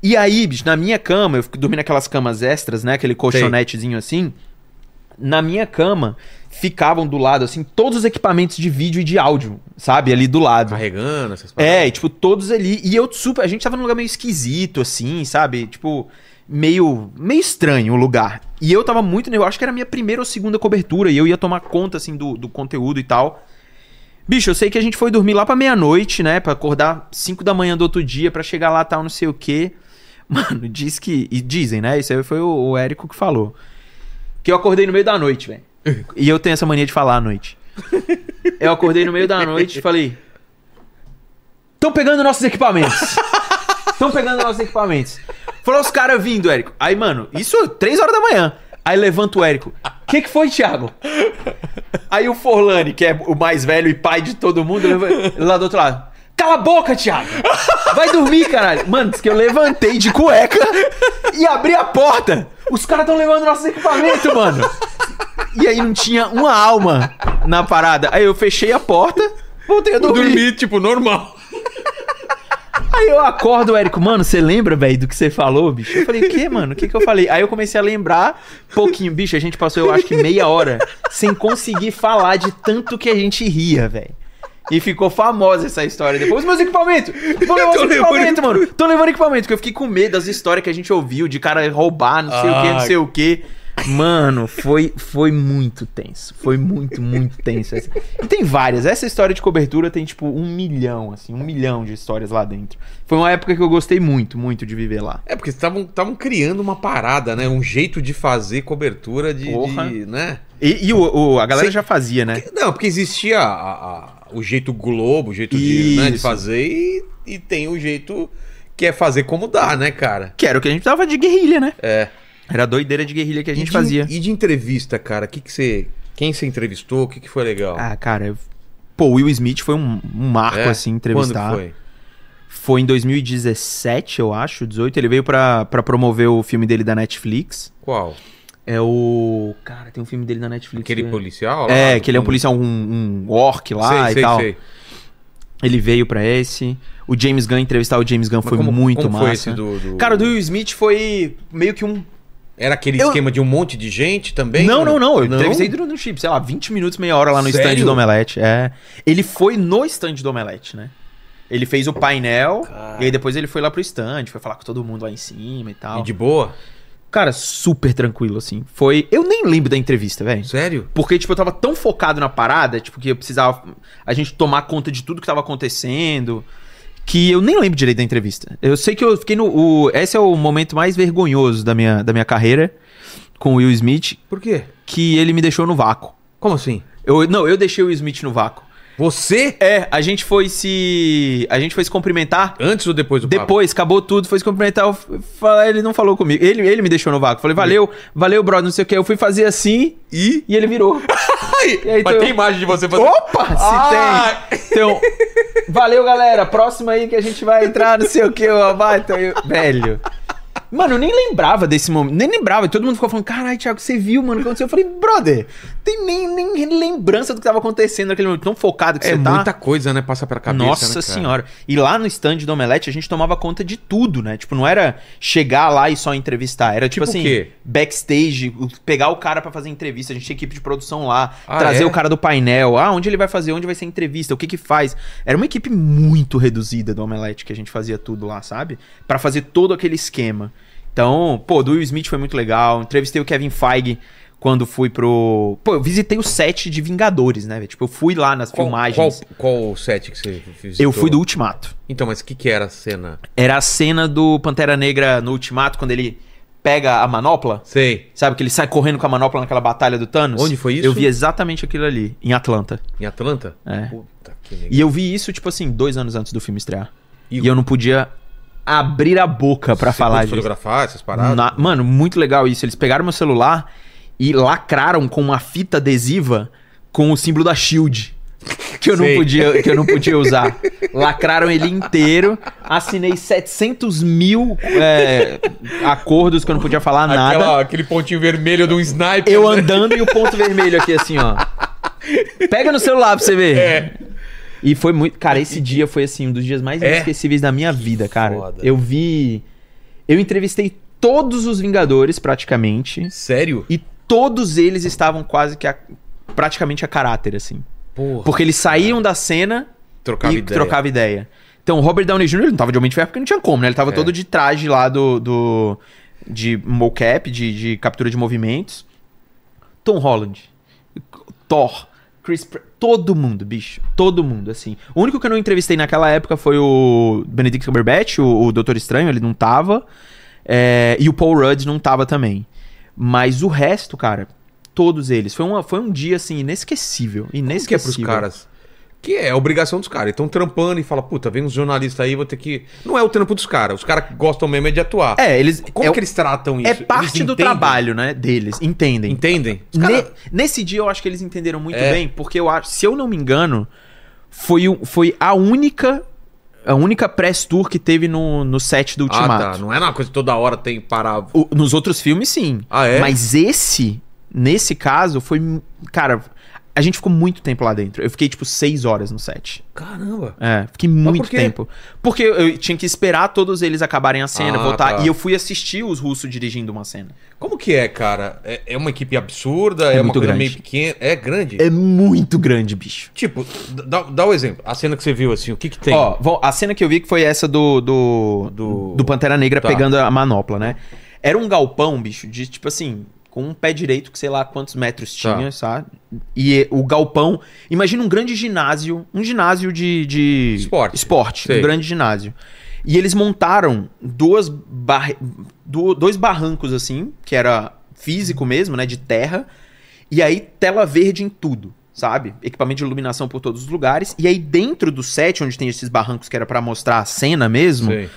E aí, bicho, na minha cama, eu fico dormindo naquelas camas extras, né? Aquele colchonetezinho assim. Na minha cama ficavam do lado, assim, todos os equipamentos de vídeo e de áudio, sabe? Ali do lado. Carregando essas É, e, tipo, todos ali. E eu super. A gente tava num lugar meio esquisito, assim, sabe? Tipo, meio. meio estranho o lugar. E eu tava muito nervoso. Acho que era a minha primeira ou segunda cobertura. E eu ia tomar conta, assim, do, do conteúdo e tal. Bicho, eu sei que a gente foi dormir lá pra meia-noite, né? Pra acordar 5 da manhã do outro dia, pra chegar lá tal, não sei o quê. [laughs] Mano, diz que. E dizem, né? Isso aí foi o, o Érico que falou. Que eu acordei no meio da noite, velho. E eu tenho essa mania de falar à noite. [laughs] Eu acordei no meio da noite e falei. Estão pegando nossos equipamentos. Estão pegando nossos equipamentos. Falou os caras vindo, Érico. Aí, mano, isso 3 horas da manhã. Aí levanta o Érico. O que, que foi, Thiago? Aí o Forlani, que é o mais velho e pai de todo mundo, lá do outro lado. Cala a boca, Thiago! Vai dormir, caralho! Mano, diz que eu levantei de cueca e abri a porta. Os caras estão levando nossos equipamentos, mano. E aí não tinha uma alma na parada. Aí eu fechei a porta, voltei a dormir. Dormir, tipo, normal. Aí eu acordo, o Érico, mano, você lembra, velho, do que você falou, bicho? Eu falei, o que, mano? O que que eu falei? Aí eu comecei a lembrar pouquinho. Bicho, a gente passou, eu acho que meia hora sem conseguir falar de tanto que a gente ria, velho. E ficou famosa essa história depois. Os meus equipamentos! Tô levando equipamentos, [laughs] mano! Tô levando equipamento, porque eu fiquei com medo das histórias que a gente ouviu de cara roubar, não sei o que, não Ah. sei o que. Mano, foi, foi muito tenso. Foi muito, muito tenso. essa. E tem várias. Essa história de cobertura tem, tipo, um milhão, assim, um milhão de histórias lá dentro. Foi uma época que eu gostei muito, muito de viver lá. É, porque estavam criando uma parada, né? Um jeito de fazer cobertura de. De- né? E, e o, o- a galera já fazia, né? Não, porque existia a- a- o jeito Globo, o jeito de, né, de fazer, e, e tem o jeito que é fazer como dá, né, cara? Que era o que a gente tava de guerrilha, né? É. Era a doideira de guerrilha que a gente de- fazia. E de entrevista, cara, que que você. Quem você entrevistou? O que, que foi legal? Ah, cara. eu- Pô, o Will Smith foi um, um marco, É? assim, entrevistar. Quando foi? Foi em 2017, eu acho, 18. Ele veio pra, pra promover o filme dele da Netflix. Qual? É o. Cara, tem um filme dele na Netflix. Aquele que- policial? lá, É, que ele é um policial, um, um orc lá Sei, e sei, tal. sei. Ele veio pra esse. O James Gunn, entrevistar o James Gunn Mas foi como- muito como massa. foi esse do, do- Cara, do Will Smith foi meio que um Era aquele Eu- esquema de um monte de gente também? Não, não, não. Eu Não? entrevistei durante um chip, sei lá, 20 minutos, meia hora lá no Sério? stand do Omelete. É. Ele foi no stand do Omelete, né? Ele fez o painel Cara. e aí depois ele foi lá pro stand, foi falar com todo mundo lá em cima e tal. E de boa? Cara, super tranquilo, assim. Foi. Eu nem lembro da entrevista, velho. Sério? Porque, tipo, eu tava tão focado na parada, tipo, que eu precisava a gente tomar conta de tudo que tava acontecendo, que eu nem lembro direito da entrevista. Eu sei que eu fiquei no. o- esse é o momento mais vergonhoso da minha, da minha carreira com o Will Smith, Por quê? que ele me deixou no vácuo. Como assim? Eu, não, eu deixei o Will Smith no vácuo. Você? É, a gente foi se. A gente foi se cumprimentar. Antes ou depois do papo? Depois, acabou tudo, foi se cumprimentar. eu f- fa- Ele não falou comigo. Ele, ele me deixou no vácuo. Falei, valeu, valeu, brother, não sei o que. Eu fui fazer assim E? e ele virou. Ai, E aí, mas tu- tem imagem de você fazendo... Opa! Se Ah! tem! Então, valeu, galera. Próximo aí que a gente vai entrar, não sei o que. Então, eu- velho. Mano, eu nem lembrava desse momento. Nem lembrava. E todo mundo ficou falando: caralho, Thiago, você viu, mano, o que aconteceu? Eu falei, brother, tem nem, nem lembrança do que tava acontecendo naquele momento. Tão focado que É você tá. muita coisa, né? Passa pela cabeça, Nossa né, senhora. E lá no stand do Omelete a gente tomava conta de tudo, né? Tipo, não era chegar lá e só entrevistar. Era tipo, Tipo assim, backstage, pegar o cara pra fazer entrevista. A gente tinha equipe de produção lá, Ah, trazer é? o cara do painel. Ah, onde ele vai fazer, onde vai ser a entrevista, o que que faz. Era uma equipe muito reduzida do Omelete que a gente fazia tudo lá, sabe? Pra fazer todo aquele esquema. Então, pô, do Will Smith foi muito legal. Entrevistei o Kevin Feige quando fui pro. Pô, eu visitei o set de Vingadores, né? Tipo, eu fui lá nas Qual, filmagens. qual, qual set que você visitou? Eu fui do Ultimato. Então, mas o que que era a cena? Era a cena do Pantera Negra no Ultimato, quando ele pega a manopla. Sei. Sabe que ele sai correndo com a manopla naquela batalha do Thanos? Onde foi isso? Eu vi exatamente aquilo ali, em Atlanta. Em Atlanta? É. Puta que legal. E eu vi isso, tipo assim, dois anos antes do filme estrear. E- E, eu não podia abrir a boca pra Você falar disso. fotografar essas paradas? Na- Mano, muito legal isso. Eles pegaram meu celular e lacraram com uma fita adesiva com o símbolo da Shield. Que eu, não podia, que eu não podia [laughs] usar. Lacraram ele inteiro. Assinei 700 mil é, acordos que eu não podia falar nada. Aquela- aquele pontinho vermelho de um sniper. Eu né? andando e o ponto vermelho aqui, assim, ó. [laughs] Pega no celular pra você ver. É. E foi muito. Cara, esse dia foi, assim, um dos dias mais É? inesquecíveis da minha vida, cara. Foda. Eu vi. Eu entrevistei todos os Vingadores, praticamente. Sério? E todos eles estavam quase que a- praticamente a caráter, assim. Porra. Porque eles saíam da cena Trocava e ideia. trocava ideia. Então, o Robert Downey Jr. não tava de Homem de Ferro porque não tinha como, né? Ele tava É. todo de traje lá do... do de mocap, de, de captura de movimentos. Tom Holland. Thor. Chris... Pratt, todo mundo, bicho. Todo mundo, assim. O único que eu não entrevistei naquela época foi o Benedict Cumberbatch, o, o Doutor Estranho, ele não tava. É, e o Paul Rudd não tava também. Mas o resto, cara, todos eles. Foi, uma, foi um dia, assim, inesquecível. Como que é Inesquecível. pros caras? Que é a obrigação dos caras. Então trampando e fala, puta, vem uns jornalistas aí, vou ter que. Não é o trampo dos caras. Os caras gostam mesmo é de atuar. É, eles. Como é, que eles tratam isso? é parte do trabalho, né? Deles. Entendem. Entendem? Os Ne- nesse dia eu acho que eles entenderam muito É. bem, porque eu acho, se eu não me engano, foi, o- foi a única. A única press tour que teve no, no set do Ah, Ultimato. tá. Não é uma coisa que toda hora tem que parar. O- nos outros filmes, sim. Ah, é? Mas esse, nesse caso, foi. Cara, a gente ficou muito tempo lá dentro. Eu fiquei, tipo, seis horas no set. Caramba. É, fiquei muito por tempo. Porque eu tinha que esperar todos eles acabarem a cena, Ah, voltar. tá. E eu fui assistir os russos dirigindo uma cena. Como que é, cara? É, é uma equipe absurda? É, É uma coisa grande. meio pequena? É grande? É muito grande, bicho. Tipo, dá, dá o exemplo. A cena que você viu, assim, o que que tem? Ó, a cena que eu vi que foi essa do. Do, Do- do Pantera Negra Tá. pegando a manopla, né? Era um galpão, bicho, de tipo assim. Com um pé direito, que sei lá quantos metros Tá. tinha, sabe? E eh, o galpão. Imagina um grande ginásio. Um ginásio de. de Esporte. Esporte. Sei. Um grande ginásio. E eles montaram duas du- dois barrancos, assim, que era físico mesmo, né? De terra. E aí, tela verde em tudo, sabe? Equipamento de iluminação por todos os lugares. E aí, dentro do set, onde tem esses barrancos que era pra mostrar a cena mesmo, Sei.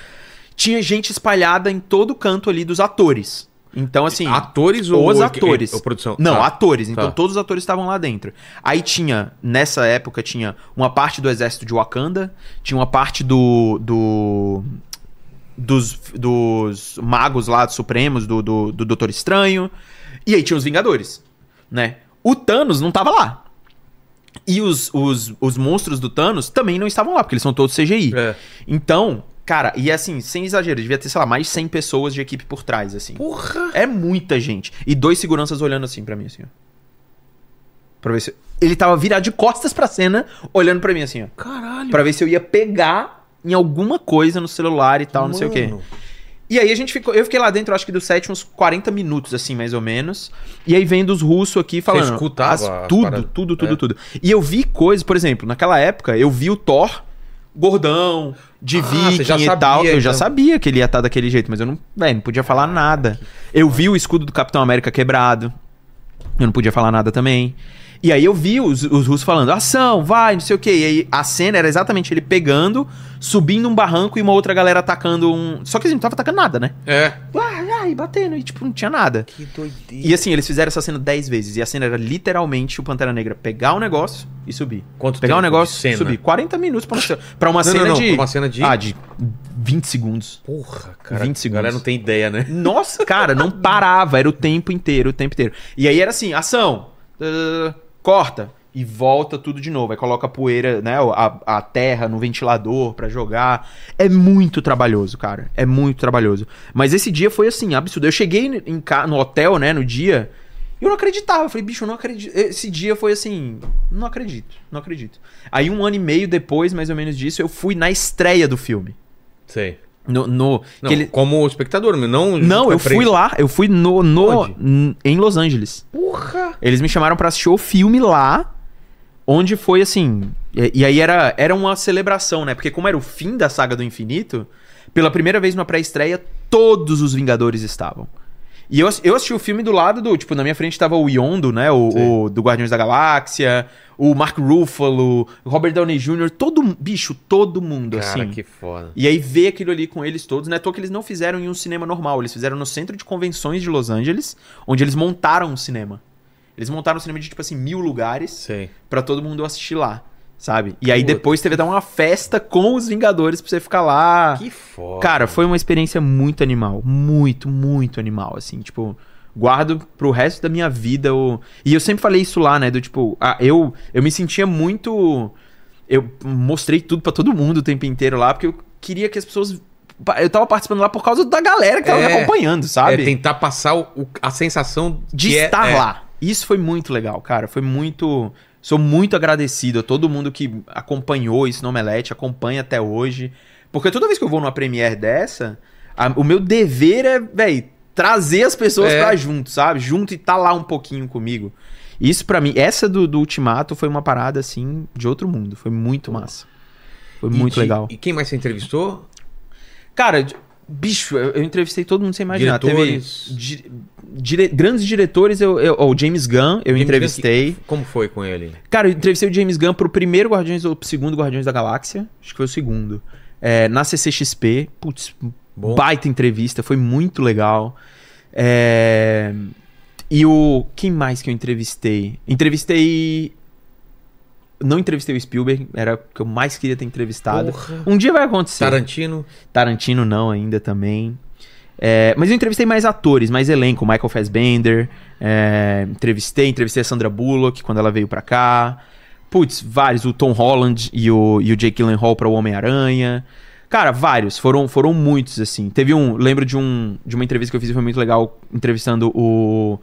tinha gente espalhada em todo canto ali dos atores. Então, assim. Atores ou os atores. ou produção? Não, Tá. atores. Então Tá. todos os atores estavam lá dentro. Aí tinha, nessa época, tinha uma parte do exército de Wakanda, tinha uma parte do. do dos, dos magos lá, dos supremos, do, do, do Doutor Estranho. E aí tinha os Vingadores, né? O Thanos não tava lá. E os, os, os monstros do Thanos também não estavam lá, porque eles são todos CGI. É. Então, cara, e assim, sem exagero, devia ter, sei lá, mais de 100 pessoas de equipe por trás, assim. Porra! É muita gente. E dois seguranças olhando assim pra mim, assim, ó. Pra ver se. Ele tava virado de costas pra cena, olhando pra mim, assim, ó. Caralho. Pra ver se eu ia pegar em alguma coisa no celular e tal, não sei o quê. Mano. E aí a gente ficou. Eu fiquei lá dentro, acho que do set, uns 40 minutos, assim, mais ou menos. E aí vem dos russos aqui falando. escutava as- tudo, tudo, tudo, É. tudo. E eu vi coisas, por exemplo, naquela época, eu vi o Thor gordão, de Ah, viking e tal. Eu já então. sabia que ele ia estar daquele jeito, mas eu não, véio, não podia falar nada. Eu vi o escudo do Capitão América quebrado. Eu não podia falar nada também. E aí eu vi os, os russos falando, ação, vai, não sei o quê. E aí a cena era exatamente ele pegando, subindo um barranco e uma outra galera atacando um. Só que eles não tava atacando nada, né? É. Ai, ai, batendo, e tipo, não tinha nada. Que doideira. E assim, eles fizeram essa cena 10 vezes. E a cena era literalmente o Pantera Negra pegar um negócio e subir. Quanto pegar um tempo negócio e subir. 40 minutos pra, uma- pra uma Não, cena não, não, de. pra uma cena de- Ah, de 20 segundos. Porra, cara. 20 A segundos. galera não tem ideia, né? Nossa, cara, não [laughs] parava, era o tempo inteiro, o tempo inteiro. E aí era assim, ação, uh, corta e volta tudo de novo. Aí coloca a poeira, né, a, a terra no ventilador pra jogar. É muito trabalhoso, cara. É muito trabalhoso. Mas esse dia foi assim, absurdo. Eu cheguei em, no hotel, né, no dia, e eu não acreditava. Eu falei, bicho, eu não acredito. Esse dia foi assim, não acredito, não acredito. Aí um ano e meio depois, mais ou menos disso, eu fui na estreia do filme. Sei. No, no Não, ele- como espectador, não. não, eu fui lá, eu fui no, no n- em Los Angeles. Porra! Eles me chamaram pra assistir o filme lá, onde foi assim, e, e aí era, era uma celebração, né? Porque como era o fim da saga do infinito, pela primeira vez numa pré-estreia, todos os Vingadores estavam. E eu, eu assisti o filme do lado do, tipo, na minha frente tava o Yondo, né? O, o do Guardiões da Galáxia, o Mark Ruffalo, o Robert Downey Jr., todo, bicho, todo mundo, Cara, assim. que foda. E aí ver aquilo ali com eles todos, não é à toa que eles não fizeram em um cinema normal, eles fizeram no centro de convenções de Los Angeles, onde eles montaram um cinema. Eles montaram um cinema de tipo assim, mil lugares pra todo mundo assistir lá, sabe? E aí depois teve até uma festa com os Vingadores pra você ficar lá. Que foda. Cara, foi uma experiência muito animal, muito, muito animal, assim, tipo, guardo pro resto da minha vida o... E eu sempre falei isso lá, né, do tipo, ah, eu, eu me sentia muito... Eu mostrei tudo pra todo mundo o tempo inteiro lá, porque eu queria que as pessoas Eu tava participando lá por causa da galera que tava É. me acompanhando, sabe? É tentar passar o- a sensação de é- estar é, lá. Isso foi muito legal, cara. Foi muito. Sou muito agradecido a todo mundo que acompanhou isso no Omelete, acompanha até hoje. Porque toda vez que eu vou numa premiere dessa, a- o meu dever é, velho, trazer as pessoas É. pra junto, sabe? Junto e tá lá um pouquinho comigo. Isso pra mim, essa do, do Ultimato foi uma parada assim de outro mundo. Foi muito massa. Foi E muito de- legal. E quem mais você entrevistou? Cara, bicho, eu, eu entrevistei todo mundo sem imaginar. Diretores. Teve di- dire- grandes diretores, eu, eu, o James Gunn, eu James entrevistei. Gunn, que- Como foi com ele? Cara, eu entrevistei o James Gunn pro primeiro Guardiões ou pro segundo Guardiões da Galáxia. Acho que foi o segundo. É, na CCXP. Putz, Bom. baita entrevista, foi muito legal. É, E o. Quem mais que eu entrevistei? Entrevistei. Não entrevistei o Spielberg, era o que eu mais queria ter entrevistado. Porra. Um dia vai acontecer. Tarantino. Tarantino não ainda também. É, mas eu entrevistei mais atores, mais elenco. Michael Fassbender. é, entrevistei, entrevistei a Sandra Bullock quando ela veio pra cá. Putz, vários. O Tom Holland e o, e o Jake Gyllenhaal pra o Homem-Aranha. Cara, vários. Foram, foram muitos, assim. Teve um... Lembro de, um, de uma entrevista que eu fiz, foi muito legal, entrevistando o,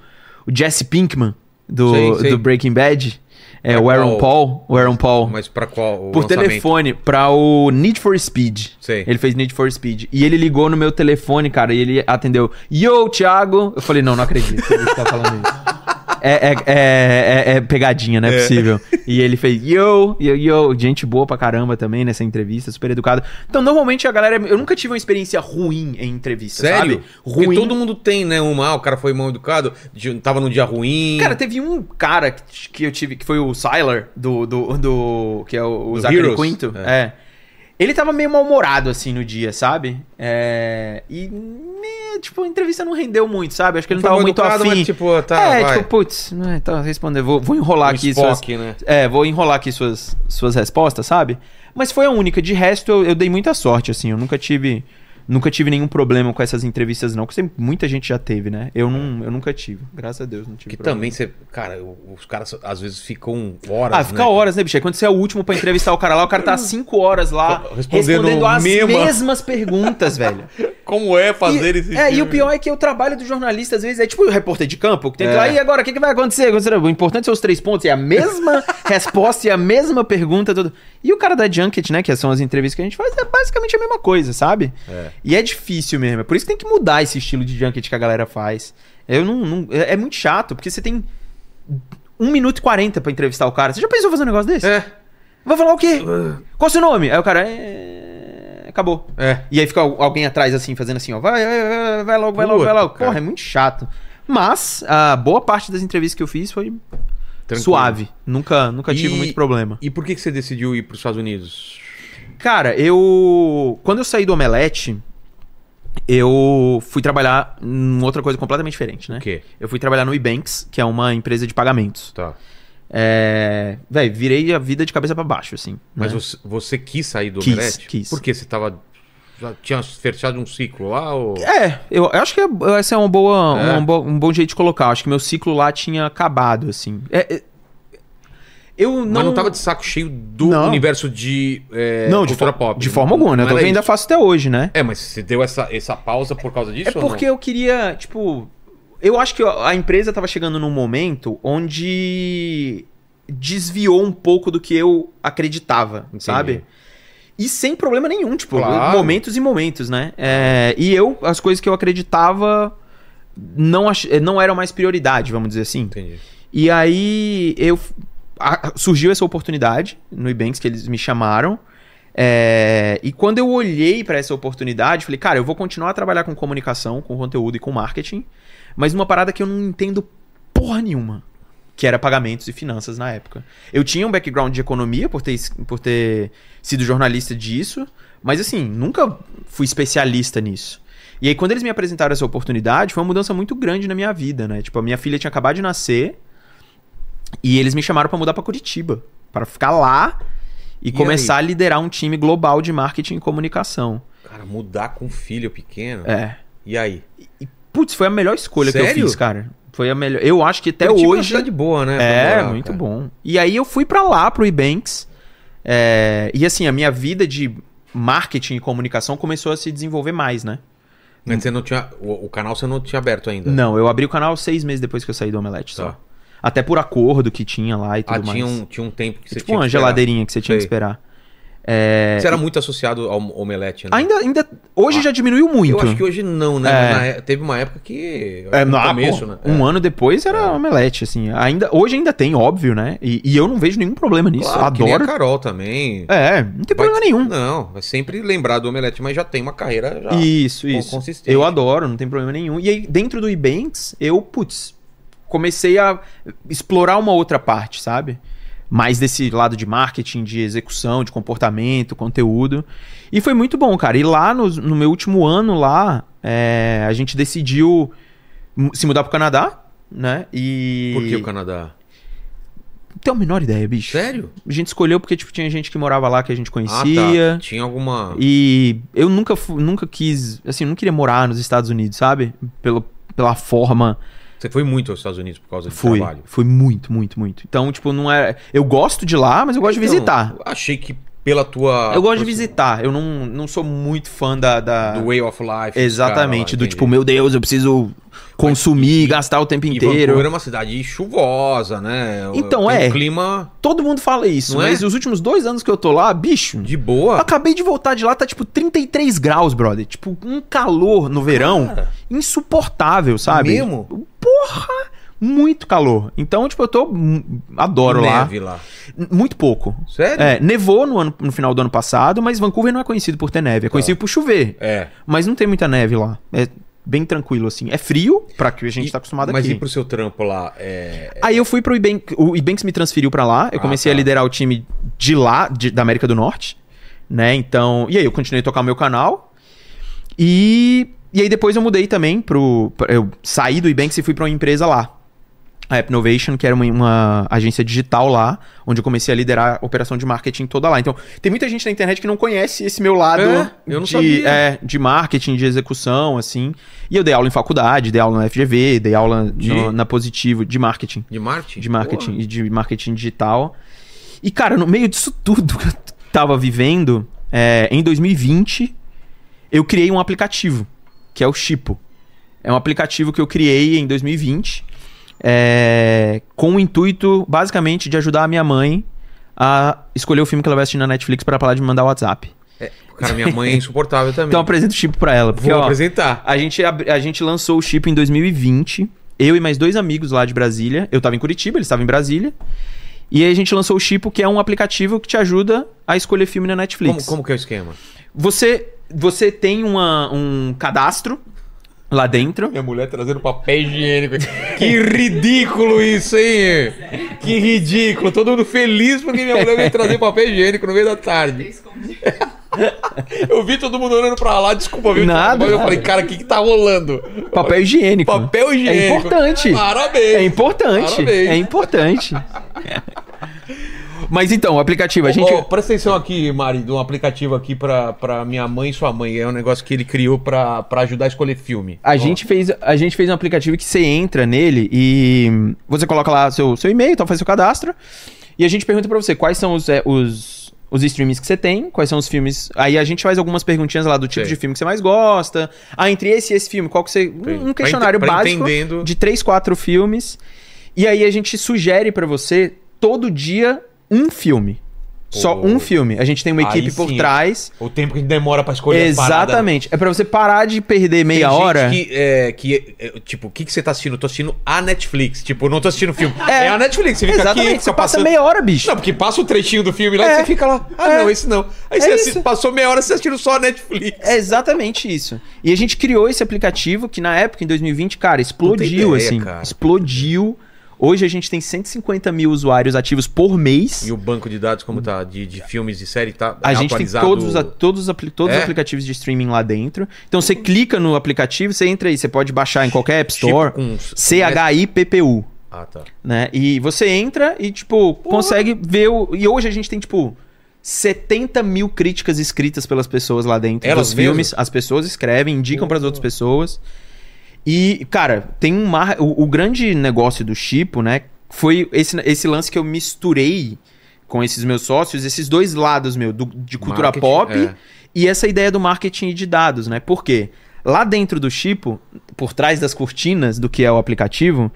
o Jesse Pinkman, do, Sei, sei. do Breaking Bad. É, Pra o Aaron qual? Paul. O Aaron Paul. Mas pra qual? Por lançamento? telefone, pra o Need for Speed. Sei. Ele fez Need for Speed. E ele ligou no meu telefone, cara, e ele atendeu. Yo, Thiago! Eu falei, não, não acredito que ele tá falando isso. [laughs] É, é, é, é- é pegadinha, não é, possível. E ele fez yo, yo, yo, gente boa pra caramba também nessa entrevista, super educado. Então, normalmente a galera. Eu nunca tive uma experiência ruim em entrevista, Sério? sabe? Porque Ruim. todo mundo tem, né? Uma, ah, o cara foi mal educado, tava num dia ruim. Cara, teve um cara que, que eu tive, que foi o Sylar, do, do, do que é o, o Zachary? Quinto. É. É. Ele tava meio mal-humorado, assim, no dia, sabe? É... E, me- tipo, a entrevista não rendeu muito, sabe? Acho que ele não Foi tava muito educado, afim. mas, tipo, tá, é, vai. tipo, putz, né, tá, responder. Vou, vou enrolar Um aqui suas... Spock, né? É, vou enrolar aqui suas, suas respostas, sabe? Mas foi a única. De resto, eu, eu dei muita sorte, assim. Eu nunca tive... Nunca tive nenhum problema com essas entrevistas, não. Porque sempre- muita gente já teve, né? Eu, não, eu nunca tive. Graças a Deus, não tive Que problema. também você. Cara, os caras às vezes ficam horas. Ah, fica né? horas, né, bicho? Aí quando você é o último pra entrevistar o cara lá, o cara tá cinco horas lá Respondendo respondendo, as mesma- mesmas perguntas, velho. Como é fazer e, esse É, e filme? o pior é que o trabalho do jornalista, às vezes, é tipo o repórter de campo, que tem que É. lá, e agora, o que, que vai acontecer? O importante são os três pontos, e a mesma [laughs] resposta e a mesma pergunta. Tudo. E o cara da Junket, né, que são as entrevistas que a gente faz, é basicamente a mesma coisa, sabe? É. E é difícil mesmo. É por isso que tem que mudar esse estilo de Junket que a galera faz. Eu não. não- é, é muito chato, porque você tem 1 minuto e 40 pra entrevistar o cara. Você já pensou fazer um negócio desse? É. Vai falar o quê? Qual o seu nome? Aí o cara. É... Acabou. É. E aí fica al- alguém atrás assim, fazendo assim, ó. Vai, vai, vai, logo, vai logo, vai logo. Porra, é muito chato. Mas a boa parte das entrevistas que eu fiz foi Tranquilo. suave. Nunca, nunca tive E- muito problema. E por que, que você decidiu ir pros Estados Unidos? Cara, eu. Quando eu saí do Omelete, eu fui trabalhar em outra coisa completamente diferente, né? O quê? Eu fui trabalhar no eBanks, que é uma empresa de pagamentos. Tá. É. Véi, virei a vida de cabeça pra baixo, assim. Mas né? você, você quis sair do Quis, Omelete? quis. Por que você tava. Já tinha fechado um ciclo lá? Ou... É, eu, eu acho que é- essa é uma boa, É. uma um bom jeito de colocar. Acho que meu ciclo lá tinha acabado, assim. É, é- eu não. Mas não tava de saco cheio do Não. universo de é, Não, de, cultura fo- pop. de forma alguma, né? Eu ainda isso. faço até hoje, né? É, mas você deu essa, essa pausa por causa disso? É porque eu queria, tipo. Eu acho que a empresa tava chegando num momento onde desviou um pouco do que eu acreditava, Entendi. sabe? E sem problema nenhum, tipo, Claro. momentos e momentos, né? É, e eu, as coisas que eu acreditava não, ach... não eram mais prioridade, vamos dizer assim. Entendi. E aí eu a- surgiu essa oportunidade no Ebanks que eles me chamaram. É, e quando eu olhei pra essa oportunidade, falei, cara, eu vou continuar a trabalhar com comunicação, com conteúdo e com marketing, mas numa parada que eu não entendo porra nenhuma, que era pagamentos e finanças na época. Eu tinha um background de economia por ter, por ter sido jornalista disso, mas assim, nunca fui especialista nisso. E aí, quando eles me apresentaram essa oportunidade, foi uma mudança muito grande na minha vida, né? Tipo, a minha filha tinha acabado de nascer e eles me chamaram pra mudar pra Curitiba, para ficar lá e, E começar a liderar um time global de marketing e comunicação. Cara, mudar com um filho pequeno. É. E aí? E, putz, foi a melhor escolha que eu Sério? fiz, cara. Foi a melhor. Eu acho que até Curitiba é uma hoje. cidade boa, né? É, morar, muito cara. bom. E aí eu fui pra lá, pro Ebanks. É, e assim, a minha vida de marketing e comunicação começou a se desenvolver mais, né? Mas você não tinha. O, o canal você não tinha aberto ainda. Não, eu abri o canal seis meses depois que eu saí do Omelete Tá. só. Até por acordo que tinha lá e tudo Ah, mais. tinha um, tinha um tempo que você tipo tinha uma que esperar. geladeirinha que você tinha que Sei. esperar. É, Você era muito associado ao omelete, né? Ainda, ainda. Hoje Ah, já diminuiu muito. Eu acho que hoje não, né? É. Na é- teve uma época que. É, no começo, pô, né? Um É. ano depois era omelete, assim. Ainda, hoje ainda tem, óbvio, né? E, e eu não vejo nenhum problema nisso. Claro, que nem Adoro. a Carol também. É, não tem Vai- problema nenhum. Não, vai sempre lembrar do omelete, mas já tem uma carreira já. Isso, isso. consistente. Eu adoro, não tem problema nenhum. E aí, dentro do Ebanks, eu, putz, comecei a explorar uma outra parte, sabe? Mais desse lado de marketing, de execução, de comportamento, conteúdo. E foi muito bom, cara. E lá no, no meu último ano lá, é, a gente decidiu se mudar pro Canadá, né? E. Por que o Canadá? Não tenho a menor ideia, bicho. Sério? A gente escolheu porque tipo, tinha gente que morava lá que a gente Ah, conhecia. tá. Tinha alguma. E eu nunca, nunca quis, assim, não queria morar nos Estados Unidos, sabe? Pelo, pela forma. Você foi muito aos Estados Unidos por causa de Fui, trabalho. fui muito, muito, muito. Então, tipo, não é. Eu gosto de lá, mas eu gosto de Então, visitar. Achei que pela tua. Eu gosto de visitar. Eu não, não sou muito fã da. da- Do way of life. Exatamente, caras lá, do tipo, meu Deus, eu preciso consumir, gastar o tempo E inteiro. Vancouver é uma cidade chuvosa, né? Então, Tem é. Um clima Todo mundo fala isso, Não é? mas os últimos dois anos que eu tô lá, bicho. de boa. acabei de voltar de lá, tá tipo 33 graus, brother. Tipo, um calor no verão Cara. insuportável, sabe? Mesmo? Porra! Muito calor. Então, tipo, eu tô. Adoro lá. Neve lá. N- Muito pouco. Sério? É, nevou no, ano, no final do ano passado, mas Vancouver não é conhecido por ter neve. É conhecido por chover. É. Mas não tem muita neve lá. É bem tranquilo, assim. É frio, pra que a gente E- tá acostumado Mas aqui. e pro seu trampo lá? É... Aí eu fui pro Ebank, o Ebanks me transferiu pra lá, eu Ah, comecei tá. a liderar o time de lá, de- da América do Norte, né? Então, e aí eu continuei a tocar o meu canal. E e aí depois eu mudei também pro pra- eu saí do Ebanks e fui pra uma empresa lá. A App Innovation, que era uma, uma agência digital lá, onde eu comecei a liderar a operação de marketing toda lá. Então, tem muita gente na internet que não conhece esse meu lado É? De, é, de marketing, de execução, assim. E eu dei aula em faculdade, dei aula na FGV, dei aula De? no- na Positivo de marketing De marketing? de marketing e de marketing digital. E, cara, no meio disso tudo que eu tava vivendo, é, em 2020, eu criei um aplicativo, que é o Chipo. É um aplicativo que eu criei em 2020, é, com o intuito, basicamente, de ajudar a minha mãe a escolher o filme que ela vai assistir na Netflix para parar de me mandar WhatsApp. É, cara, minha mãe é insuportável também. Então eu apresento o Chipo pra ela. Porque, Vou ó, apresentar. a gente, ab- a gente lançou o chip em 2020. Eu e mais dois amigos lá de Brasília. Eu tava em Curitiba, eles estavam em Brasília. E aí a gente lançou o Chipo, que é um aplicativo que te ajuda a escolher filme na Como, Netflix. como que é o esquema? Você, você tem uma- um cadastro lá dentro. Minha mulher trazendo papel higiênico. [laughs] que ridículo isso, hein? Que ridículo. Todo mundo feliz porque minha mulher veio trazer papel higiênico no meio da tarde. [laughs] Eu vi todo mundo olhando pra lá, desculpa, viu? Nada. Eu falei, cara, o que que tá rolando? Papel higiênico. Papel higiênico. É importante. Parabéns. É importante. Parabéns. É importante. [laughs] Mas então, o aplicativo, a gente. Ô, presta atenção aqui, Mari, de um aplicativo aqui pra, pra minha mãe e sua mãe. É um negócio que ele criou pra, pra ajudar a escolher filme. A Ó, gente, fez, a gente fez um aplicativo que você entra nele e você coloca lá seu, seu e-mail, então faz seu cadastro. E a gente pergunta pra você quais são os, é, os, os streams que você tem, quais são os filmes. Aí a gente faz algumas perguntinhas lá do tipo de filme que você mais gosta. Ah, entre esse e esse filme, qual que você. Um, um Pra questionário ente- pra básico entendendo- de três, quatro filmes. E aí a gente sugere pra você todo dia um filme. Só um filme. A gente tem uma Aí equipe por sim. trás. O tempo que demora pra escolher. Exatamente. É pra você parar de perder meia Tem hora. Que, é, que, é, tipo, o que, que você tá assistindo? Eu tô assistindo a Netflix. Tipo, não tô assistindo filme. É. É, a Netflix. Você fica Exatamente, aqui, você passa passando... meia hora, bicho. Não, porque passa o trechinho do filme lá É. e você fica lá. Ah, É. não, esse não. Aí É você isso. assi- passou meia hora você assistindo só a Netflix. É exatamente isso. E a gente criou esse aplicativo que na época, em 2020, cara, explodiu, ideia, assim. cara. Explodiu. Hoje a gente tem 150 mil usuários ativos por mês. E o banco de dados, como tá, de, de filmes e série, tá A gente tem atualizado? todos, os, todos, os apli- todos os É? aplicativos de streaming lá dentro. Então você clica no aplicativo, você entra aí, você pode baixar em qualquer App Tipo Store. com- C-H-I-P-P-U. Ah, tá. né? E você entra e, tipo, consegue ver o. E hoje a gente tem, tipo, 70 mil críticas escritas pelas pessoas lá dentro Elas dos filmes. mesmas? As pessoas escrevem, indicam para as outras pessoas. E, cara, tem um mar... o, o grande negócio do Chipo, né? Foi esse, esse lance que eu misturei com esses meus sócios, esses dois lados, meu, do- de cultura Marketing, pop é. e essa ideia do marketing de dados, né? Por quê? Lá dentro do Chipo, por trás das cortinas do que é o aplicativo,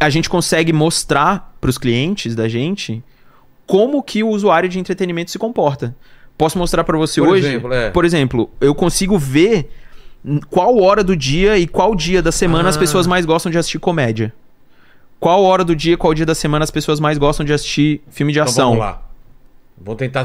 a gente consegue mostrar para os clientes da gente como que o usuário de entretenimento se comporta. Posso mostrar para você Por hoje? exemplo, é. Por exemplo, eu consigo ver qual hora do dia e qual dia da semana as Ah. pessoas mais gostam de assistir comédia. Qual hora do dia, qual dia da semana as pessoas mais gostam de assistir filme de Então ação. vamos lá. Vou tentar.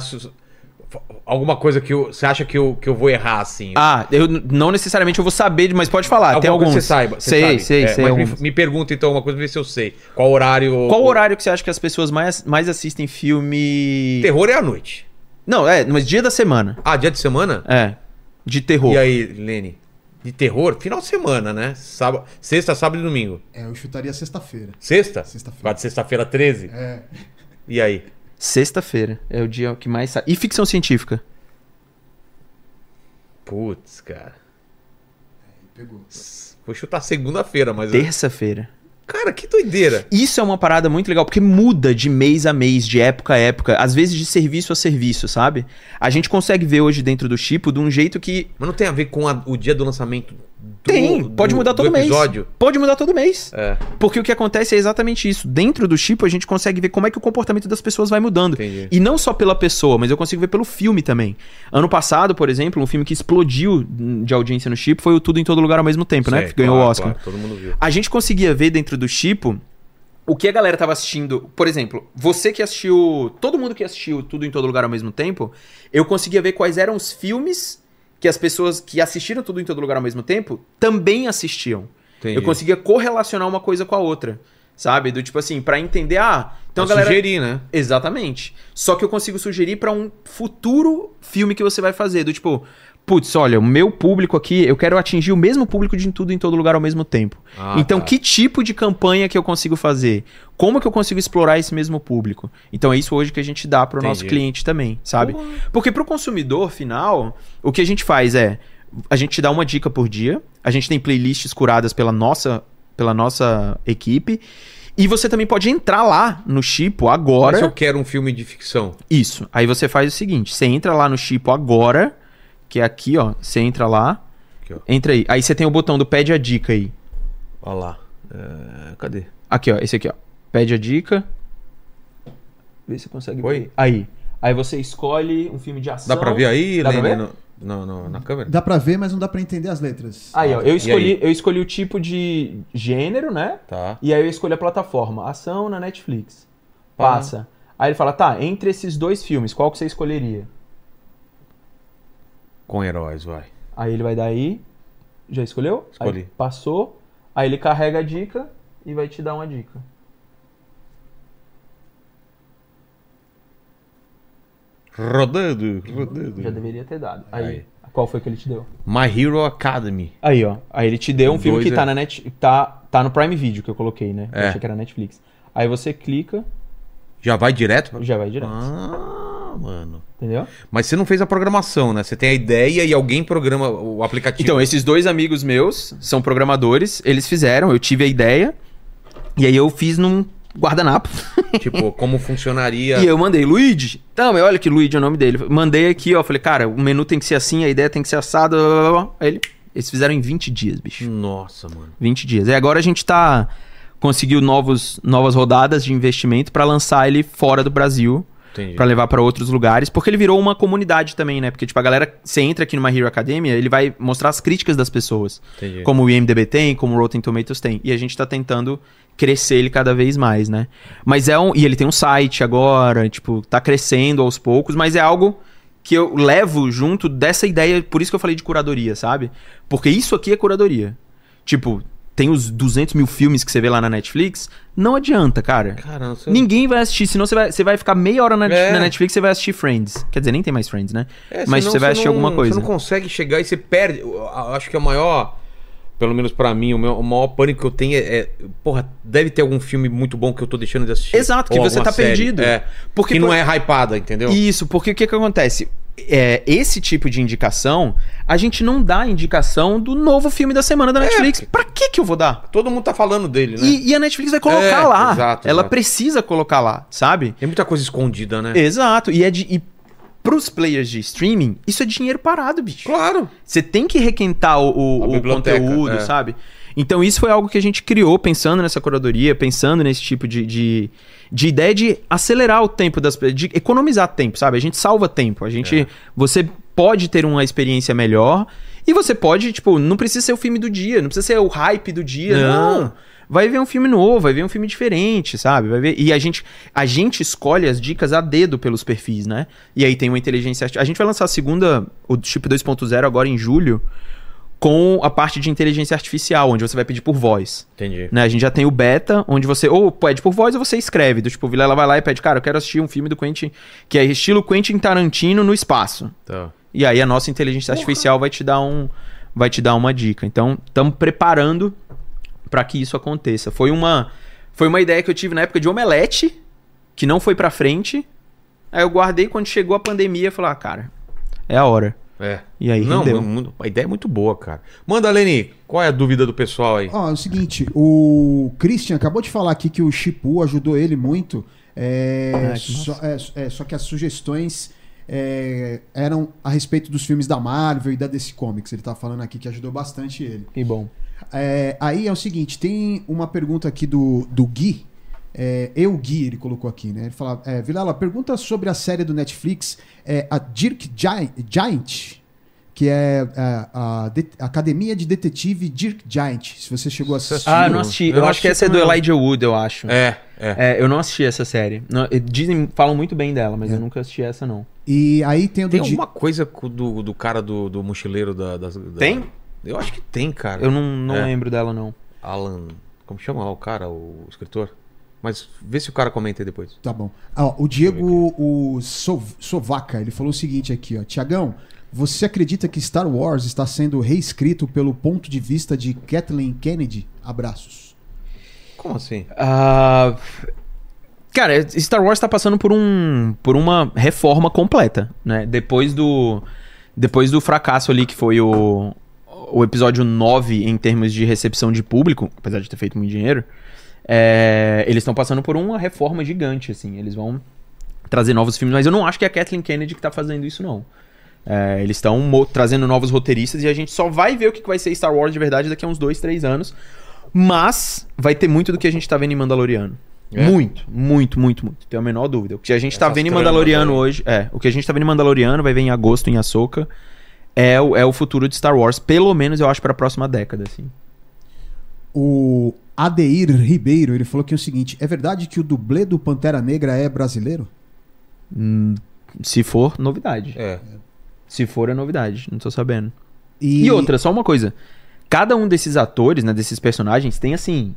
Alguma coisa que eu- você acha que eu, que eu vou errar assim? Ah, eu não necessariamente eu vou saber, mas pode falar. Alguma tem alguns. que você saiba. você sei, sabe. sei, É, sei. mas alguns. me, me pergunta então uma coisa, ver se eu sei. Qual horário. Qual horário que você acha que as pessoas mais, mais assistem filme. Terror é à noite. Não, é, mas dia da semana. Ah, dia de semana? É. De terror. E aí, Lene? De terror? Final de semana, né? Sábado, sexta, sábado e domingo. É, eu chutaria sexta-feira. Sexta? Sexta-feira. De sexta-feira 13? É. E aí? Sexta-feira é o dia que mais sai. E ficção científica? Putz, cara. Pegou. Vou chutar segunda-feira, mas. Terça-feira. Cara, que doideira. Isso é uma parada muito legal, porque muda de mês a mês, de época a época, às vezes de serviço a serviço, sabe? A gente consegue ver hoje dentro do Chipo de um jeito que. Mas não tem a ver com a- o dia do lançamento do, Tem, pode do- mudar do todo mês. Pode mudar todo mês. É, Porque o que acontece é exatamente isso. Dentro do Chipo, a gente consegue ver como é que o comportamento das pessoas vai mudando. entendi. E não só pela pessoa, mas eu consigo ver pelo filme também. Ano passado, por exemplo, um filme que explodiu de audiência no Chipo foi o Tudo em Todo Lugar ao mesmo tempo, né? Que ganhou claro, o Oscar. claro, todo mundo viu. A gente conseguia ver dentro do Chipo o que a galera tava assistindo. Por exemplo, você que assistiu. Todo mundo que assistiu Tudo em Todo Lugar ao mesmo tempo, eu conseguia ver quais eram os filmes que as pessoas que assistiram Tudo em Todo Lugar ao mesmo tempo também assistiam. Entendi. Eu conseguia correlacionar uma coisa com a outra. Sabe? Do tipo assim, pra entender, ah, então a Pra galera. sugerir, né? Exatamente. Só que eu consigo sugerir pra um futuro filme que você vai fazer. Do tipo, putz, olha, o meu público aqui, eu quero atingir o mesmo público de tudo em todo lugar ao mesmo tempo. Ah, então, tá. que tipo de campanha que eu consigo fazer? Como que eu consigo explorar esse mesmo público? Então, é isso hoje que a gente dá pro nosso Entendi. cliente também, sabe? Porque pro consumidor final, o que a gente faz é a gente dá uma dica por dia, a gente tem playlists curadas pela nossa pela nossa equipe. E você também pode entrar lá no Chipo agora. Mas eu quero um filme de ficção. Isso. Aí você faz o seguinte: você entra lá no Chipo agora, que é aqui, ó. Você entra lá. Aqui, ó. Entra aí. Aí você tem o botão do pede a dica aí. Olha lá. É, cadê? Aqui, ó. Esse aqui, ó. Pede a dica. Vê se você consegue Oi? ver. Aí. Aí você escolhe um filme de ação. Dá pra ver aí, Dá ver? No, no- no- na câmera? Dá pra ver, mas não dá pra entender as letras. Aí, ó. Eu escolhi, aí? eu escolhi o tipo de gênero, né? Tá. E aí eu escolhi a plataforma. Ação na Netflix. Ah. Passa. Aí ele fala, tá, entre esses dois filmes, qual que você escolheria? Com heróis, vai. Aí ele vai dar aí. Já escolheu? Escolhi. Aí passou. Aí ele carrega a dica e vai te dar uma dica. Rodando, rodando. Já deveria ter dado. Aí, Aí. qual foi que ele te deu? My Hero Academy. Aí, ó. Aí ele te deu um filme que tá é- na net, tá, tá no Prime Video que eu coloquei, né? Eu É. achei que era Netflix. Aí você clica, Já vai direto? já vai direto. Ah, mano. Entendeu? Mas você não fez a programação, né? Você tem a ideia e alguém programa o aplicativo. Então, esses dois amigos meus são programadores, eles fizeram, eu tive a ideia, e aí eu fiz num guardanapo. [laughs] Tipo, como funcionaria. E eu mandei, Luigi. Então, olha que Luigi é o nome dele. Mandei aqui, ó. Falei, cara, o menu tem que ser assim, a ideia tem que ser assada. blá, blá, blá. Aí ele, eles fizeram em 20 dias, bicho. Nossa, mano. 20 dias. E agora a gente tá. Conseguiu novos, novas rodadas de investimento pra lançar ele fora do Brasil. Pra levar pra outros lugares, porque ele virou uma comunidade também, né? Porque, tipo, a galera, você entra aqui numa Hero Academia, ele vai mostrar as críticas das pessoas. Entendi. Como o IMDB tem, como o Rotten Tomatoes tem. E a gente tá tentando crescer ele cada vez mais, né? Mas é um. E ele tem um site agora, tipo, tá crescendo aos poucos, mas é algo que eu levo junto dessa ideia, por isso que eu falei de curadoria, sabe? Porque isso aqui é curadoria. Tipo, tem os 200 mil filmes que você vê lá na Netflix, não adianta, cara. Caramba, você... Ninguém vai assistir, senão você vai, você vai ficar meia hora na, É. na Netflix você vai assistir Friends. Quer dizer, nem tem mais Friends, né? É, Mas você vai assistir não- alguma coisa. Você não consegue chegar e você perde. Eu acho que a maior. Pelo menos pra mim, o, meu, o maior pânico que eu tenho é, é, Porra, deve ter algum filme muito bom que eu tô deixando de assistir. Exato, que você tá perdido. É. Porque, que não por- é hypada, entendeu? Isso, porque o que que acontece? É, esse tipo de indicação, a gente não dá indicação do novo filme da semana da Netflix. Pra que que eu vou dar? Todo mundo tá falando dele, né? E, e a Netflix vai colocar É, lá. exato, Ela exato. precisa colocar lá, sabe? Tem muita coisa escondida, né? Exato. E é de. E pros players de streaming, isso é dinheiro parado, bicho. Claro. Você tem que requentar o, o- o conteúdo, é. sabe? Então isso foi algo que a gente criou pensando nessa curadoria, pensando nesse tipo de, de, de ideia de acelerar o tempo das pe- de economizar tempo, sabe? A gente salva tempo. A gente. É. Você pode ter uma experiência melhor. E você pode, tipo, não precisa ser o filme do dia, não precisa ser o hype do dia, Não. não. Vai ver um filme novo, vai ver um filme diferente, sabe? Vai ver. E a gente, a gente escolhe as dicas a dedo pelos perfis, né? E aí tem uma inteligência artificial. A gente vai lançar a segunda, o chip 2.0 agora em julho, com a parte de inteligência artificial, onde você vai pedir por voz. Entendi. Né? A gente já tem o beta, onde você ou pede por voz ou você escreve. Do tipo, o Vilela vai lá e pede, cara, eu quero assistir um filme do Quentin, que é estilo Quentin Tarantino no espaço. Tá. E aí a nossa inteligência artificial vai te dar um vai te dar uma dica. Então, estamos preparando para que isso aconteça. Foi uma foi uma ideia que eu tive na época de Omelete, que não foi pra frente. Aí eu guardei quando chegou a pandemia, eu falei: "Ah, cara, é a hora". É. E aí Não, rendeu. a ideia é muito boa, cara. Manda, Leni, qual é a dúvida do pessoal aí? Ó, é o seguinte, o Christian acabou de falar aqui que o Chipu ajudou ele muito. é, Ah, que só, é, é, só que as sugestões é, eram a respeito dos filmes da Marvel e da DC Comics. Ele tá falando aqui que ajudou bastante ele. Que bom. É, aí é o seguinte, tem uma pergunta aqui do, do Gui. É, eu, Gui, ele colocou aqui, né? Ele fala, é, Vilela, pergunta sobre a série do Netflix, é, a Dirk Gi- Giant, que é, é, a de- Academia de Detetive Dirk Giant. Se você chegou a assistir. Ah, eu não assisti. Eu Eu, acho que essa é do. Elijah Wood, eu acho. É, é. É, eu não assisti essa série. Não, dizem, falam muito bem dela, mas eu nunca assisti essa, não. E aí tem o Tem alguma coisa co- do, do cara do, do mochileiro da, das- da- Tem? Eu acho que tem, cara. Eu não, não É. lembro dela, não. Alan. Como chama lá o cara, o escritor? Mas vê se o cara comenta aí depois. Tá bom. Ó, o Diego o Sov- Sovaca, ele falou o seguinte aqui, ó. Tiagão, você acredita que Star Wars está sendo reescrito pelo ponto de vista de Kathleen Kennedy? Abraços. Como assim? Ah, cara, Star Wars tá passando por um por uma reforma completa, né? Depois do depois do fracasso ali que foi o o episódio 9 em termos de recepção de público, apesar de ter feito muito dinheiro, é, eles estão passando por uma reforma gigante, assim. Eles vão trazer novos filmes, mas eu não acho que é a Kathleen Kennedy que tá fazendo isso, não. É, eles estão mo- trazendo novos roteiristas e a gente só vai ver o que que vai ser Star Wars de verdade daqui a uns dois, três anos. Mas vai ter muito do que a gente tá vendo em Mandaloriano. É? Muito, muito, muito, muito. Tenho a menor dúvida. O que a gente tá Essas vendo em Mandaloriano aí. hoje. É, o que a gente tá vendo em Mandaloriano vai ver em agosto em Ahsoka. É o, é o futuro de Star Wars, pelo menos eu acho pra próxima década, assim. O Adeir Ribeiro, ele falou que é o seguinte: é verdade que o dublê do Pantera Negra é brasileiro? Hum, se for, novidade. É. Se for, é novidade. Não tô sabendo. E, E outra, só uma coisa. Cada um desses atores, né, desses personagens, tem assim.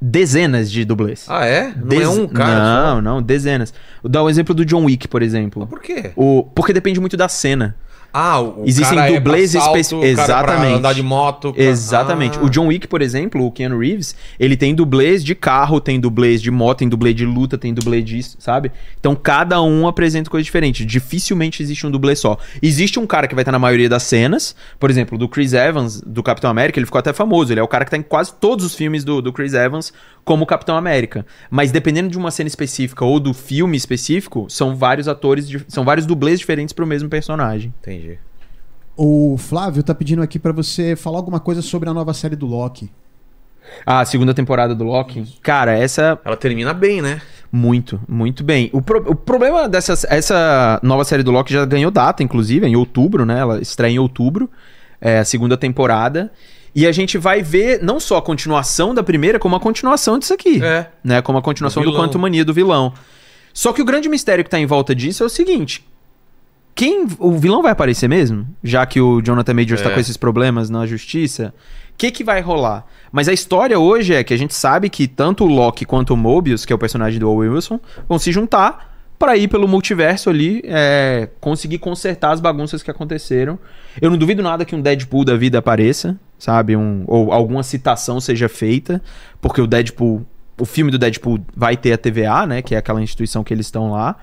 Dezenas de dublês. Ah, é? Não é Dez- um cara Não, só? não, dezenas. Dar o exemplo do John Wick, por exemplo. Mas por quê? O... Porque depende muito da cena. Ah, o, o Existem cara dublês é o é pra Exatamente. andar de moto. pra- Exatamente. Ah. O John Wick, por exemplo, o Keanu Reeves, ele tem dublês de carro, tem dublês de moto, tem dublê de luta, tem dublê disso, sabe? Então cada um apresenta coisa diferente. Dificilmente existe um dublê só. Existe um cara que vai estar na maioria das cenas, por exemplo, do Chris Evans, do Capitão América, ele ficou até famoso. Ele é o cara que tá em quase todos os filmes do, do Chris Evans como Capitão América. Mas dependendo de uma cena específica ou do filme específico, são vários atores, são vários dublês diferentes pro mesmo personagem. Entendi. O Flávio tá pedindo aqui pra você falar alguma coisa sobre a nova série do Loki. A segunda temporada do Loki, cara, essa Ela termina bem, né? Muito, muito bem. O, pro- o problema dessa essa nova série do Loki já ganhou data, inclusive, em outubro, né? Ela estreia em outubro, é a segunda temporada. E a gente vai ver não só a continuação da primeira, como a continuação disso aqui. É. Né? Como a continuação Do. Quanto Mania do vilão. Só que o grande mistério que tá em volta disso é o seguinte. Quem. O vilão vai aparecer mesmo? Já que o Jonathan Majors tá É. com esses problemas na justiça. O que, que vai rolar? Mas a história hoje é que a gente sabe que tanto o Loki quanto o Mobius, que é o personagem do Owen Wilson, vão se juntar pra ir pelo multiverso ali, é, conseguir consertar as bagunças que aconteceram. Eu não duvido nada que um Deadpool da vida apareça, sabe? Um, ou alguma citação seja feita, porque o Deadpool, o filme do Deadpool vai ter a TVA, né? Que é aquela instituição que eles estão lá.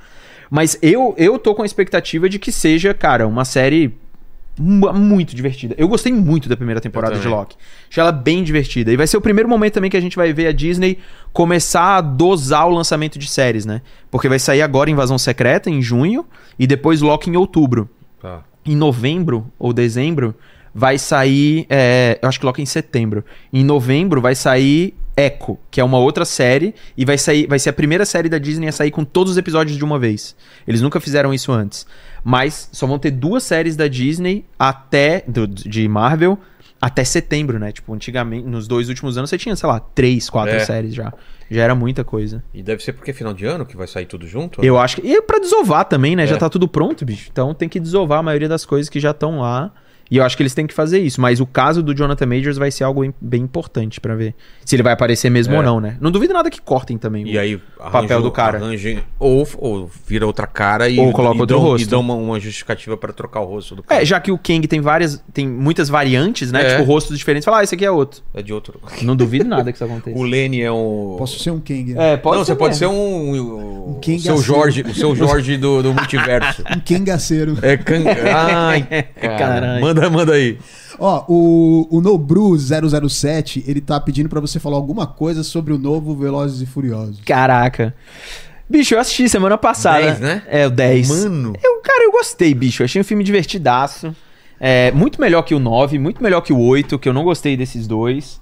Mas eu, eu tô com a expectativa de que seja, cara, uma série mu- muito divertida. Eu gostei muito da primeira temporada de. Loki. Achei ela bem divertida. E vai ser o primeiro momento também que a gente vai ver a Disney começar a dosar o lançamento de séries, né? Porque vai sair agora Invasão Secreta, em junho, e depois Loki em outubro. Tá. Em novembro ou dezembro vai sair. é, eu acho que Loki em setembro. Em novembro vai sair Echo, que é uma outra série, e vai sair, vai ser a primeira série da Disney a sair com todos os episódios de uma vez. Eles nunca fizeram isso antes. Mas só vão ter duas séries da Disney até. do- de Marvel. Até setembro, né? Tipo, antigamente, nos dois últimos anos você tinha, sei lá, três, quatro É. séries já. Já era muita coisa. E deve ser porque é final de ano que vai sair tudo junto? Eu acho que. E pra desovar também, né? É. Já tá tudo pronto, bicho. Então tem que desovar a maioria das coisas que já estão lá. E eu acho que eles têm que fazer isso. Mas o caso do Jonathan Majors vai ser algo bem importante pra ver se ele vai aparecer mesmo É. ou não, né? Não duvido nada que cortem também. E aí, papel do cara. Arranje, ou, ou vira outra cara e, Ou coloca e outro dão, rosto. E dão uma, uma justificativa pra trocar o rosto do cara. É, já que o Kang tem várias. Tem muitas variantes, né? É. Tipo, rostos diferentes. Fala, ah, esse aqui é outro. É de outro. Não duvido [laughs] nada que isso aconteça. O Lenny é um. Posso ser um Kang. né? É, pode não, ser você pode mesmo. ser um. um, Um King o seu assim. Jorge, o seu [laughs] Jorge do, do multiverso. Um Kangaceiro. É can... Ai, cara. [laughs] Caralho. Manda, manda aí. Ó, o, o Nobru 007, ele tá pedindo pra você falar alguma coisa sobre o novo Velozes e Furiosos. Caraca. Bicho, eu assisti semana passada. 10, né? É, o 10. Mano. Eu, cara, eu gostei, bicho. Eu achei um filme divertidaço. É, muito melhor que o 9, muito melhor que o 8, que eu não gostei desses dois.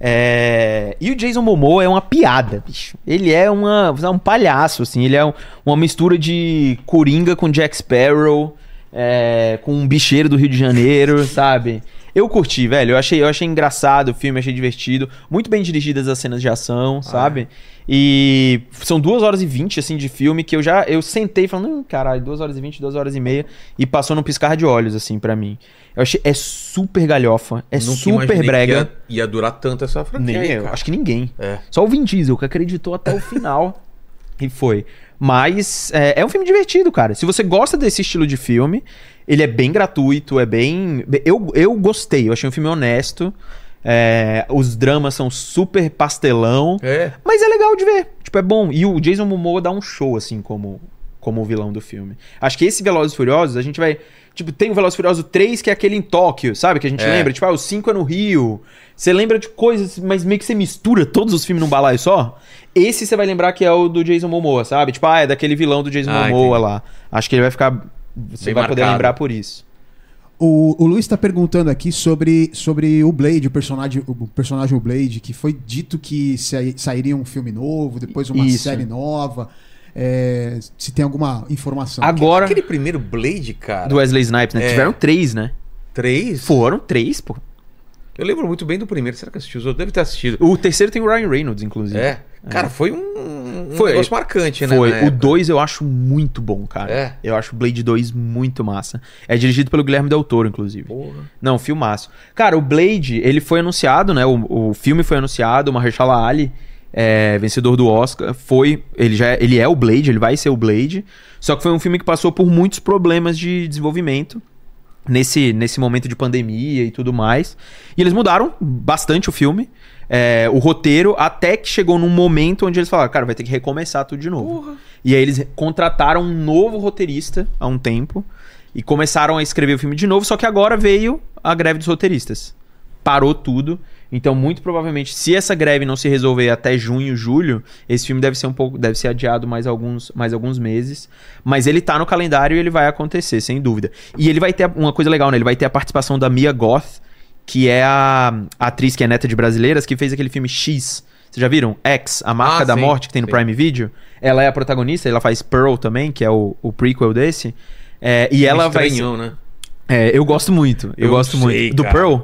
É, E o Jason Momoa é uma piada, bicho. Ele é uma, um palhaço, assim. Ele é um- uma mistura de Coringa com Jack Sparrow, é, com um bicheiro do Rio de Janeiro, sabe? Eu curti, velho. Eu achei, eu achei engraçado o filme, achei divertido. Muito bem dirigidas as cenas de ação, sabe? E são duas horas e vinte, assim, de filme que eu já... Eu sentei falando, hum, caralho, duas horas e vinte, duas horas e meia. E passou num piscar de olhos, assim, pra mim. Eu achei... É super galhofa. É Nunca super brega. Ia, ia durar tanto essa franquia. Nem eu, acho que ninguém. É. Só o Vin Diesel, que acreditou até o final. [laughs] e foi. Mas é, é um filme divertido, cara. Se você gosta desse estilo de filme, ele é bem gratuito, é bem. Eu, eu gostei, eu achei um filme honesto. É, os dramas são super pastelão. É. Mas é legal de ver. Tipo, é bom. E o Jason Momoa dá um show, assim, como, como o vilão do filme. Acho que esse Velozes e Furiosos, a gente vai... Tipo, tem o Velozes e Furiosos 3, que é aquele em Tóquio, sabe? Que a gente É. lembra. Tipo, ah, o 5 é no Rio. Você lembra de coisas, mas meio que você mistura todos os filmes num balaio só. Esse você vai lembrar que é o do Jason Momoa, sabe? Tipo, ah, é daquele vilão do Jason Ah, Momoa entendi. lá. Acho que ele vai ficar... Você Bem vai poder marcado. lembrar por isso. O, o Luiz tá perguntando aqui sobre, sobre o Blade, o personagem, o personagem o Blade, que foi dito que sai- sairia um filme novo, depois uma Isso. série nova. É, se tem alguma informação. Agora, Aquele primeiro Blade, cara. do Wesley Snipes, né? É. Tiveram três, né? Três? Foram três, pô. Eu lembro muito bem do primeiro. Será que assistiu os outros? Deve ter assistido. O terceiro tem o Ryan Reynolds, inclusive. É. Cara, foi um, um Foi. negócio marcante, né? Foi. O época. 2 eu acho muito bom, cara. É? Eu acho o Blade 2 muito massa. É dirigido pelo Guilherme Del Toro, inclusive. Porra. Não, filmaço. Cara, o Blade, ele foi anunciado, né? O, o filme foi anunciado, o Mahershala Ali, é, vencedor do Oscar, foi... Ele, já, é- ele é o Blade, ele vai ser o Blade. Só que foi um filme que passou por muitos problemas de desenvolvimento. Nesse, nesse momento de pandemia e tudo mais. E eles mudaram bastante o filme. é, o roteiro, até que chegou num momento onde eles falaram, cara, vai ter que recomeçar tudo de novo. E aí eles contrataram um novo roteirista há um tempo e começaram a escrever o filme de novo, só que agora veio a greve dos roteiristas. Parou tudo. Então, muito provavelmente, se essa greve não se resolver até junho, julho, esse filme deve ser um pouco, deve ser adiado mais alguns, mais alguns meses. Mas ele tá no calendário e ele vai acontecer, sem dúvida. E ele vai ter uma coisa legal, né? Ele vai ter a participação da Mia Goth, que é a, a atriz que é neta de brasileiras, que fez aquele filme X. Vocês já viram? X, a marca Ah, da sim, morte que tem no sim. Prime Video. Ela é a protagonista, ela faz Pearl também, que é o, o prequel desse. É, e ela vai. Estranhão, né? É, eu gosto muito. Eu, Eu gosto sei, muito. Do cara. Pearl?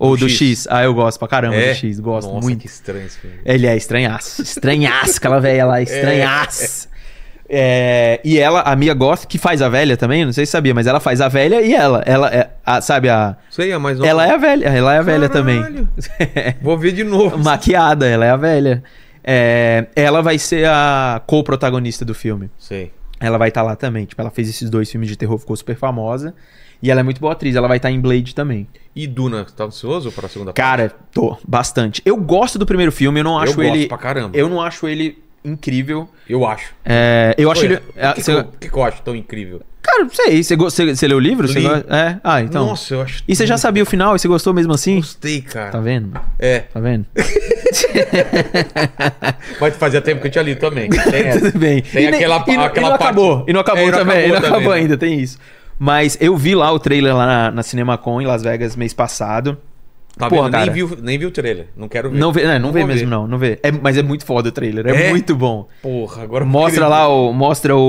Ou Do do X. X? Ah, eu gosto pra caramba É? do X. Gosto Nossa, muito. que estranho esse filme. Ele é estranhaço. Estranhaço, aquela velha lá, [laughs] estranhaço. É, e ela, a Mia Goth, que faz a velha também, não sei se sabia, mas ela faz a velha e ela. Ela é, a- sabe, a. Sei, é mais nova. Ela é a velha, ela é a velha também. [laughs] Vou ver de novo. Maquiada, ela é a velha. É, ela vai ser a co-protagonista do filme. Sei. Ela vai estar lá também. Tipo, ela fez esses dois filmes de terror, ficou super famosa. E ela é muito boa atriz, ela vai estar em Blade também. E Duna, tá ansioso para a segunda Cara, tô, bastante. Eu gosto do primeiro filme, eu não parte? acho eu gosto ele. pra caramba. Eu não acho ele incrível. Eu acho. É, eu acho Ué, ele. É, que, você- que, que eu acho tão incrível? Cara, não sei. Você, você, você leu o livro? Você É? Ah, então. Nossa, eu acho. E você já sabia o final e você gostou mesmo assim? Gostei, cara. Tá vendo? É. Tá vendo? [laughs] Mas fazia tempo que eu tinha lido também. [laughs] Tem essa. Tudo bem. Tem e, aquela- e, aquela e não parte- acabou. E não acabou É, e também. e acabou não acabou também, né? ainda, tem isso. Mas eu vi lá o trailer lá na, na CinemaCon em Las Vegas mês passado. Tá Porra, vendo? Nem, vi, nem vi o trailer. Não quero ver. Não vê, não, não vê vou mesmo, não. Não vê. É, mas é muito foda o trailer. É, É? muito bom. Porra, agora Mostra lá ver. o. Mostra o.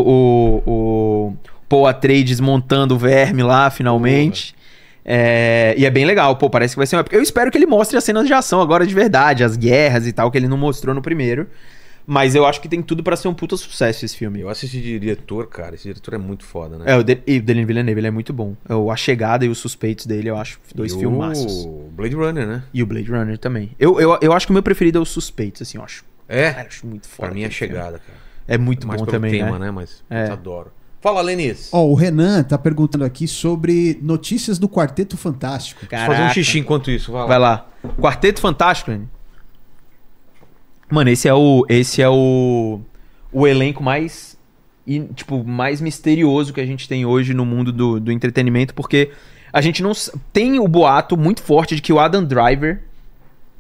o, o Paul Atreides montando o verme lá, finalmente. É, e é bem legal, pô, parece que vai ser uma. Eu espero que ele mostre as cenas de ação agora de verdade, as guerras e tal, que ele não mostrou no primeiro. Mas eu acho que tem tudo pra ser um puta sucesso esse filme. Eu assisti de diretor, cara. Esse diretor é muito foda, né? É, o, De e o Denis Villeneuve, ele é muito bom. É O A Chegada e Os Suspeitos dele, eu acho dois E filmaços. O Blade Runner, né? E o Blade Runner também. Eu, eu, eu acho que o meu preferido é Os Suspeitos, assim, eu acho. É. Cara, eu acho muito foda. Pra mim é filme. chegada, cara. É muito Mais bom pelo também, tema, né? né? Mas É. eu adoro. Fala, Lenis. Ó, o Renan tá perguntando aqui sobre notícias do Quarteto Fantástico. Deixa eu fazer um xixi enquanto isso. Vai lá. Vai lá. Quarteto Fantástico, Lenny. Mano, esse é o esse é o o elenco mais tipo mais misterioso que a gente tem hoje no mundo do, do entretenimento, porque a gente não tem o boato muito forte de que o Adam Driver,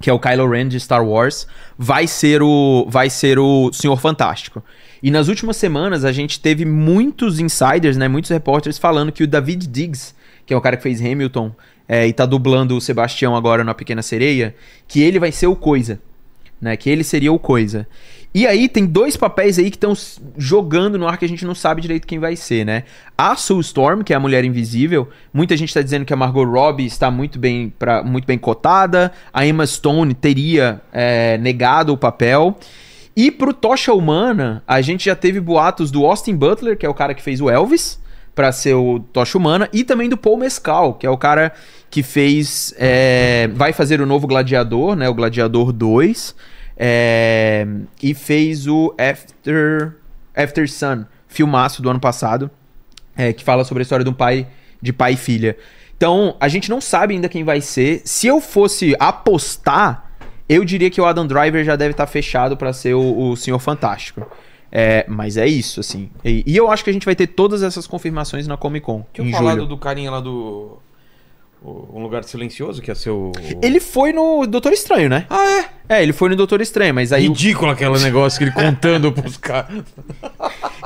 que é o Kylo Ren de Star Wars, vai ser o vai ser o Senhor Fantástico. E nas últimas semanas a gente teve muitos insiders, né, muitos repórteres falando que o David Diggs, que é o cara que fez Hamilton é, e tá dublando o Sebastião agora na Pequena Sereia, que ele vai ser o Coisa, né, que ele seria o Coisa. E aí tem dois papéis aí que estão jogando no ar que a gente não sabe direito quem vai ser, né? A Sue Storm, que é a Mulher Invisível, muita gente tá dizendo que a Margot Robbie está muito bem, pra, muito bem cotada, a Emma Stone teria é, negado o papel. E pro Tocha Humana, a gente já teve boatos do Austin Butler, que é o cara que fez o Elvis, pra ser o Tocha Humana, e também do Paul Mescal, que é o cara que fez. é, vai fazer o novo Gladiador, né? O Gladiador 2. é, e fez o After, After Sun, filmaço do ano passado, é, que fala sobre a história de um pai, de pai e filha. Então, a gente não sabe ainda quem vai ser. Se eu fosse apostar, eu diria que o Adam Driver já deve estar fechado pra ser o, o Senhor Fantástico. É, mas é isso, assim. E, e eu acho que a gente vai ter todas essas confirmações na Comic Con. Tinha em falado julho. do carinha lá do. O- Um Lugar Silencioso, que ia ser o. Ele foi no Doutor Estranho, né? Ah, é? É, ele foi no Doutor Estranho, mas aí. o- Ridículo aquele negócio que ele contando [laughs] pros caras.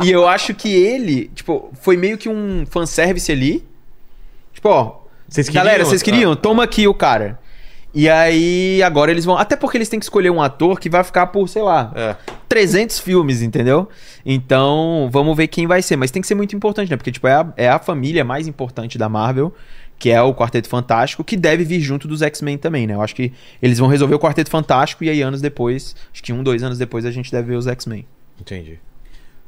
E eu acho que ele, tipo, foi meio que um fanservice ali. Tipo, ó. Vocês queriam? Galera, vocês queriam? Ah. Toma aqui o cara. E aí, agora eles vão. Até porque eles têm que escolher um ator que vai ficar por, sei lá, É. 300 filmes, entendeu? Então, vamos ver quem vai ser. Mas tem que ser muito importante, né? Porque, tipo, é a, é a família mais importante da Marvel, que é o Quarteto Fantástico, que deve vir junto dos X-Men também, né? Eu acho que eles vão resolver o Quarteto Fantástico e aí, anos depois, acho que um, dois anos depois, a gente deve ver os X-Men. Entendi.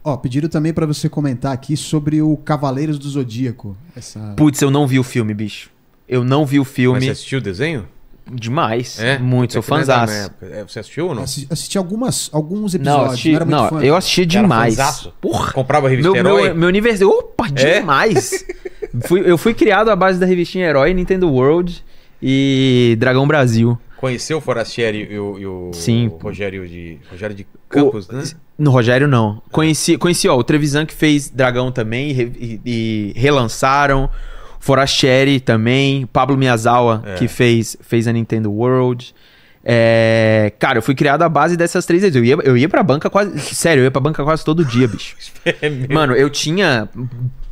Ó, pediram também pra você comentar aqui sobre o Cavaleiros do Zodíaco. Essa... Putz, eu não vi o filme, bicho. Eu não vi o Mas filme. você assistiu o desenho? Demais. É? Muito, sou É não é da fãzaço. É, Você assistiu ou não? Assi- Assisti algumas, alguns Não, episódios, assisti, não era muito não fã. eu assisti demais. fãzaço? Porra. Comprava a revista Meu, Herói? meu, meu universo. Opa, É? demais! [laughs] fui, eu fui criado à base da revistinha Herói, Nintendo World e Dragão Brasil. Conheceu o Forastieri e o, e o Sim. o Rogério de, Rogério de Campos, O- né? No Rogério, não. Conheci, conheci ó, o Trevisan que fez Dragão também e, e- e relançaram. Forastieri também. Pablo Miyazawa, É. que fez, fez a Nintendo World. É, cara, eu fui criado à base dessas três vezes. Eu ia, eu ia pra banca quase. Sério, eu ia pra banca quase todo dia, bicho. [laughs] É. Mano, eu tinha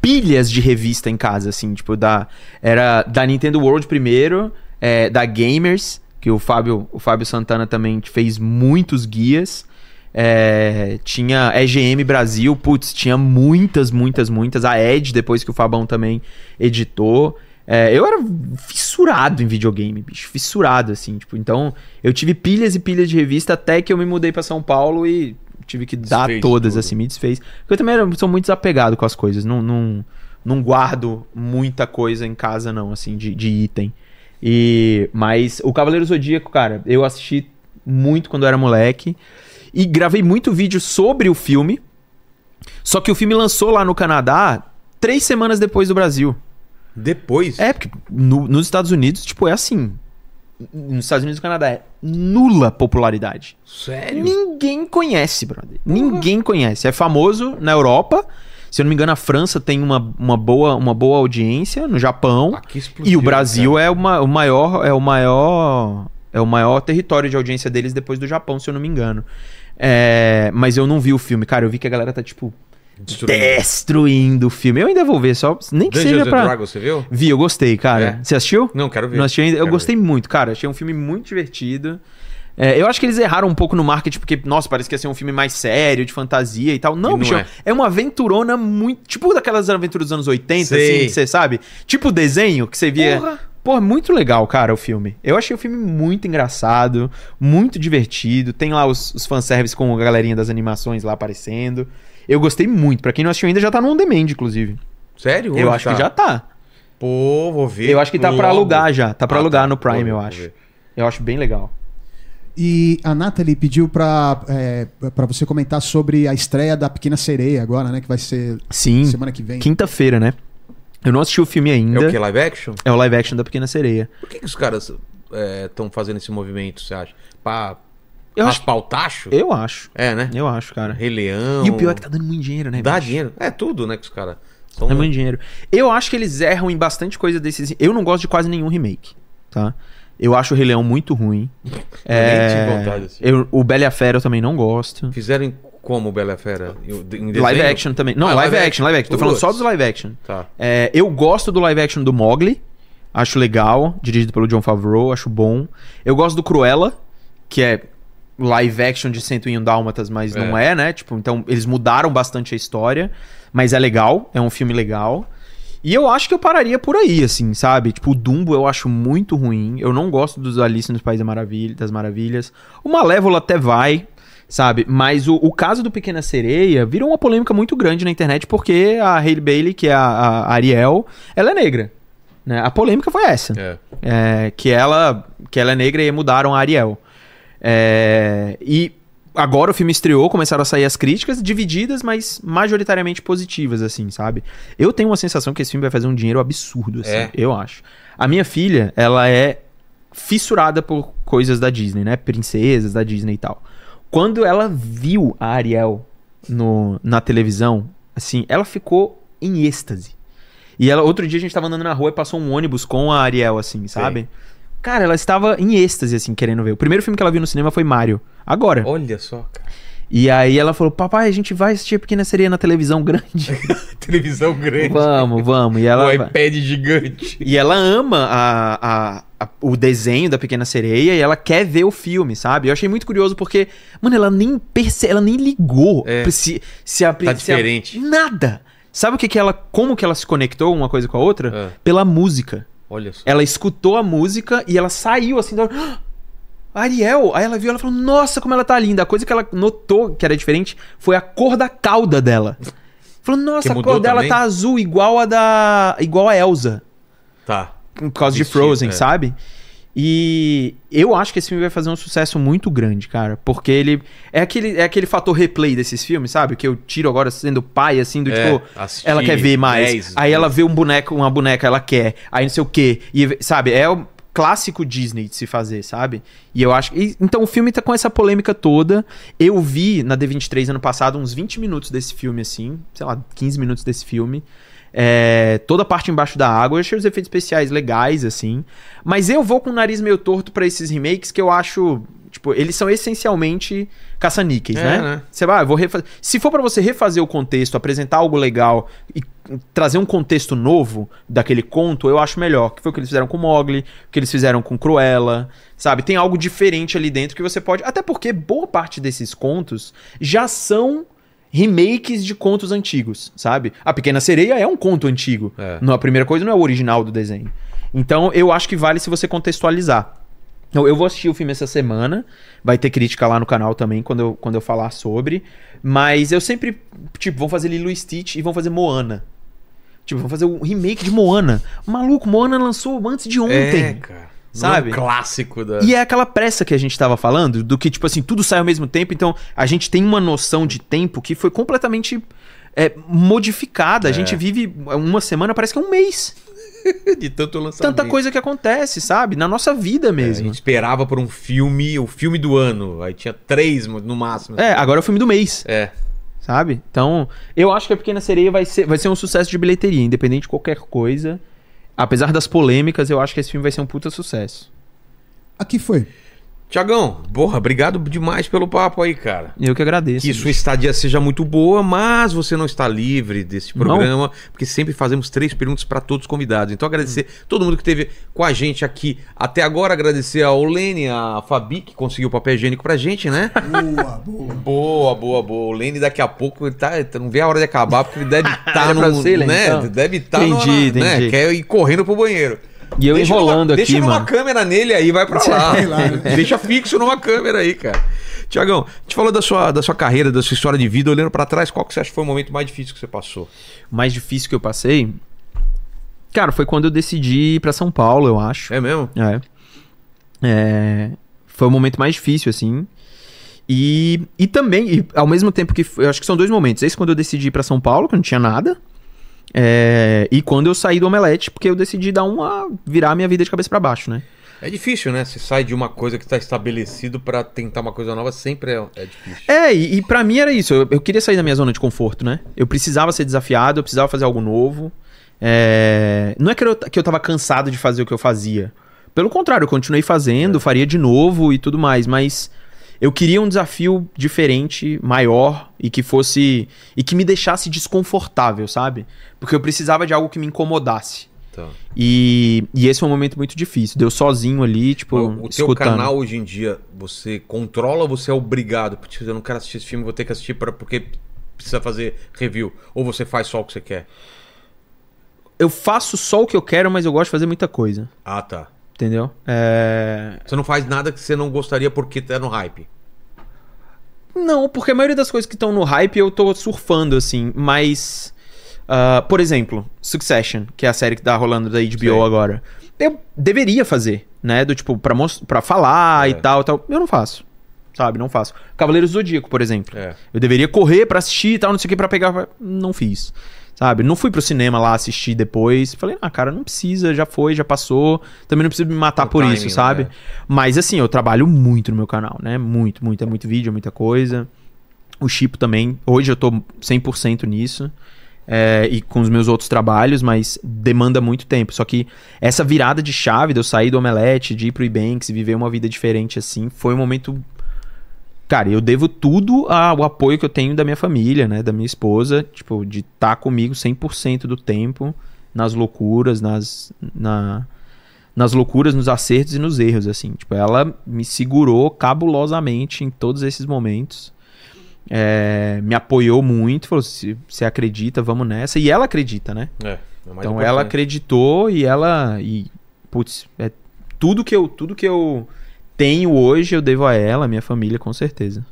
pilhas de revista em casa, assim, tipo, da. Era da Nintendo World primeiro, é, da Gamers, que o Fábio, o Fábio Santana também fez muitos guias. É, tinha EGM Brasil, putz, tinha muitas, muitas, muitas. A Ed, depois que o Fabão também editou. É, eu era fissurado em videogame, bicho. Fissurado, assim. Tipo, então, eu tive pilhas e pilhas de revista até que eu me mudei pra São Paulo e tive que dar Desfez todas, tudo. assim, me desfez. Porque eu também era- sou muito desapegado com as coisas. Não, não, não guardo muita coisa em casa, não, assim, de, de item. E, mas o Cavaleiro Zodíaco, cara, eu assisti muito quando eu era moleque. E gravei muito vídeo sobre o filme. Só que o filme lançou lá no Canadá três semanas depois do Brasil. Depois? É, porque no- nos Estados Unidos, tipo, é assim. Nos Estados Unidos e no Canadá é nula popularidade. Sério? Ninguém conhece, brother. Ninguém conhece. É famoso na Europa. Se eu não me engano, a França tem uma, uma, boa, uma boa audiência, no Japão. Explodiu, E o Brasil cara. é uma- o maior, é o maior, é o maior território de audiência deles depois do Japão, se eu não me engano. É, mas eu não vi o filme, cara. Eu vi que a galera tá tipo Destruindo. destruindo o filme. Eu ainda vou ver, só nem que Dungeons seja pra. Dragons, você viu? Vi, eu gostei, cara. É? Você assistiu? Não, quero ver. Não assisti ainda. Eu gostei muito, cara. Achei um filme muito divertido. É, eu acho que eles erraram um pouco no marketing, porque, nossa, parece que ia ser um filme mais sério, de fantasia e tal. Não, não bicho, é. é. uma aventurona muito. Tipo daquelas aventuras dos anos 80, Sei. assim, que você sabe? Tipo desenho que você via. Porra. Pô, muito legal, cara, o filme. Eu achei o filme muito engraçado, muito divertido. Tem lá os, os fanservice com a galerinha das animações lá aparecendo. Eu gostei muito. Pra quem não assistiu ainda, já tá no On Demand, inclusive. Sério? eu acho que já tá. Pô, vou ver. Eu acho que tá pra logo. alugar já. Tá pra Ah, alugar tá. no Prime, eu acho. Eu acho bem legal. E a Nathalie pediu pra, é, pra você comentar sobre a estreia da Pequena Sereia agora, né? Que vai ser Sim. semana que vem. Quinta-feira, né? Eu não assisti o filme ainda. É o que? Live action? É o live action da Pequena Sereia. Por que, que os caras estão fazendo esse movimento, você acha? Pra Eu acho, raspar o tacho? eu acho. É, né? Eu acho, cara. Rei Leão. E o pior é que tá dando muito dinheiro, né? Dá bicho? dinheiro. É tudo, né, que os caras... São... É muito dinheiro. Eu acho que eles erram em bastante coisa desses. Eu não gosto de quase nenhum remake, tá? Eu acho o Rei Leão muito ruim. [laughs] nem tive vontade de assistir. eu, o Bela e a Fera eu também não gosto. Fizeram como Bela e a Fera? Live action também. Não, Ah, live, live action, live action. Tô falando só dos live action. Tá. É, eu gosto do live action do Mogli. Acho legal. Dirigido pelo John Favreau. Acho bom. Eu gosto do Cruella, que é live action de 101 Dálmatas, mas não é, né? Tipo, então eles mudaram bastante a história. Mas é legal. É um filme legal. E eu acho que eu pararia por aí, assim, sabe? Tipo, o Dumbo eu acho muito ruim. Eu não gosto dos Alice nos Países Maravilha, das Maravilhas. O Malévola até vai, sabe? Mas o, o caso do Pequena Sereia virou uma polêmica muito grande na internet porque a Hailey Bailey, que é a, a Ariel, ela é negra. Né? A polêmica foi essa. É. É, que, ela, que ela é negra e mudaram a Ariel. É, e agora o filme estreou, começaram a sair as críticas, divididas, mas majoritariamente positivas, assim, sabe? Eu tenho uma sensação que esse filme vai fazer um dinheiro absurdo, assim, É. eu acho. A minha filha, ela é fissurada por coisas da Disney, né? Princesas da Disney e tal. Quando ela viu a Ariel no, na televisão, assim, ela ficou em êxtase. E ela, outro dia a gente tava andando na rua e passou um ônibus com a Ariel, assim, sabe? Cara, ela estava em êxtase, assim, querendo ver. O primeiro filme que ela viu no cinema foi Mario. Agora. Olha só, cara. E aí ela falou: Papai, a gente vai assistir a Pequena Sereia na televisão grande. [laughs] Televisão grande. vamos, vamos. E ela. vai- iPad gigante. E ela ama a- a- a- o desenho da Pequena Sereia e ela quer ver o filme, sabe? Eu achei muito curioso porque, mano, ela nem perce... ela nem ligou É. se, se a Tá se a- diferente. Nada. Sabe o que que ela, como que ela se conectou uma coisa com a outra? É. Pela música. Olha só. Ela escutou a música e ela saiu assim da "Ah, [gasps] Ariel, aí ela viu, ela falou: "Nossa, como ela tá linda". A coisa que ela notou que era diferente foi a cor da cauda dela. Falou: "Nossa, a cor dela também? tá azul igual a da igual a Elsa" Tá. por causa de Vestido, Frozen, é. sabe? E eu acho que esse filme vai fazer um sucesso muito grande, cara. Porque ele. É aquele, é aquele fator replay desses filmes, sabe? Que eu tiro agora sendo pai, assim, do É, tipo. Ela quer ver mais. 10, aí ela vê um boneco, uma boneca, ela quer. Aí não sei o quê. E, sabe? É o clássico Disney de se fazer, sabe? E eu acho. e- então o filme tá com essa polêmica toda. Eu vi na D23 ano passado uns 20 minutos desse filme, assim. Sei lá, 15 minutos desse filme. É, toda a parte embaixo da água. Eu achei os efeitos especiais legais, assim. Mas eu vou com o nariz meio torto pra esses remakes que eu acho. Tipo, eles são essencialmente caça-níqueis, É, né? né? Você vai, ah, eu vou refazer. Se for pra você refazer o contexto, apresentar algo legal e trazer um contexto novo daquele conto, eu acho melhor. Que foi o que eles fizeram com Mogli, o que eles fizeram com Cruella, sabe? Tem algo diferente ali dentro que você pode. Até porque boa parte desses contos já são remakes de contos antigos, sabe? A Pequena Sereia é um conto antigo. É. Não, a primeira coisa não é o original do desenho. Então eu acho que vale se você contextualizar. Então, eu vou assistir o filme essa semana. Vai ter crítica lá no canal também quando eu, quando eu falar sobre. Mas eu sempre. Tipo, vão fazer Lilo e Stitch e vão fazer Moana. Tipo, vão fazer um remake de Moana. Maluco, Moana lançou antes de ontem. É, cara. Sabe? É um clássico da. E é aquela pressa que a gente tava falando, do que, tipo assim, tudo sai ao mesmo tempo, então a gente tem uma noção de tempo que foi completamente é, modificada. A É. gente vive uma semana, parece que é um mês. [laughs] de tanto lançamento. Tanta coisa que acontece, sabe? Na nossa vida É, a mesmo. gente esperava por um filme, o filme do ano. Aí tinha três no máximo. É, agora é o filme do mês, É. sabe? Então, eu acho que a Pequena Sereia vai ser, vai ser um sucesso de bilheteria, independente de qualquer coisa. Apesar das polêmicas, eu acho que esse filme vai ser um puta sucesso. Aqui foi. Tiagão, porra, obrigado demais pelo papo aí, cara. Eu que agradeço. Que bicho. sua estadia seja muito boa, mas você não está livre desse programa, porque sempre fazemos três perguntas para todos os convidados. Então agradecer todo mundo que esteve com a gente aqui até agora, agradecer a Olene, a Fabi, que conseguiu o papel higiênico pra gente, né? [laughs] Boa, boa. Boa, boa, boa. O Lene daqui a pouco ele tá, não vê a hora de acabar, porque ele deve estar no. você, Lene, né? então. Deve estar Entendi, Né? entendi. Quer ir correndo pro banheiro. E eu Deixa enrolando numa, aqui, Deixa numa mano. câmera nele aí, vai pra [laughs] lá. Lá, né? [laughs] deixa fixo numa câmera aí, cara. Tiagão, a gente falou da sua, da sua carreira, da sua história de vida, olhando pra trás, qual que você acha que foi o momento mais difícil que você passou? O mais difícil que eu passei. Cara, foi quando eu decidi ir pra São Paulo, eu acho. É mesmo? É. É, Foi o momento mais difícil, assim. E, e também, e ao mesmo tempo que. Eu acho que são dois momentos. Esse quando eu decidi ir pra São Paulo, que não tinha nada. É, e quando eu saí do Omelete, porque eu decidi dar uma. virar a minha vida de cabeça pra baixo, né? É difícil, né? Você sai de uma coisa que tá estabelecido pra tentar uma coisa nova, sempre é, é difícil. É, e, e para mim era isso. Eu, eu queria sair da minha zona de conforto, né? Eu precisava ser desafiado, eu precisava fazer algo novo. É, Não é que eu, que eu tava cansado de fazer o que eu fazia. Pelo contrário, eu continuei fazendo, faria de novo e tudo mais, mas eu queria um desafio diferente, maior e que fosse. e que me deixasse desconfortável, sabe? Porque eu precisava de algo que me incomodasse. Então, E, e esse foi um momento muito difícil. Deu sozinho ali, tipo, o teu escutando. canal hoje em dia, você controla ou você é obrigado? Porque eu não quero assistir esse filme, vou ter que assistir pra, porque precisa fazer review. Ou você faz só o que você quer? Eu faço só o que eu quero, mas eu gosto de fazer muita coisa. Ah, tá. Entendeu? É... Você não faz nada que você não gostaria porque tá no hype. Não, porque a maioria das coisas que estão no hype eu tô surfando, assim. Mas. ah, por exemplo, Succession, que é a série que tá rolando da HBO Sei. agora. Eu deveria fazer, né? Do tipo, pra, pra falar É. e tal, tal. Eu não faço. Sabe? Não faço. Cavaleiros do Zodíaco, por exemplo. É. Eu deveria correr pra assistir e tal, não sei o que, pra pegar. Não fiz. Sabe? Não fui pro cinema lá assistir depois. Falei, ah, cara, não precisa, já foi, já passou. Também não preciso me matar No por timing, isso, sabe? né? Mas assim, eu trabalho muito no meu canal, né? Muito, muito. É muito vídeo, é muita coisa. O Chipo também. Hoje eu tô 100% nisso. é, e com os meus outros trabalhos, mas demanda muito tempo. Só que essa virada de chave de eu sair do Omelete, de ir pro Ebanks e viver uma vida diferente assim, foi um momento. Cara, eu devo tudo ao apoio que eu tenho da minha família, né? Da minha esposa, tipo, de estar comigo 100% do tempo, nas loucuras, nas. Na, nas loucuras, nos acertos e nos erros, assim. Tipo, ela me segurou cabulosamente em todos esses momentos. É, me apoiou muito, falou: se você acredita, vamos nessa. E ela acredita, né? É. é mais então importante. ela acreditou e ela. E, putz, é tudo que eu tudo que eu tenho hoje eu devo a ela, a minha família, com certeza.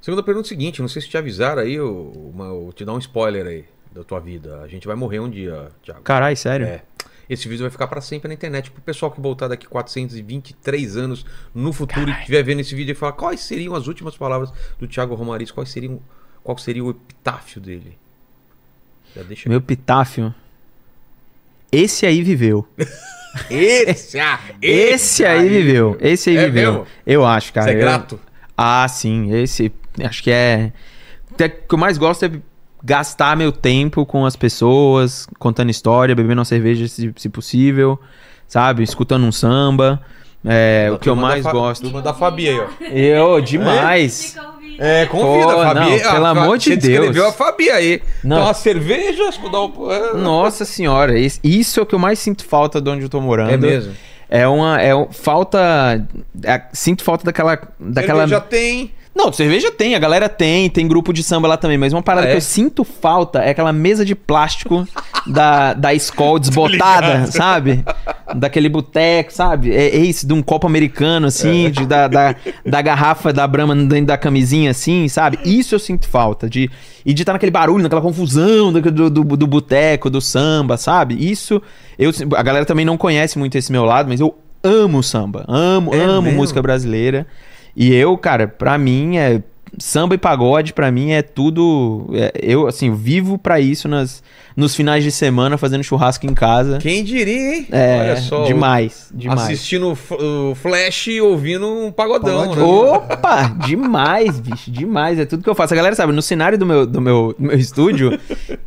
Segunda pergunta é o seguinte, não sei se te avisaram aí, eu, uma, eu te dar um spoiler aí da tua vida. A gente vai morrer um dia, Thiago. Carai, sério? É. Esse vídeo vai ficar pra sempre na internet. Pro pessoal que voltar daqui 423 anos no futuro e estiver vendo esse vídeo e falar quais seriam as últimas palavras do Thiago Romariz, quais seriam, qual seria o epitáfio dele? Já deixa Meu epitáfio. Esse aí viveu. [laughs] Esse, ah, Esse aí viveu. Esse aí É viveu. mesmo? Eu acho, cara. Você é Eu- grato? Ah, sim. Esse. Acho que é. O que eu mais gosto é gastar meu tempo com as pessoas, contando história, bebendo uma cerveja se, se possível, sabe? Escutando um samba. É, o que eu mais gosto. Turma da Fabi aí, ó. Eu, demais. Fica ouvindo. É, convida Pô, a Fabi. não, Ah, pelo Fa- amor de Deus. descreveu a Fabi aí. Não. Então, uma cerveja, escutar o... é. Nossa senhora, isso é o que eu mais sinto falta de onde eu tô morando. É mesmo? É uma. É um- falta. é- sinto falta daquela. daquela... Já tem... Não, cerveja tem, a galera tem, tem grupo de samba lá também, mas uma parada Ah, é? que eu sinto falta é aquela mesa de plástico [laughs] da, da escola desbotada, sabe? Daquele boteco, sabe? É, é isso, de um copo americano, assim, de, da, da, da garrafa da Brahma dentro da camisinha, assim, sabe? Isso eu sinto falta. De, e de estar naquele barulho, naquela confusão do, do, do, do boteco, do samba, sabe? Isso. Eu, a galera também não conhece muito esse meu lado, mas eu amo samba. Amo, É amo mesmo? música brasileira. E eu, cara, pra mim é samba e pagode pra mim é tudo. é, eu, assim, vivo pra isso nas, nos finais de semana, fazendo churrasco em casa. Quem diria, hein? É, demais, o- demais. Assistindo o F- o Flash e ouvindo um pagodão, Pagode. né? Opa, demais, bicho, demais. É tudo que eu faço. A galera sabe, no cenário do meu, do meu, do meu [laughs] estúdio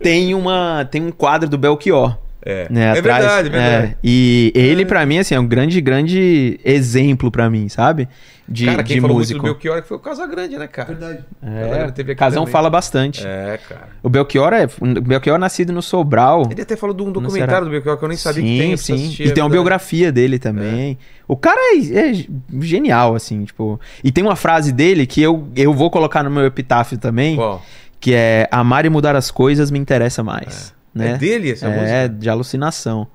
tem, uma, tem um quadro do Belchior. É, Né, é atrás. verdade, é verdade. É, E ele, pra mim, assim, é um grande, grande exemplo pra mim, sabe? De, cara, quem de falou músico. muito do Belchior foi o Casagrande, né, cara? Verdade. É, aqui Casão também. fala bastante. É, cara. O Belchior é. O Belchior é nascido no Sobral. Ele até falou de um documentário do Belchior que eu nem sabia sim, que tem. sim. assistir, E é tem uma verdade. biografia dele também. O cara é, é genial, assim, tipo. E tem uma frase dele que eu, eu vou colocar no meu epitáfio também, Qual? que é amar e mudar as coisas me interessa mais. Né? É dele essa É, música? de alucinação.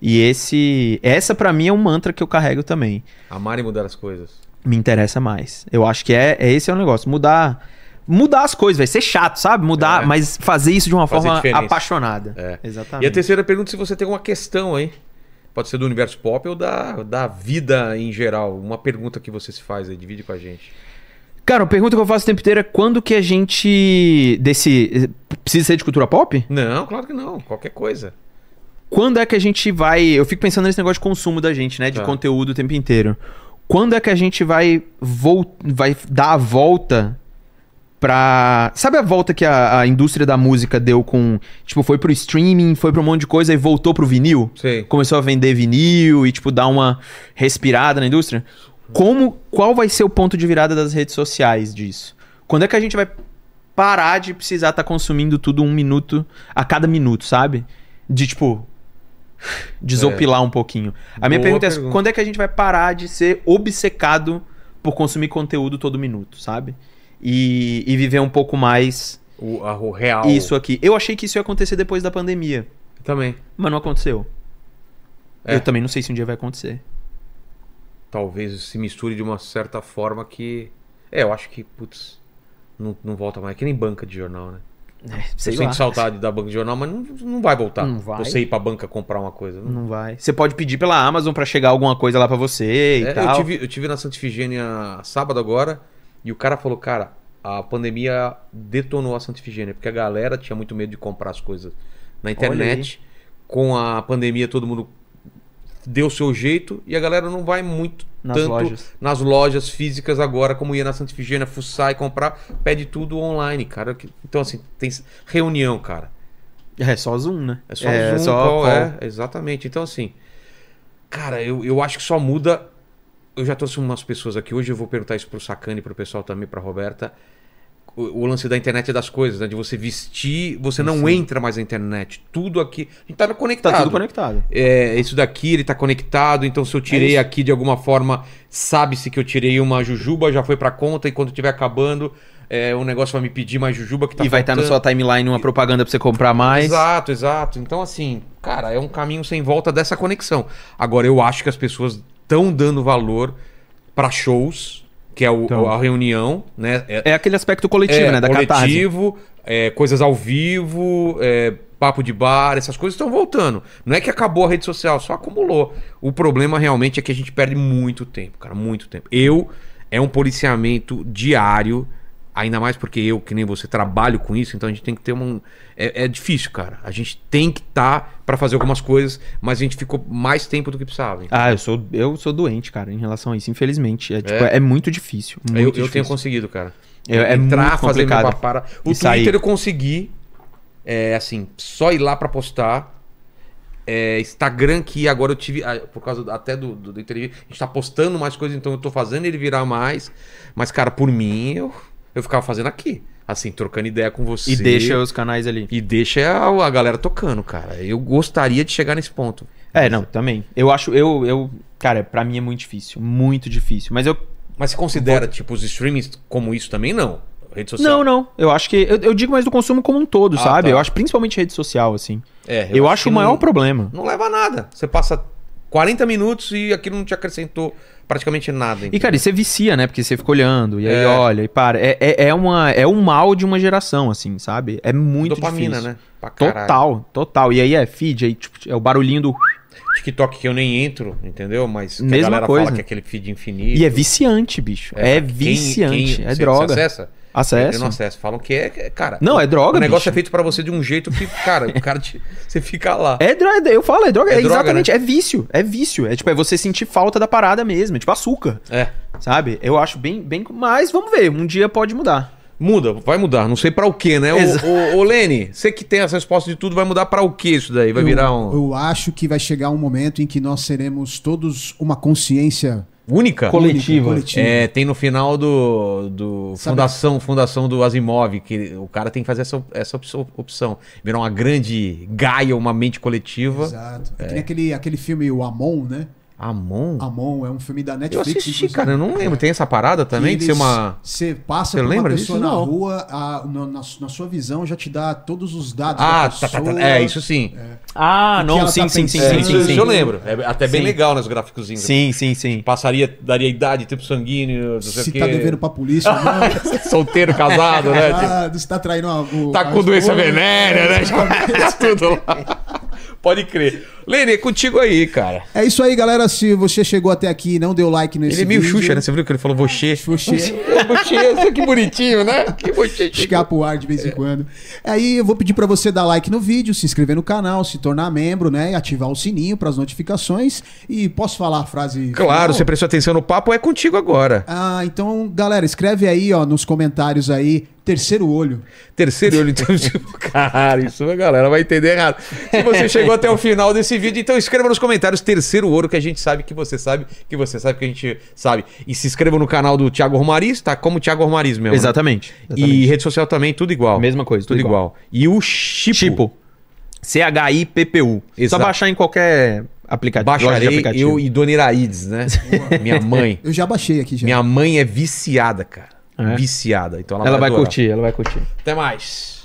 E esse. Essa pra mim é um mantra que eu carrego também. Amar e mudar as coisas. Me interessa mais. Eu acho que é, é esse é o negócio. Mudar. Mudar as coisas, vai ser chato, sabe? Mudar, É. mas fazer isso de uma Fazer forma diferença. apaixonada. É. Exatamente. E a terceira pergunta, se você tem alguma questão aí. Pode ser do universo pop ou da, da vida em geral. Uma pergunta que você se faz aí, divide com a gente. Cara, a pergunta que eu faço o tempo inteiro é quando que a gente. Desse. Precisa ser de cultura pop? Não, claro que não. Qualquer coisa. Quando é que a gente vai. Eu fico pensando nesse negócio de consumo da gente, né? De Tá. conteúdo o tempo inteiro. Quando é que a gente vai, vol... vai dar a volta pra. Sabe a volta que a, a indústria da música deu com. Tipo, foi pro streaming, foi pra um monte de coisa e voltou pro vinil? Sei. Começou a vender vinil e, tipo, dar uma respirada na indústria? Como. Qual vai ser o ponto de virada das redes sociais disso? Quando é que a gente vai parar de precisar estar consumindo tudo um minuto a cada minuto, sabe? De tipo. [sighs] Desopilar um pouquinho. A minha Boa pergunta, é: pergunta. quando é que a gente vai parar de ser obcecado por consumir conteúdo todo minuto, sabe? E, e viver um pouco mais O, a- o real. isso aqui. Eu achei que isso ia acontecer depois da pandemia, Também. mas não aconteceu. É. Eu também não sei se um dia vai acontecer. Talvez se misture de uma certa forma que. É, eu acho que, putz, não, não volta mais. É que nem banca de jornal, né? É, sei lá. sente saudade da banca de jornal, mas não, não vai voltar. Não vai. Você ir pra banca comprar uma coisa. Não. Não vai. Você pode pedir pela Amazon pra chegar alguma coisa lá pra você e É, eu, tal. tive, eu tive na Santa Ifigênia sábado agora e o cara falou, cara, a pandemia detonou a Santa Ifigênia, porque a galera tinha muito medo de comprar as coisas na internet. Com a pandemia todo mundo deu o seu jeito e a galera não vai muito Nas tanto lojas. nas lojas físicas agora, como ia na Santa Ifigênia, fuçar e comprar, pede tudo online, cara. Então, assim, tem reunião, cara. É só Zoom, né? É só Zoom, call, é, exatamente. Então, assim, cara, eu, eu acho que só muda. Eu já trouxe umas pessoas aqui hoje, eu vou perguntar isso pro Sacane, pro pessoal também, pra Roberta. O, o lance da internet das coisas, né? De você vestir, você não entra mais na internet. Tudo aqui. A gente tá conectado. Tá tudo conectado. É, isso daqui ele tá conectado, então se eu tirei isso. aqui de alguma forma, sabe-se que eu tirei uma jujuba, já foi pra conta, e quando estiver acabando, é, o negócio vai me pedir mais jujuba que tá e vai estar na sua timeline uma propaganda pra você comprar mais. Exato, exato. Então, assim, cara, é um caminho sem volta dessa conexão. Agora, eu acho que as pessoas estão dando valor pra shows, que é o- Então. a reunião, né? É, É aquele aspecto coletivo, é, né? Da coletivo, é, coisas ao vivo, é, papo de bar, essas coisas estão voltando. Não é que acabou a rede social, só acumulou. O problema realmente é que a gente perde muito tempo, cara, muito tempo. Eu é um policiamento diário, ainda mais porque eu, que nem você, trabalho com isso, então a gente tem que ter um. É, é difícil, cara. A gente tem que estar pra fazer algumas coisas, mas a gente ficou mais tempo do que precisava. Ah, eu sou, eu sou doente, cara, em relação a isso, infelizmente. É, tipo, É? é muito difícil. Muito eu, eu difícil. tenho conseguido, cara. É- é Entrar, muito fazer meu complicado. papara. O E sair. Twitter eu consegui, é, assim, só ir lá pra postar. É, Instagram que agora eu tive, ah, por causa até do, do, do entrevista, a gente tá postando mais coisas, então eu tô fazendo ele virar mais. Mas, cara, por mim, eu, eu ficava fazendo aqui. Assim, trocando ideia com você. E deixa os canais ali. E deixa a, a galera tocando, cara. Eu gostaria de chegar nesse ponto. É, não, também. Eu acho, eu, eu, cara, pra mim é muito difícil, muito difícil. Mas eu, Mas você considera, tipo, os streamings como isso também? Não. Rede social. não, não. Eu acho que, eu, eu digo mais do consumo como um todo, Ah, sabe? tá. Eu acho principalmente rede social, assim. É, Eu, acho que o maior não- problema. Não leva a nada. Você passa 40 minutos e aquilo não te acrescentou praticamente nada. E, cara, e você vicia, né? Porque você fica olhando, e aí É. olha, e para. É, é, é, uma, é um mal de uma geração, assim, sabe? É muito Dopamina, difícil. né? Pra caralho. Total, total. E aí é feed, aí tipo, é o barulhinho do. TikTok que eu nem entro, entendeu? Mas que a Mesma galera coisa. fala que é aquele feed infinito. E é viciante, bicho. É, quem- viciante. quem- é você- droga. Você acessa? Acesso. Eu não acesso. Falam que é, é, cara. Não, é droga, O negócio bicho. é feito pra você de um jeito que, cara, o cara te, [laughs] você fica lá. É droga, eu falo, é droga. É É, droga, exatamente, é vício. É vício. É tipo, é você sentir falta da parada mesmo. É tipo açúcar. É. Sabe? Eu acho bem, bem. Mas vamos ver, um dia pode mudar. Muda, vai mudar. Não sei pra o quê, né? Ô, Exa- ô, ô, Lene, você que tem as respostas de tudo, vai mudar pra o quê isso daí? Vai eu, virar um. eu acho que vai chegar um momento em que nós seremos todos uma consciência Única? Coletiva. coletiva. É, tem no final do, do Sabe- fundação, fundação do Asimov, que o cara tem que fazer essa, essa opção. Virar uma grande Gaia, uma mente coletiva. Exato. É que nem aquele, aquele filme O Amon, né? Amon? Amon é um filme da Eu Netflix. assisti, inclusive, cara, eu não lembro. Tem essa parada também de ser uma. Você passa Você por uma lembra pessoa disso? na Não. rua, a- na, na- na sua visão já te dá todos os dados Ah, da tá, tá, pessoa. tá. É, isso sim. Ah, O que não, sim, tá sim, sim, sim, É, sim, isso sim. eu lembro. É até bem Sim. legal nos gráficozinhos. Sim, sim, sim. Passaria, daria idade, tipo sanguíneo, não sei Se o quê. tá devendo pra polícia. [laughs] Solteiro, casado, né? [laughs] Tipo, Ah, se tá traindo o, tá com doença venérea, né? [laughs] Tá tudo lá. Pode crer. Lene, é contigo aí, cara. É isso aí, galera. Se você chegou até aqui e não deu like nesse Ele é meio vídeo, Xuxa, né? Você viu que ele falou você? Xuxa. [laughs] Você, que bonitinho, né? Que você. escapa o ar de vez em quando. Aí eu vou pedir pra você dar like no vídeo, se inscrever no canal, se tornar membro, né? E ativar o sininho para as notificações. E posso falar a frase? Claro, você prestou atenção no papo, é contigo agora. Ah, então, galera, escreve aí, ó, nos comentários aí, terceiro olho. Terceiro olho, então, [laughs] tipo, cara, isso a galera vai entender errado. Se você chegou até o final desse vídeo, então escreva nos comentários terceiro ouro, que a gente sabe que você sabe, que você sabe que a gente sabe. E se inscreva no canal do Thiago Romariz, tá como Thiago Romariz mesmo. né? Exatamente. E exatamente. rede social também, tudo igual. Mesma coisa, tudo tudo igual. E o Chipo. Tipo, C-H-I-P-P-U. Só baixar em qualquer aplicativo. Baixarei aplicativo. eu e Dona Iraídes, né? Minha mãe. Eu já baixei aqui já. Minha mãe é viciada, cara. É? Viciada. Então ela, Ela vai adorar. curtir, ela vai curtir. Até mais.